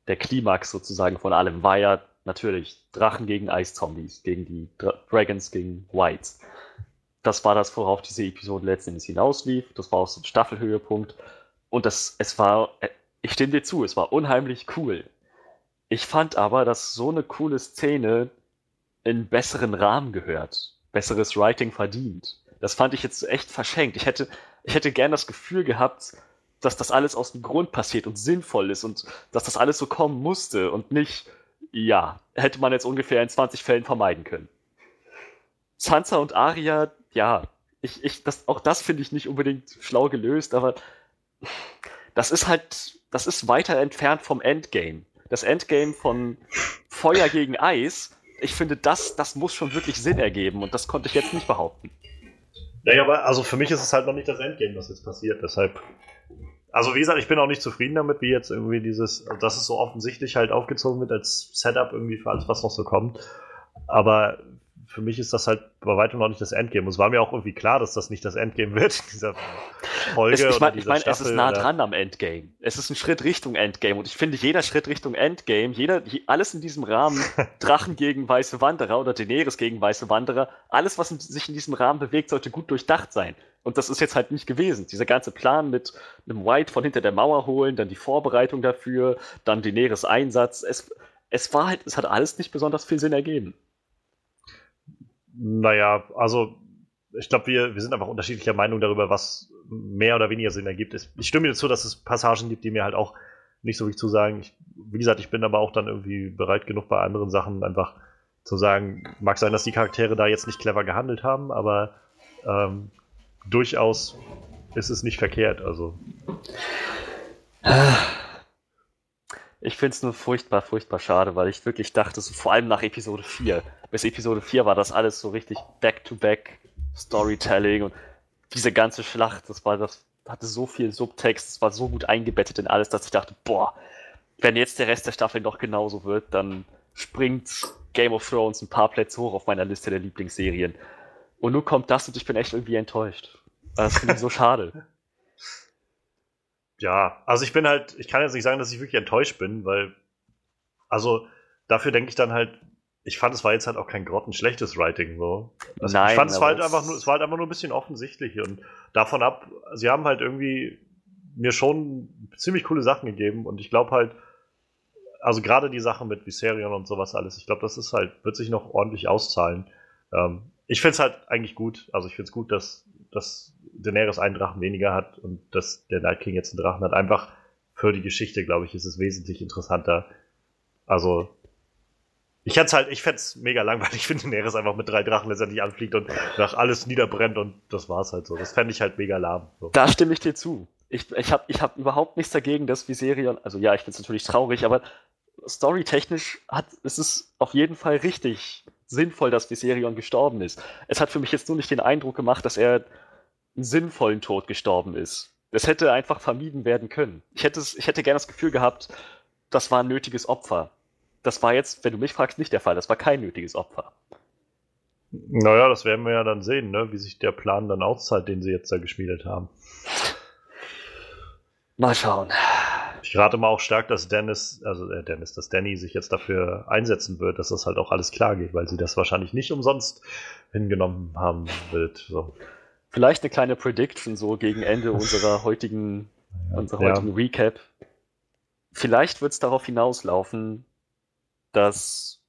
der Klimax sozusagen von allem, war ja natürlich Drachen gegen Eiszombies, gegen die Dra Dragons gegen Whites. Das war das, worauf diese Episode letztendlich hinauslief. Das war auch so ein Staffelhöhepunkt. Und das, es war, ich stimme dir zu, es war unheimlich cool. Ich fand aber, dass so eine coole Szene in besseren Rahmen gehört, besseres Writing verdient. Das fand ich jetzt echt verschenkt. Ich hätte, ich hätte gern das Gefühl gehabt, dass das alles aus dem Grund passiert und sinnvoll ist und dass das alles so kommen musste und nicht, ja, hätte man jetzt ungefähr in 20 Fällen vermeiden können. Sansa und Arya, ja, ich, ich, das, auch das finde ich nicht unbedingt schlau gelöst, aber das ist halt, das ist weiter entfernt vom Endgame. Das Endgame von Feuer gegen Eis, ich finde, das, das muss schon wirklich Sinn ergeben und das konnte ich jetzt nicht behaupten. Naja, aber also für mich ist es halt noch nicht das Endgame, was jetzt passiert. Deshalb. Also wie gesagt, ich bin auch nicht zufrieden damit, wie jetzt irgendwie dieses, dass es so offensichtlich halt aufgezogen wird als Setup irgendwie für alles, was noch so kommt. Aber für mich ist das halt bei weitem noch nicht das Endgame. Und es war mir auch irgendwie klar, dass das nicht das Endgame wird dieser Folge. Es, ich meine, ich mein, es ist nah oder- dran am Endgame. Es ist ein Schritt Richtung Endgame und ich finde, jeder Schritt Richtung Endgame, jeder, je- alles in diesem Rahmen, Drachen gegen weiße Wanderer oder Daenerys gegen weiße Wanderer, alles, was sich in diesem Rahmen bewegt, sollte gut durchdacht sein. Und das ist jetzt halt nicht gewesen. Dieser ganze Plan mit einem White von hinter der Mauer holen, dann die Vorbereitung dafür, dann Daenerys Einsatz, es, es war halt, es hat alles nicht besonders viel Sinn ergeben. Naja, also ich glaube, wir, wir sind einfach unterschiedlicher Meinung darüber, was mehr oder weniger Sinn ergibt. Ich stimme dir zu, dass es Passagen gibt, die mir halt auch nicht so wirklich zusagen. Ich, wie gesagt, ich bin aber auch dann irgendwie bereit genug bei anderen Sachen einfach zu sagen, mag sein, dass die Charaktere da jetzt nicht clever gehandelt haben, aber ähm, durchaus ist es nicht verkehrt. Also Ich finde es nur furchtbar, furchtbar schade, weil ich wirklich dachte, so, vor allem nach Episode 4, bis Episode 4 war das alles so richtig Back-to-Back Storytelling und diese ganze Schlacht, das war das hatte so viel Subtext, es war so gut eingebettet in alles, dass ich dachte, boah, wenn jetzt der Rest der Staffel noch genauso wird, dann springt Game of Thrones ein paar Plätze hoch auf meiner Liste der Lieblingsserien. Und nun kommt das und ich bin echt irgendwie enttäuscht. Das finde ich so schade. Ja, also ich bin halt, ich kann jetzt nicht sagen, dass ich wirklich enttäuscht bin, weil, also dafür denke ich dann halt, ich fand, es war jetzt halt auch kein grottenschlechtes Writing so. Also Nein, ich fand, es war halt einfach nur, es war halt einfach nur ein bisschen offensichtlich und davon ab, sie haben halt irgendwie mir schon ziemlich coole Sachen gegeben und ich glaube halt, also gerade die Sachen mit Viserion und sowas alles, ich glaube, das ist halt, wird sich noch ordentlich auszahlen. Ähm, ich finde es halt eigentlich gut, also ich finde es gut, dass, dass Daenerys einen Drachen weniger hat und dass der Night King jetzt einen Drachen hat. Einfach für die Geschichte, glaube ich, ist es wesentlich interessanter. Also, ich hätte halt, ich fände es mega langweilig, wenn Daenerys einfach mit drei Drachen letztendlich anfliegt und nach alles niederbrennt und das war's halt so. Das fände ich halt mega lahm. So. Da stimme ich dir zu. Ich, ich habe ich hab überhaupt nichts dagegen, dass Viserion, also ja, ich finde es natürlich traurig, aber storytechnisch hat, ist es auf jeden Fall richtig sinnvoll, dass Viserion gestorben ist. Es hat für mich jetzt nur nicht den Eindruck gemacht, dass er einen sinnvollen Tod gestorben ist. Es hätte einfach vermieden werden können. Ich hätte, ich hätte gerne das Gefühl gehabt, das war ein nötiges Opfer. Das war jetzt, wenn du mich fragst, nicht der Fall. Das war kein nötiges Opfer. Naja, das werden wir ja dann sehen, ne? wie sich der Plan dann auszahlt, den sie jetzt da geschmiedet haben. Mal schauen. Ich rate mal auch stark, dass Dennis, also äh, Dennis, dass Danny sich jetzt dafür einsetzen wird, dass das halt auch alles klar geht, weil sie das wahrscheinlich nicht umsonst hingenommen haben wird. So. Vielleicht eine kleine Prediction so gegen Ende unserer heutigen, ja, unserer heutigen Recap. Vielleicht wird es darauf hinauslaufen, dass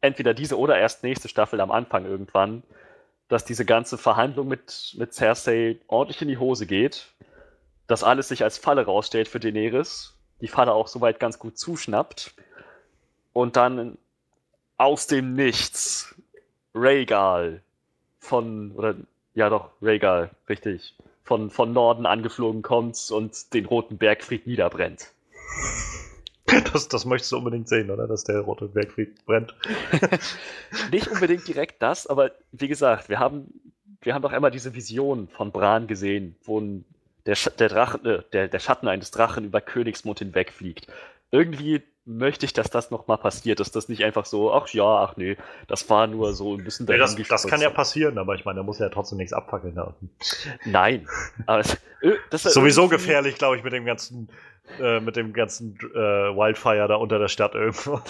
entweder diese oder erst nächste Staffel am Anfang irgendwann, dass diese ganze Verhandlung mit, mit Cersei ordentlich in die Hose geht, dass alles sich als Falle rausstellt für Daenerys, die Falle auch soweit ganz gut zuschnappt und dann aus dem Nichts Rhaegal von, oder ja doch, Rhaegal, richtig, von, von Norden angeflogen kommt und den Roten Bergfried niederbrennt. Das, das möchtest du unbedingt sehen, oder? Dass der Rote Bergfried brennt. Nicht unbedingt direkt das, aber wie gesagt, wir haben, wir haben doch einmal diese Vision von Bran gesehen, wo der, der, Drachen, äh, der, der Schatten eines Drachen über Königsmund hinwegfliegt. Irgendwie möchte ich, dass das nochmal passiert, dass das nicht einfach so, ach ja, ach nee, das war nur so ein bisschen nee, das, das kann ja passieren, aber ich meine, da muss ja trotzdem nichts abfackeln da unten. Nein. Äh, das ist sowieso gefährlich, glaube ich, mit dem ganzen, äh, mit dem ganzen äh, Wildfire da unter der Stadt irgendwo.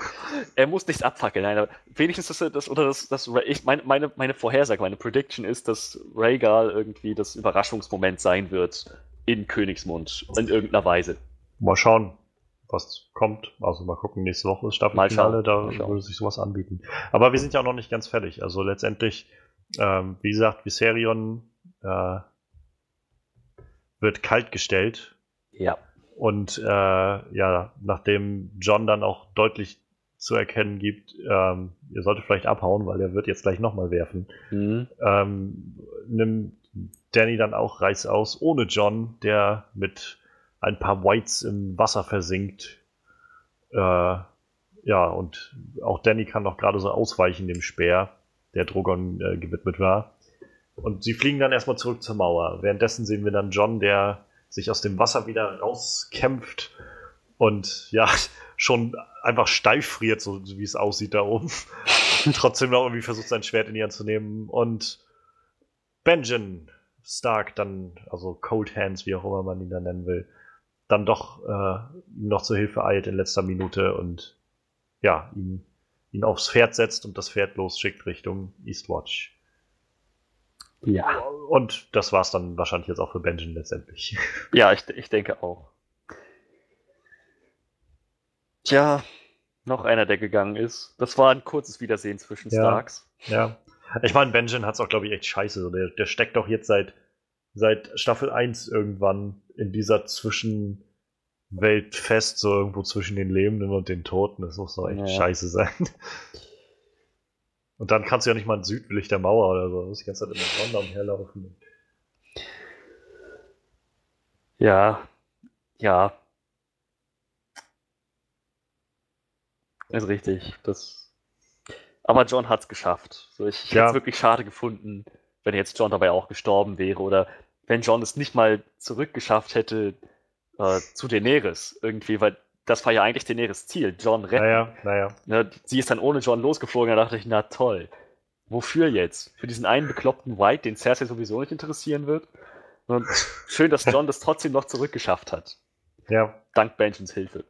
er muss nichts abfackeln, nein, aber wenigstens das, das oder das, das ich, meine, meine, meine Vorhersage, meine Prediction ist, dass Rhaegal irgendwie das Überraschungsmoment sein wird in Königsmund in irgendeiner Weise. Mal schauen was kommt. Also mal gucken, nächste Woche ist Staffelfinale, da würde sich sowas anbieten. Aber wir sind ja auch noch nicht ganz fertig. Also letztendlich, ähm, wie gesagt, Viserion äh, wird kalt gestellt. Ja. Und äh, ja, nachdem John dann auch deutlich zu erkennen gibt, ähm, ihr solltet vielleicht abhauen, weil er wird jetzt gleich nochmal werfen, mhm. ähm, nimmt Danny dann auch Reiß aus, ohne John, der mit ein paar Whites im Wasser versinkt. Äh, ja, und auch Danny kann noch gerade so ausweichen dem Speer, der Drogon äh, gewidmet war. Und sie fliegen dann erstmal zurück zur Mauer. Währenddessen sehen wir dann John, der sich aus dem Wasser wieder rauskämpft und ja, schon einfach steif friert, so wie es aussieht da oben. Trotzdem noch irgendwie versucht, sein Schwert in die Hand zu nehmen. Und Benjen Stark dann, also Cold Hands, wie auch immer man ihn da nennen will, dann doch äh, noch zur Hilfe eilt in letzter Minute und ja, ihn, ihn aufs Pferd setzt und das Pferd losschickt Richtung Eastwatch. Ja. Und das war's dann wahrscheinlich jetzt auch für Benjamin letztendlich. Ja, ich, ich denke auch. Tja, noch einer, der gegangen ist. Das war ein kurzes Wiedersehen zwischen Starks. Ja. Ich meine, Benjamin hat's auch, glaube ich, echt scheiße. Der, der steckt doch jetzt seit, seit Staffel 1 irgendwann in dieser Zwischenwelt fest, so irgendwo zwischen den Lebenden und den Toten. Das muss doch echt ja. scheiße sein. Und dann kannst du ja nicht mal südlich der Mauer oder so. Du musst die ganze Zeit in der Sonne umherlaufen. Ja, ja. Ist richtig. Das... Aber John hat es geschafft. So, ich ich ja. hätte es wirklich schade gefunden, wenn jetzt John dabei auch gestorben wäre oder wenn John es nicht mal zurückgeschafft hätte äh, zu Daenerys irgendwie, weil das war ja eigentlich Daenerys Ziel, John retten. Naja, naja. Ja, sie ist dann ohne John losgeflogen, da dachte ich, na toll. Wofür jetzt? Für diesen einen bekloppten White, den Cersei sowieso nicht interessieren wird? Und schön, dass John das trotzdem noch zurückgeschafft hat. Ja. Dank Benjins Hilfe.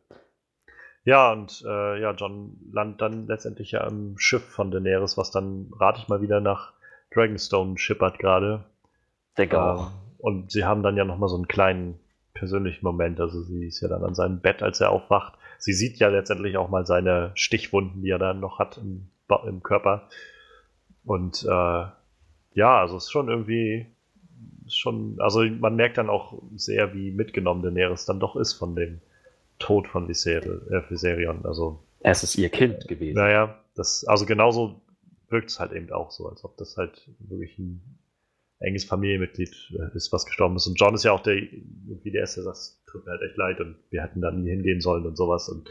Ja, und äh, ja, John landet dann letztendlich ja im Schiff von Daenerys, was dann, rate ich mal wieder, nach Dragonstone schippert gerade. Denke ähm, auch. Und sie haben dann ja nochmal so einen kleinen persönlichen Moment. Also sie ist ja dann an seinem Bett, als er aufwacht. Sie sieht ja letztendlich auch mal seine Stichwunden, die er dann noch hat im, im Körper. Und äh, ja, also es ist schon irgendwie schon, also man merkt dann auch sehr, wie mitgenommen Daenerys dann doch ist von dem Tod von äh, Viserion. Also es ist ihr Kind gewesen. Naja, das, also genauso wirkt es halt eben auch so, als ob das halt wirklich ein enges Familienmitglied äh, ist, was gestorben ist. Und John ist ja auch der, wie der erste sagt, tut mir halt echt leid und wir hätten da nie hingehen sollen und sowas. Und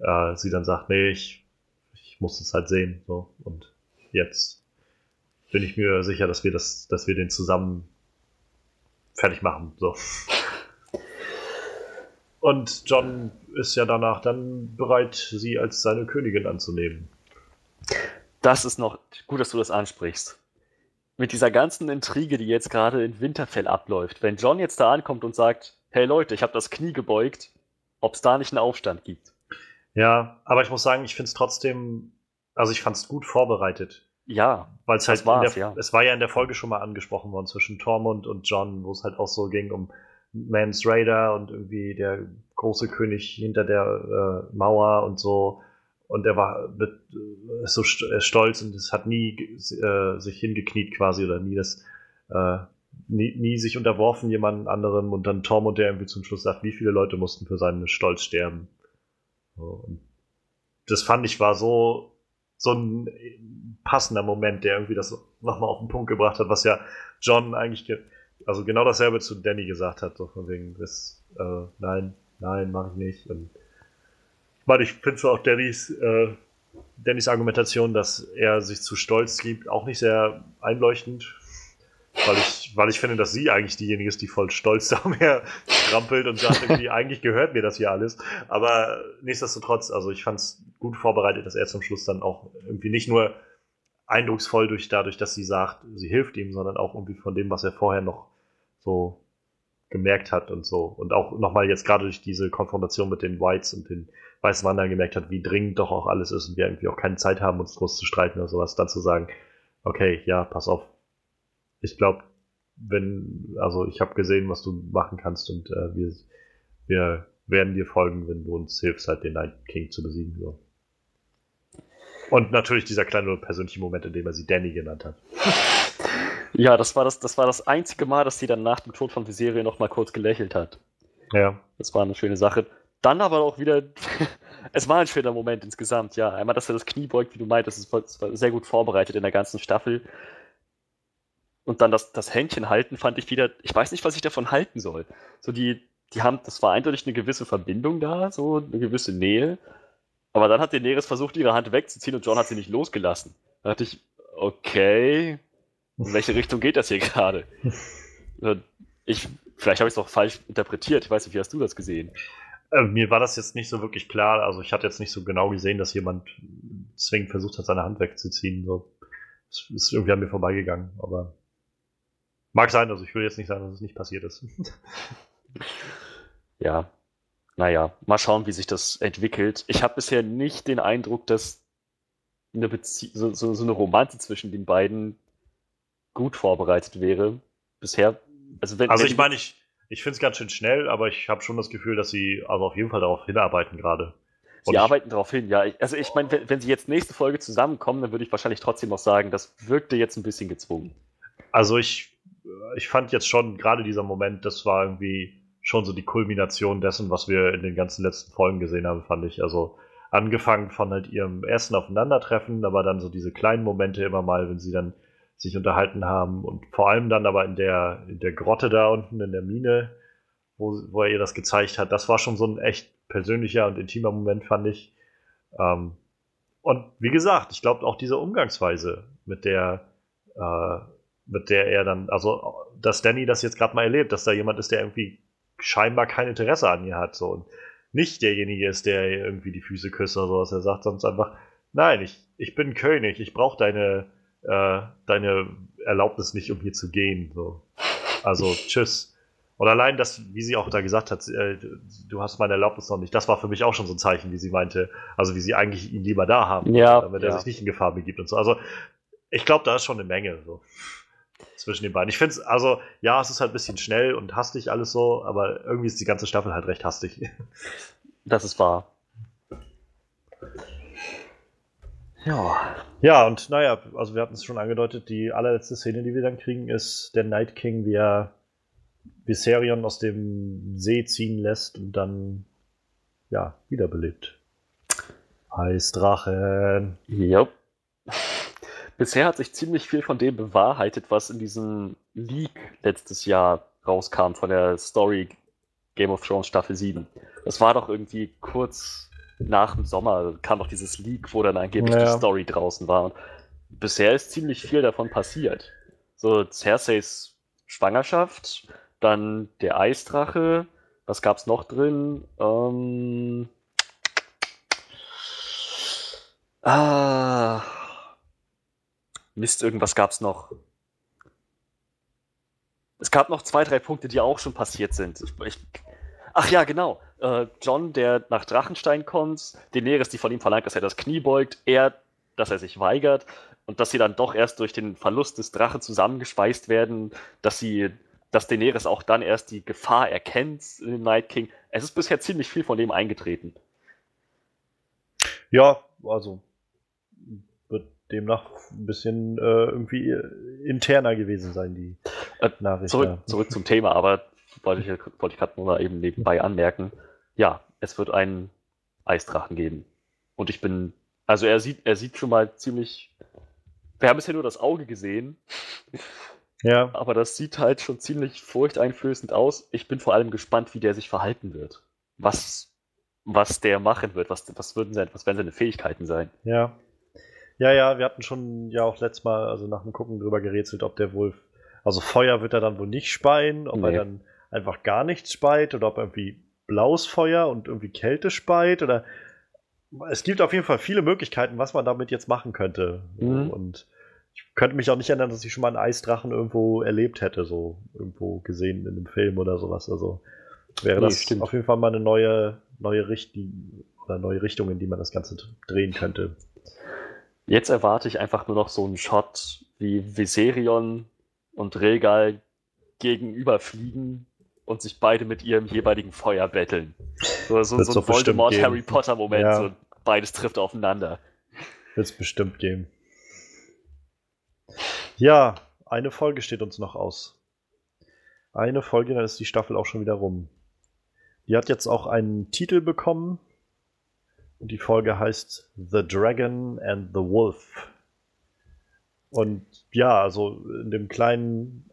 äh, sie dann sagt, nee, ich, ich muss es halt sehen. So. Und jetzt bin ich mir sicher, dass wir das, dass wir den zusammen fertig machen. So. Und John ist ja danach dann bereit, sie als seine Königin anzunehmen. Das ist noch gut, dass du das ansprichst. Mit dieser ganzen Intrige, die jetzt gerade in Winterfell abläuft, wenn John jetzt da ankommt und sagt, hey Leute, ich habe das Knie gebeugt, ob es da nicht einen Aufstand gibt. Ja, aber ich muss sagen, ich finde es trotzdem, also ich fand es gut vorbereitet. Ja, weil es halt, der, ja. es war ja in der Folge schon mal angesprochen worden zwischen Tormund und John, wo es halt auch so ging um Mans Raider und irgendwie der große König hinter der äh, Mauer und so. Und er war äh, so stolz und es hat nie äh, sich hingekniet quasi oder nie das äh, nie, nie sich unterworfen jemand anderem und dann Tormund, der irgendwie zum Schluss sagt, wie viele Leute mussten für seinen Stolz sterben. So, das fand ich war so so ein passender Moment, der irgendwie das nochmal auf den Punkt gebracht hat, was ja John eigentlich, also genau dasselbe zu Danny gesagt hat, so von wegen, das, äh, nein, nein, mache ich nicht. Und meine, ich finde so auch Dannys, äh, Dannys Argumentation, dass er sich zu stolz gibt, auch nicht sehr einleuchtend, weil ich, weil ich finde, dass sie eigentlich diejenige ist, die voll stolz da umher strampelt und sagt, irgendwie, eigentlich gehört mir das hier alles. Aber nichtsdestotrotz, also ich fand es gut vorbereitet, dass er zum Schluss dann auch irgendwie nicht nur eindrucksvoll durch dadurch, dass sie sagt, sie hilft ihm, sondern auch irgendwie von dem, was er vorher noch so gemerkt hat und so. Und auch nochmal jetzt gerade durch diese Konfrontation mit den Whites und den Weißen Wandern gemerkt hat, wie dringend doch auch alles ist und wir irgendwie auch keine Zeit haben, uns groß zu streiten oder sowas, dann zu sagen, okay, ja, pass auf, ich glaube, wenn, also ich habe gesehen, was du machen kannst und äh, wir, wir werden dir folgen, wenn du uns hilfst, halt den Night King zu besiegen. So. Und natürlich dieser kleine persönliche Moment, in dem er sie Danny genannt hat. Ja, das war das, das war das einzige Mal, dass sie dann nach dem Tod von Viserys noch mal kurz gelächelt hat. Ja. Das war eine schöne Sache. Dann aber auch wieder, es war ein schöner Moment insgesamt, ja. Einmal, dass er das Knie beugt, wie du meintest, das war sehr gut vorbereitet in der ganzen Staffel. Und dann das, das Händchen halten fand ich wieder, ich weiß nicht, was ich davon halten soll. So die, die haben, das war eindeutig eine gewisse Verbindung da, so eine gewisse Nähe. Aber dann hat Daenerys versucht, ihre Hand wegzuziehen und John hat sie nicht losgelassen. Da dachte ich, okay, in welche Richtung geht das hier gerade? Ich, vielleicht habe ich es auch falsch interpretiert. Ich weiß nicht, wie hast du das gesehen? Äh, mir war das jetzt nicht so wirklich klar. Also ich hatte jetzt nicht so genau gesehen, dass jemand zwingend versucht hat, seine Hand wegzuziehen. So, es ist irgendwie an mir vorbeigegangen. Aber Mag sein, also ich will jetzt nicht sagen, dass es nicht passiert ist. ja, naja, mal schauen, wie sich das entwickelt. Ich habe bisher nicht den Eindruck, dass eine Bezie so, so, so, eine Romanze zwischen den beiden gut vorbereitet wäre. Bisher, also wenn. Also ich meine, ich, ich finde es ganz schön schnell, aber ich habe schon das Gefühl, dass sie also auf jeden Fall darauf hinarbeiten gerade. Sie arbeiten darauf hin, ja. Also ich meine, wenn, wenn, sie jetzt nächste Folge zusammenkommen, dann würde ich wahrscheinlich trotzdem noch sagen, das wirkte jetzt ein bisschen gezwungen. Also ich ich fand jetzt schon, gerade dieser Moment, das war irgendwie schon so die Kulmination dessen, was wir in den ganzen letzten Folgen gesehen haben, fand ich. Also angefangen von halt ihrem ersten Aufeinandertreffen, aber dann so diese kleinen Momente immer mal, wenn sie dann sich unterhalten haben und vor allem dann aber in der, in der Grotte da unten in der Mine, wo, wo er ihr das gezeigt hat, das war schon so ein echt persönlicher und intimer Moment, fand ich. Ähm, und wie gesagt, ich glaube auch diese Umgangsweise, mit der äh, mit der er dann, also dass Danny das jetzt gerade mal erlebt, dass da jemand ist, der irgendwie scheinbar kein Interesse an ihr hat so und nicht derjenige ist, der irgendwie die Füße küsst oder sowas. Er sagt sonst einfach, nein, ich, ich bin König, ich brauche deine, äh, deine Erlaubnis nicht, um hier zu gehen. So. Also, tschüss. Und allein das, wie sie auch da gesagt hat, äh, du hast meine Erlaubnis noch nicht, das war für mich auch schon so ein Zeichen, wie sie meinte, also wie sie eigentlich ihn lieber da haben, Ja, damit ja. er sich nicht in Gefahr begibt und so. Also ich glaube, da ist schon eine Menge so zwischen den beiden. Ich finde es, also ja, es ist halt ein bisschen schnell und hastig alles so, aber irgendwie ist die ganze Staffel halt recht hastig. Das ist wahr. Ja. Ja, und naja, also wir hatten es schon angedeutet, die allerletzte Szene, die wir dann kriegen, ist der Night King, wie er Viserion aus dem See ziehen lässt und dann ja, wiederbelebt. Eisdrachen. Yep. Bisher hat sich ziemlich viel von dem bewahrheitet, was in diesem Leak letztes Jahr rauskam von der Story Game of Thrones Staffel 7. Das war doch irgendwie kurz nach dem Sommer, kam doch dieses Leak, wo dann angeblich Ja. die Story draußen war. Und bisher ist ziemlich viel davon passiert. So Cerseis Schwangerschaft, dann der Eisdrache, was gab's noch drin? Ähm, ah, Mist, irgendwas gab's noch. Es gab noch zwei, drei Punkte, die auch schon passiert sind. Ich, ich, ach ja, genau. Äh, John, der nach Drachenstein kommt, Daenerys, die von ihm verlangt, dass er das Knie beugt, er, dass er sich weigert und dass sie dann doch erst durch den Verlust des Drachen zusammengespeist werden, dass sie, dass Daenerys auch dann erst die Gefahr erkennt in dem Night King. Es ist bisher ziemlich viel von dem eingetreten. Ja, also wird demnach ein bisschen äh, irgendwie interner gewesen sein, die Äh, Nachricht. Zurück, ja. zurück zum Thema, aber wollte ich, wollte ich gerade nur mal eben nebenbei anmerken. Ja, es wird einen Eisdrachen geben. Und ich bin, also er sieht, er sieht schon mal ziemlich, wir haben bisher nur das Auge gesehen, Ja, aber das sieht halt schon ziemlich furchteinflößend aus. Ich bin vor allem gespannt, wie der sich verhalten wird. Was, was der machen wird, was, was würden sein, was werden seine Fähigkeiten sein. ja. Ja, ja, wir hatten schon ja auch letztes Mal, also nach dem Gucken drüber gerätselt, ob der wohl, also Feuer wird er dann wohl nicht speien, ob Nee. er dann einfach gar nichts speit oder ob irgendwie blaues Feuer und irgendwie Kälte speit oder es gibt auf jeden Fall viele Möglichkeiten, was man damit jetzt machen könnte. Mhm. Und ich könnte mich auch nicht erinnern, dass ich schon mal einen Eisdrachen irgendwo erlebt hätte, so irgendwo gesehen in einem Film oder sowas. Also wäre Nee, das stimmt. auf jeden Fall mal eine neue, neue Richtung oder neue Richtung, in die man das Ganze drehen könnte. Jetzt erwarte ich einfach nur noch so einen Shot, wie Viserion und Regal gegenüber fliegen und sich beide mit ihrem jeweiligen Feuer betteln. So, so, so ein doch bestimmt Voldemort geben. Harry Potter Moment, Ja. so beides trifft aufeinander. Wird es bestimmt geben. Ja, eine Folge steht uns noch aus. Eine Folge, dann ist die Staffel auch schon wieder rum. Die hat jetzt auch einen Titel bekommen. Und die Folge heißt The Dragon and the Wolf. Und ja, also in dem kleinen,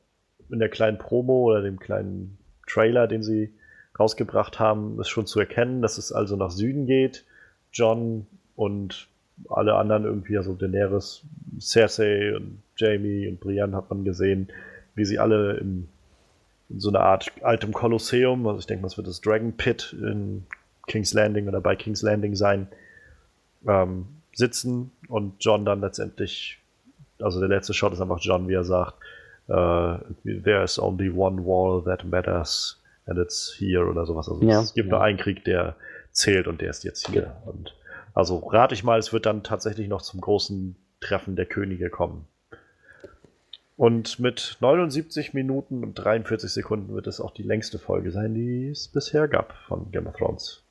in der kleinen Promo oder dem kleinen Trailer, den sie rausgebracht haben, ist schon zu erkennen, dass es also nach Süden geht. John und alle anderen irgendwie, also Daenerys, Cersei und Jamie und Brienne hat man gesehen, wie sie alle in, in so einer Art altem Kolosseum, also ich denke, das wird das Dragon Pit in King's Landing oder bei King's Landing sein, ähm, sitzen und John dann letztendlich, also der letzte Shot ist einfach John, wie er sagt, there is only one wall that matters and it's here oder sowas. Also Ja, es gibt ja. nur einen Krieg, der zählt und der ist jetzt hier. Und also rate ich mal, es wird dann tatsächlich noch zum großen Treffen der Könige kommen. Und mit 79 Minuten und 43 Sekunden wird es auch die längste Folge sein, die es bisher gab von Game of Thrones.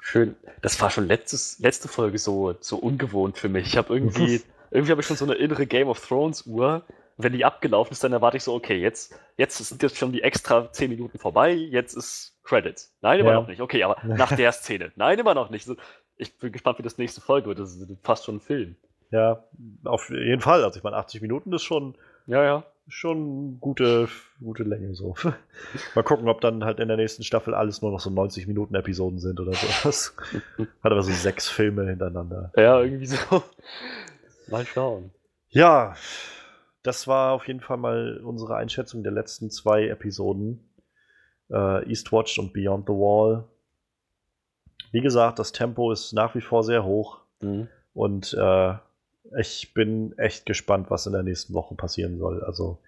Schön. Das war schon letztes, letzte Folge so, so ungewohnt für mich. Ich habe irgendwie, irgendwie habe ich schon so eine innere Game of Thrones Uhr. Wenn die abgelaufen ist, dann erwarte ich so, okay, jetzt, jetzt sind jetzt schon die extra 10 Minuten vorbei, jetzt ist Credits. Nein, immer Ja. noch nicht. Okay, aber nach der Szene. Nein, immer noch nicht. Ich bin gespannt, wie das nächste Folge wird. Das ist fast schon ein Film. Ja, auf jeden Fall. Also ich meine, 80 Minuten ist schon, Ja, ja. schon gute, gute Länge so. Mal gucken, ob dann halt in der nächsten Staffel alles nur noch so 90 Minuten Episoden sind oder sowas. Hat aber so sechs Filme hintereinander. Ja, irgendwie so. Mal schauen. Ja, das war auf jeden Fall mal unsere Einschätzung der letzten zwei Episoden. Äh, Eastwatch und Beyond the Wall. Wie gesagt, das Tempo ist nach wie vor sehr hoch Mhm. und äh, ich bin echt gespannt, was in der nächsten Woche passieren soll. Also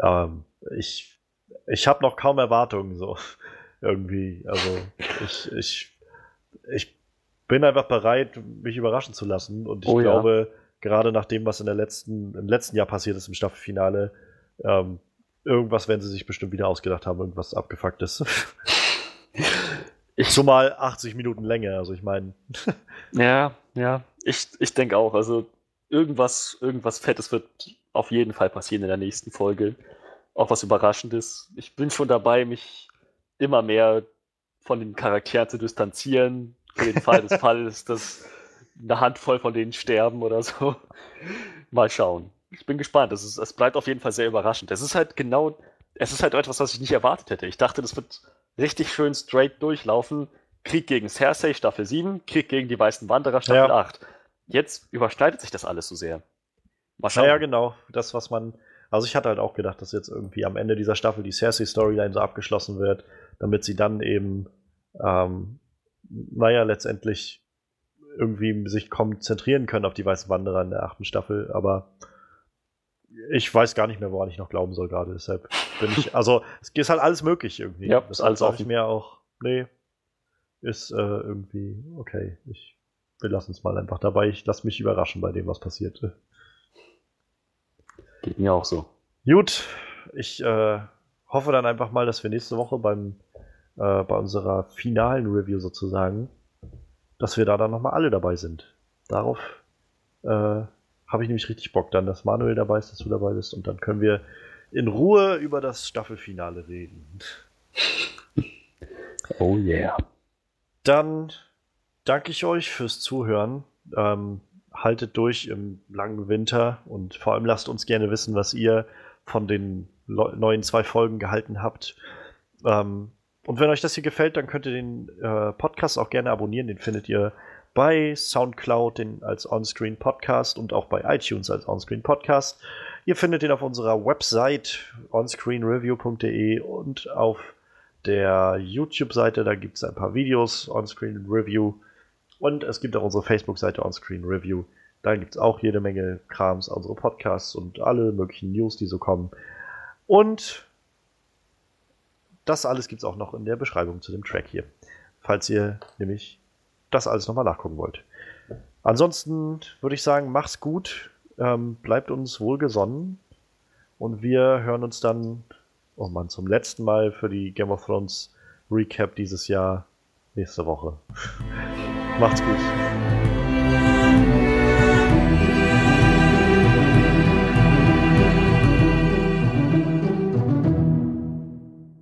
ähm, ich, ich habe noch kaum Erwartungen so irgendwie. Also ich, ich, ich bin einfach bereit, mich überraschen zu lassen. Und ich oh, glaube, ja. Gerade nach dem, was in der letzten, im letzten Jahr passiert ist im Staffelfinale, ähm, irgendwas werden sie sich bestimmt wieder ausgedacht haben, irgendwas abgefucktes. Ich, Zumal 80 Minuten Länge, also ich meine. ja, ja, ich, ich denke auch. Also irgendwas, irgendwas Fettes wird auf jeden Fall passieren in der nächsten Folge. Auch was Überraschendes. Ich bin schon dabei, mich immer mehr von den Charakteren zu distanzieren. Für den Fall des Falles, dass eine Handvoll von denen sterben oder so. Mal schauen. Ich bin gespannt. Es, ist, es bleibt auf jeden Fall sehr überraschend. Es ist halt genau, es ist halt etwas, was ich nicht erwartet hätte. Ich dachte, das wird richtig schön straight durchlaufen. Krieg gegen Cersei, Staffel 7, Krieg gegen die Weißen Wanderer, Staffel ja. 8. Jetzt überschneidet sich das alles so sehr. Mal schauen. Naja, genau. Das, was man. Also ich hatte halt auch gedacht, dass jetzt irgendwie am Ende dieser Staffel die Cersei-Storyline so abgeschlossen wird, damit sie dann eben, ähm, naja, letztendlich irgendwie sich konzentrieren können auf die Weißen Wanderer in der achten Staffel. Aber ich weiß gar nicht mehr, woran ich noch glauben soll gerade. Deshalb bin ich, also es ist halt alles möglich irgendwie. Ja, ist alles auch ich mir auch, nee, ist äh, irgendwie okay. Ich wir lassen es mal einfach dabei. Ich lasse mich überraschen bei dem, was passiert. Geht mir auch so. Gut, ich äh, hoffe dann einfach mal, dass wir nächste Woche beim äh, bei unserer finalen Review sozusagen, dass wir da dann nochmal alle dabei sind. Darauf äh, habe ich nämlich richtig Bock dann, dass Manuel dabei ist, dass du dabei bist und dann können wir in Ruhe über das Staffelfinale reden. Oh yeah. Dann danke ich euch fürs Zuhören. Ähm, haltet durch im langen Winter und vor allem lasst uns gerne wissen, was ihr von den neuen zwei Folgen gehalten habt. Ähm, und wenn euch das hier gefällt, dann könnt ihr den äh, Podcast auch gerne abonnieren. Den findet ihr bei Soundcloud den als Onscreen Podcast und auch bei iTunes als Onscreen Podcast. Ihr findet ihn auf unserer Website onscreenreview.de und auf der YouTube-Seite. Da gibt es ein paar Videos, Onscreen Review. Und es gibt auch unsere Facebook-Seite Onscreen Review. Da gibt es auch jede Menge Krams, unsere Podcasts und alle möglichen News, die so kommen. Und das alles gibt es auch noch in der Beschreibung zu dem Track hier. Falls ihr nämlich das alles nochmal nachgucken wollt. Ansonsten würde ich sagen, macht's gut, ähm, bleibt uns wohlgesonnen und wir hören uns dann, oh Mann, zum letzten Mal für die Game of Thrones Recap dieses Jahr nächste Woche. Macht's gut.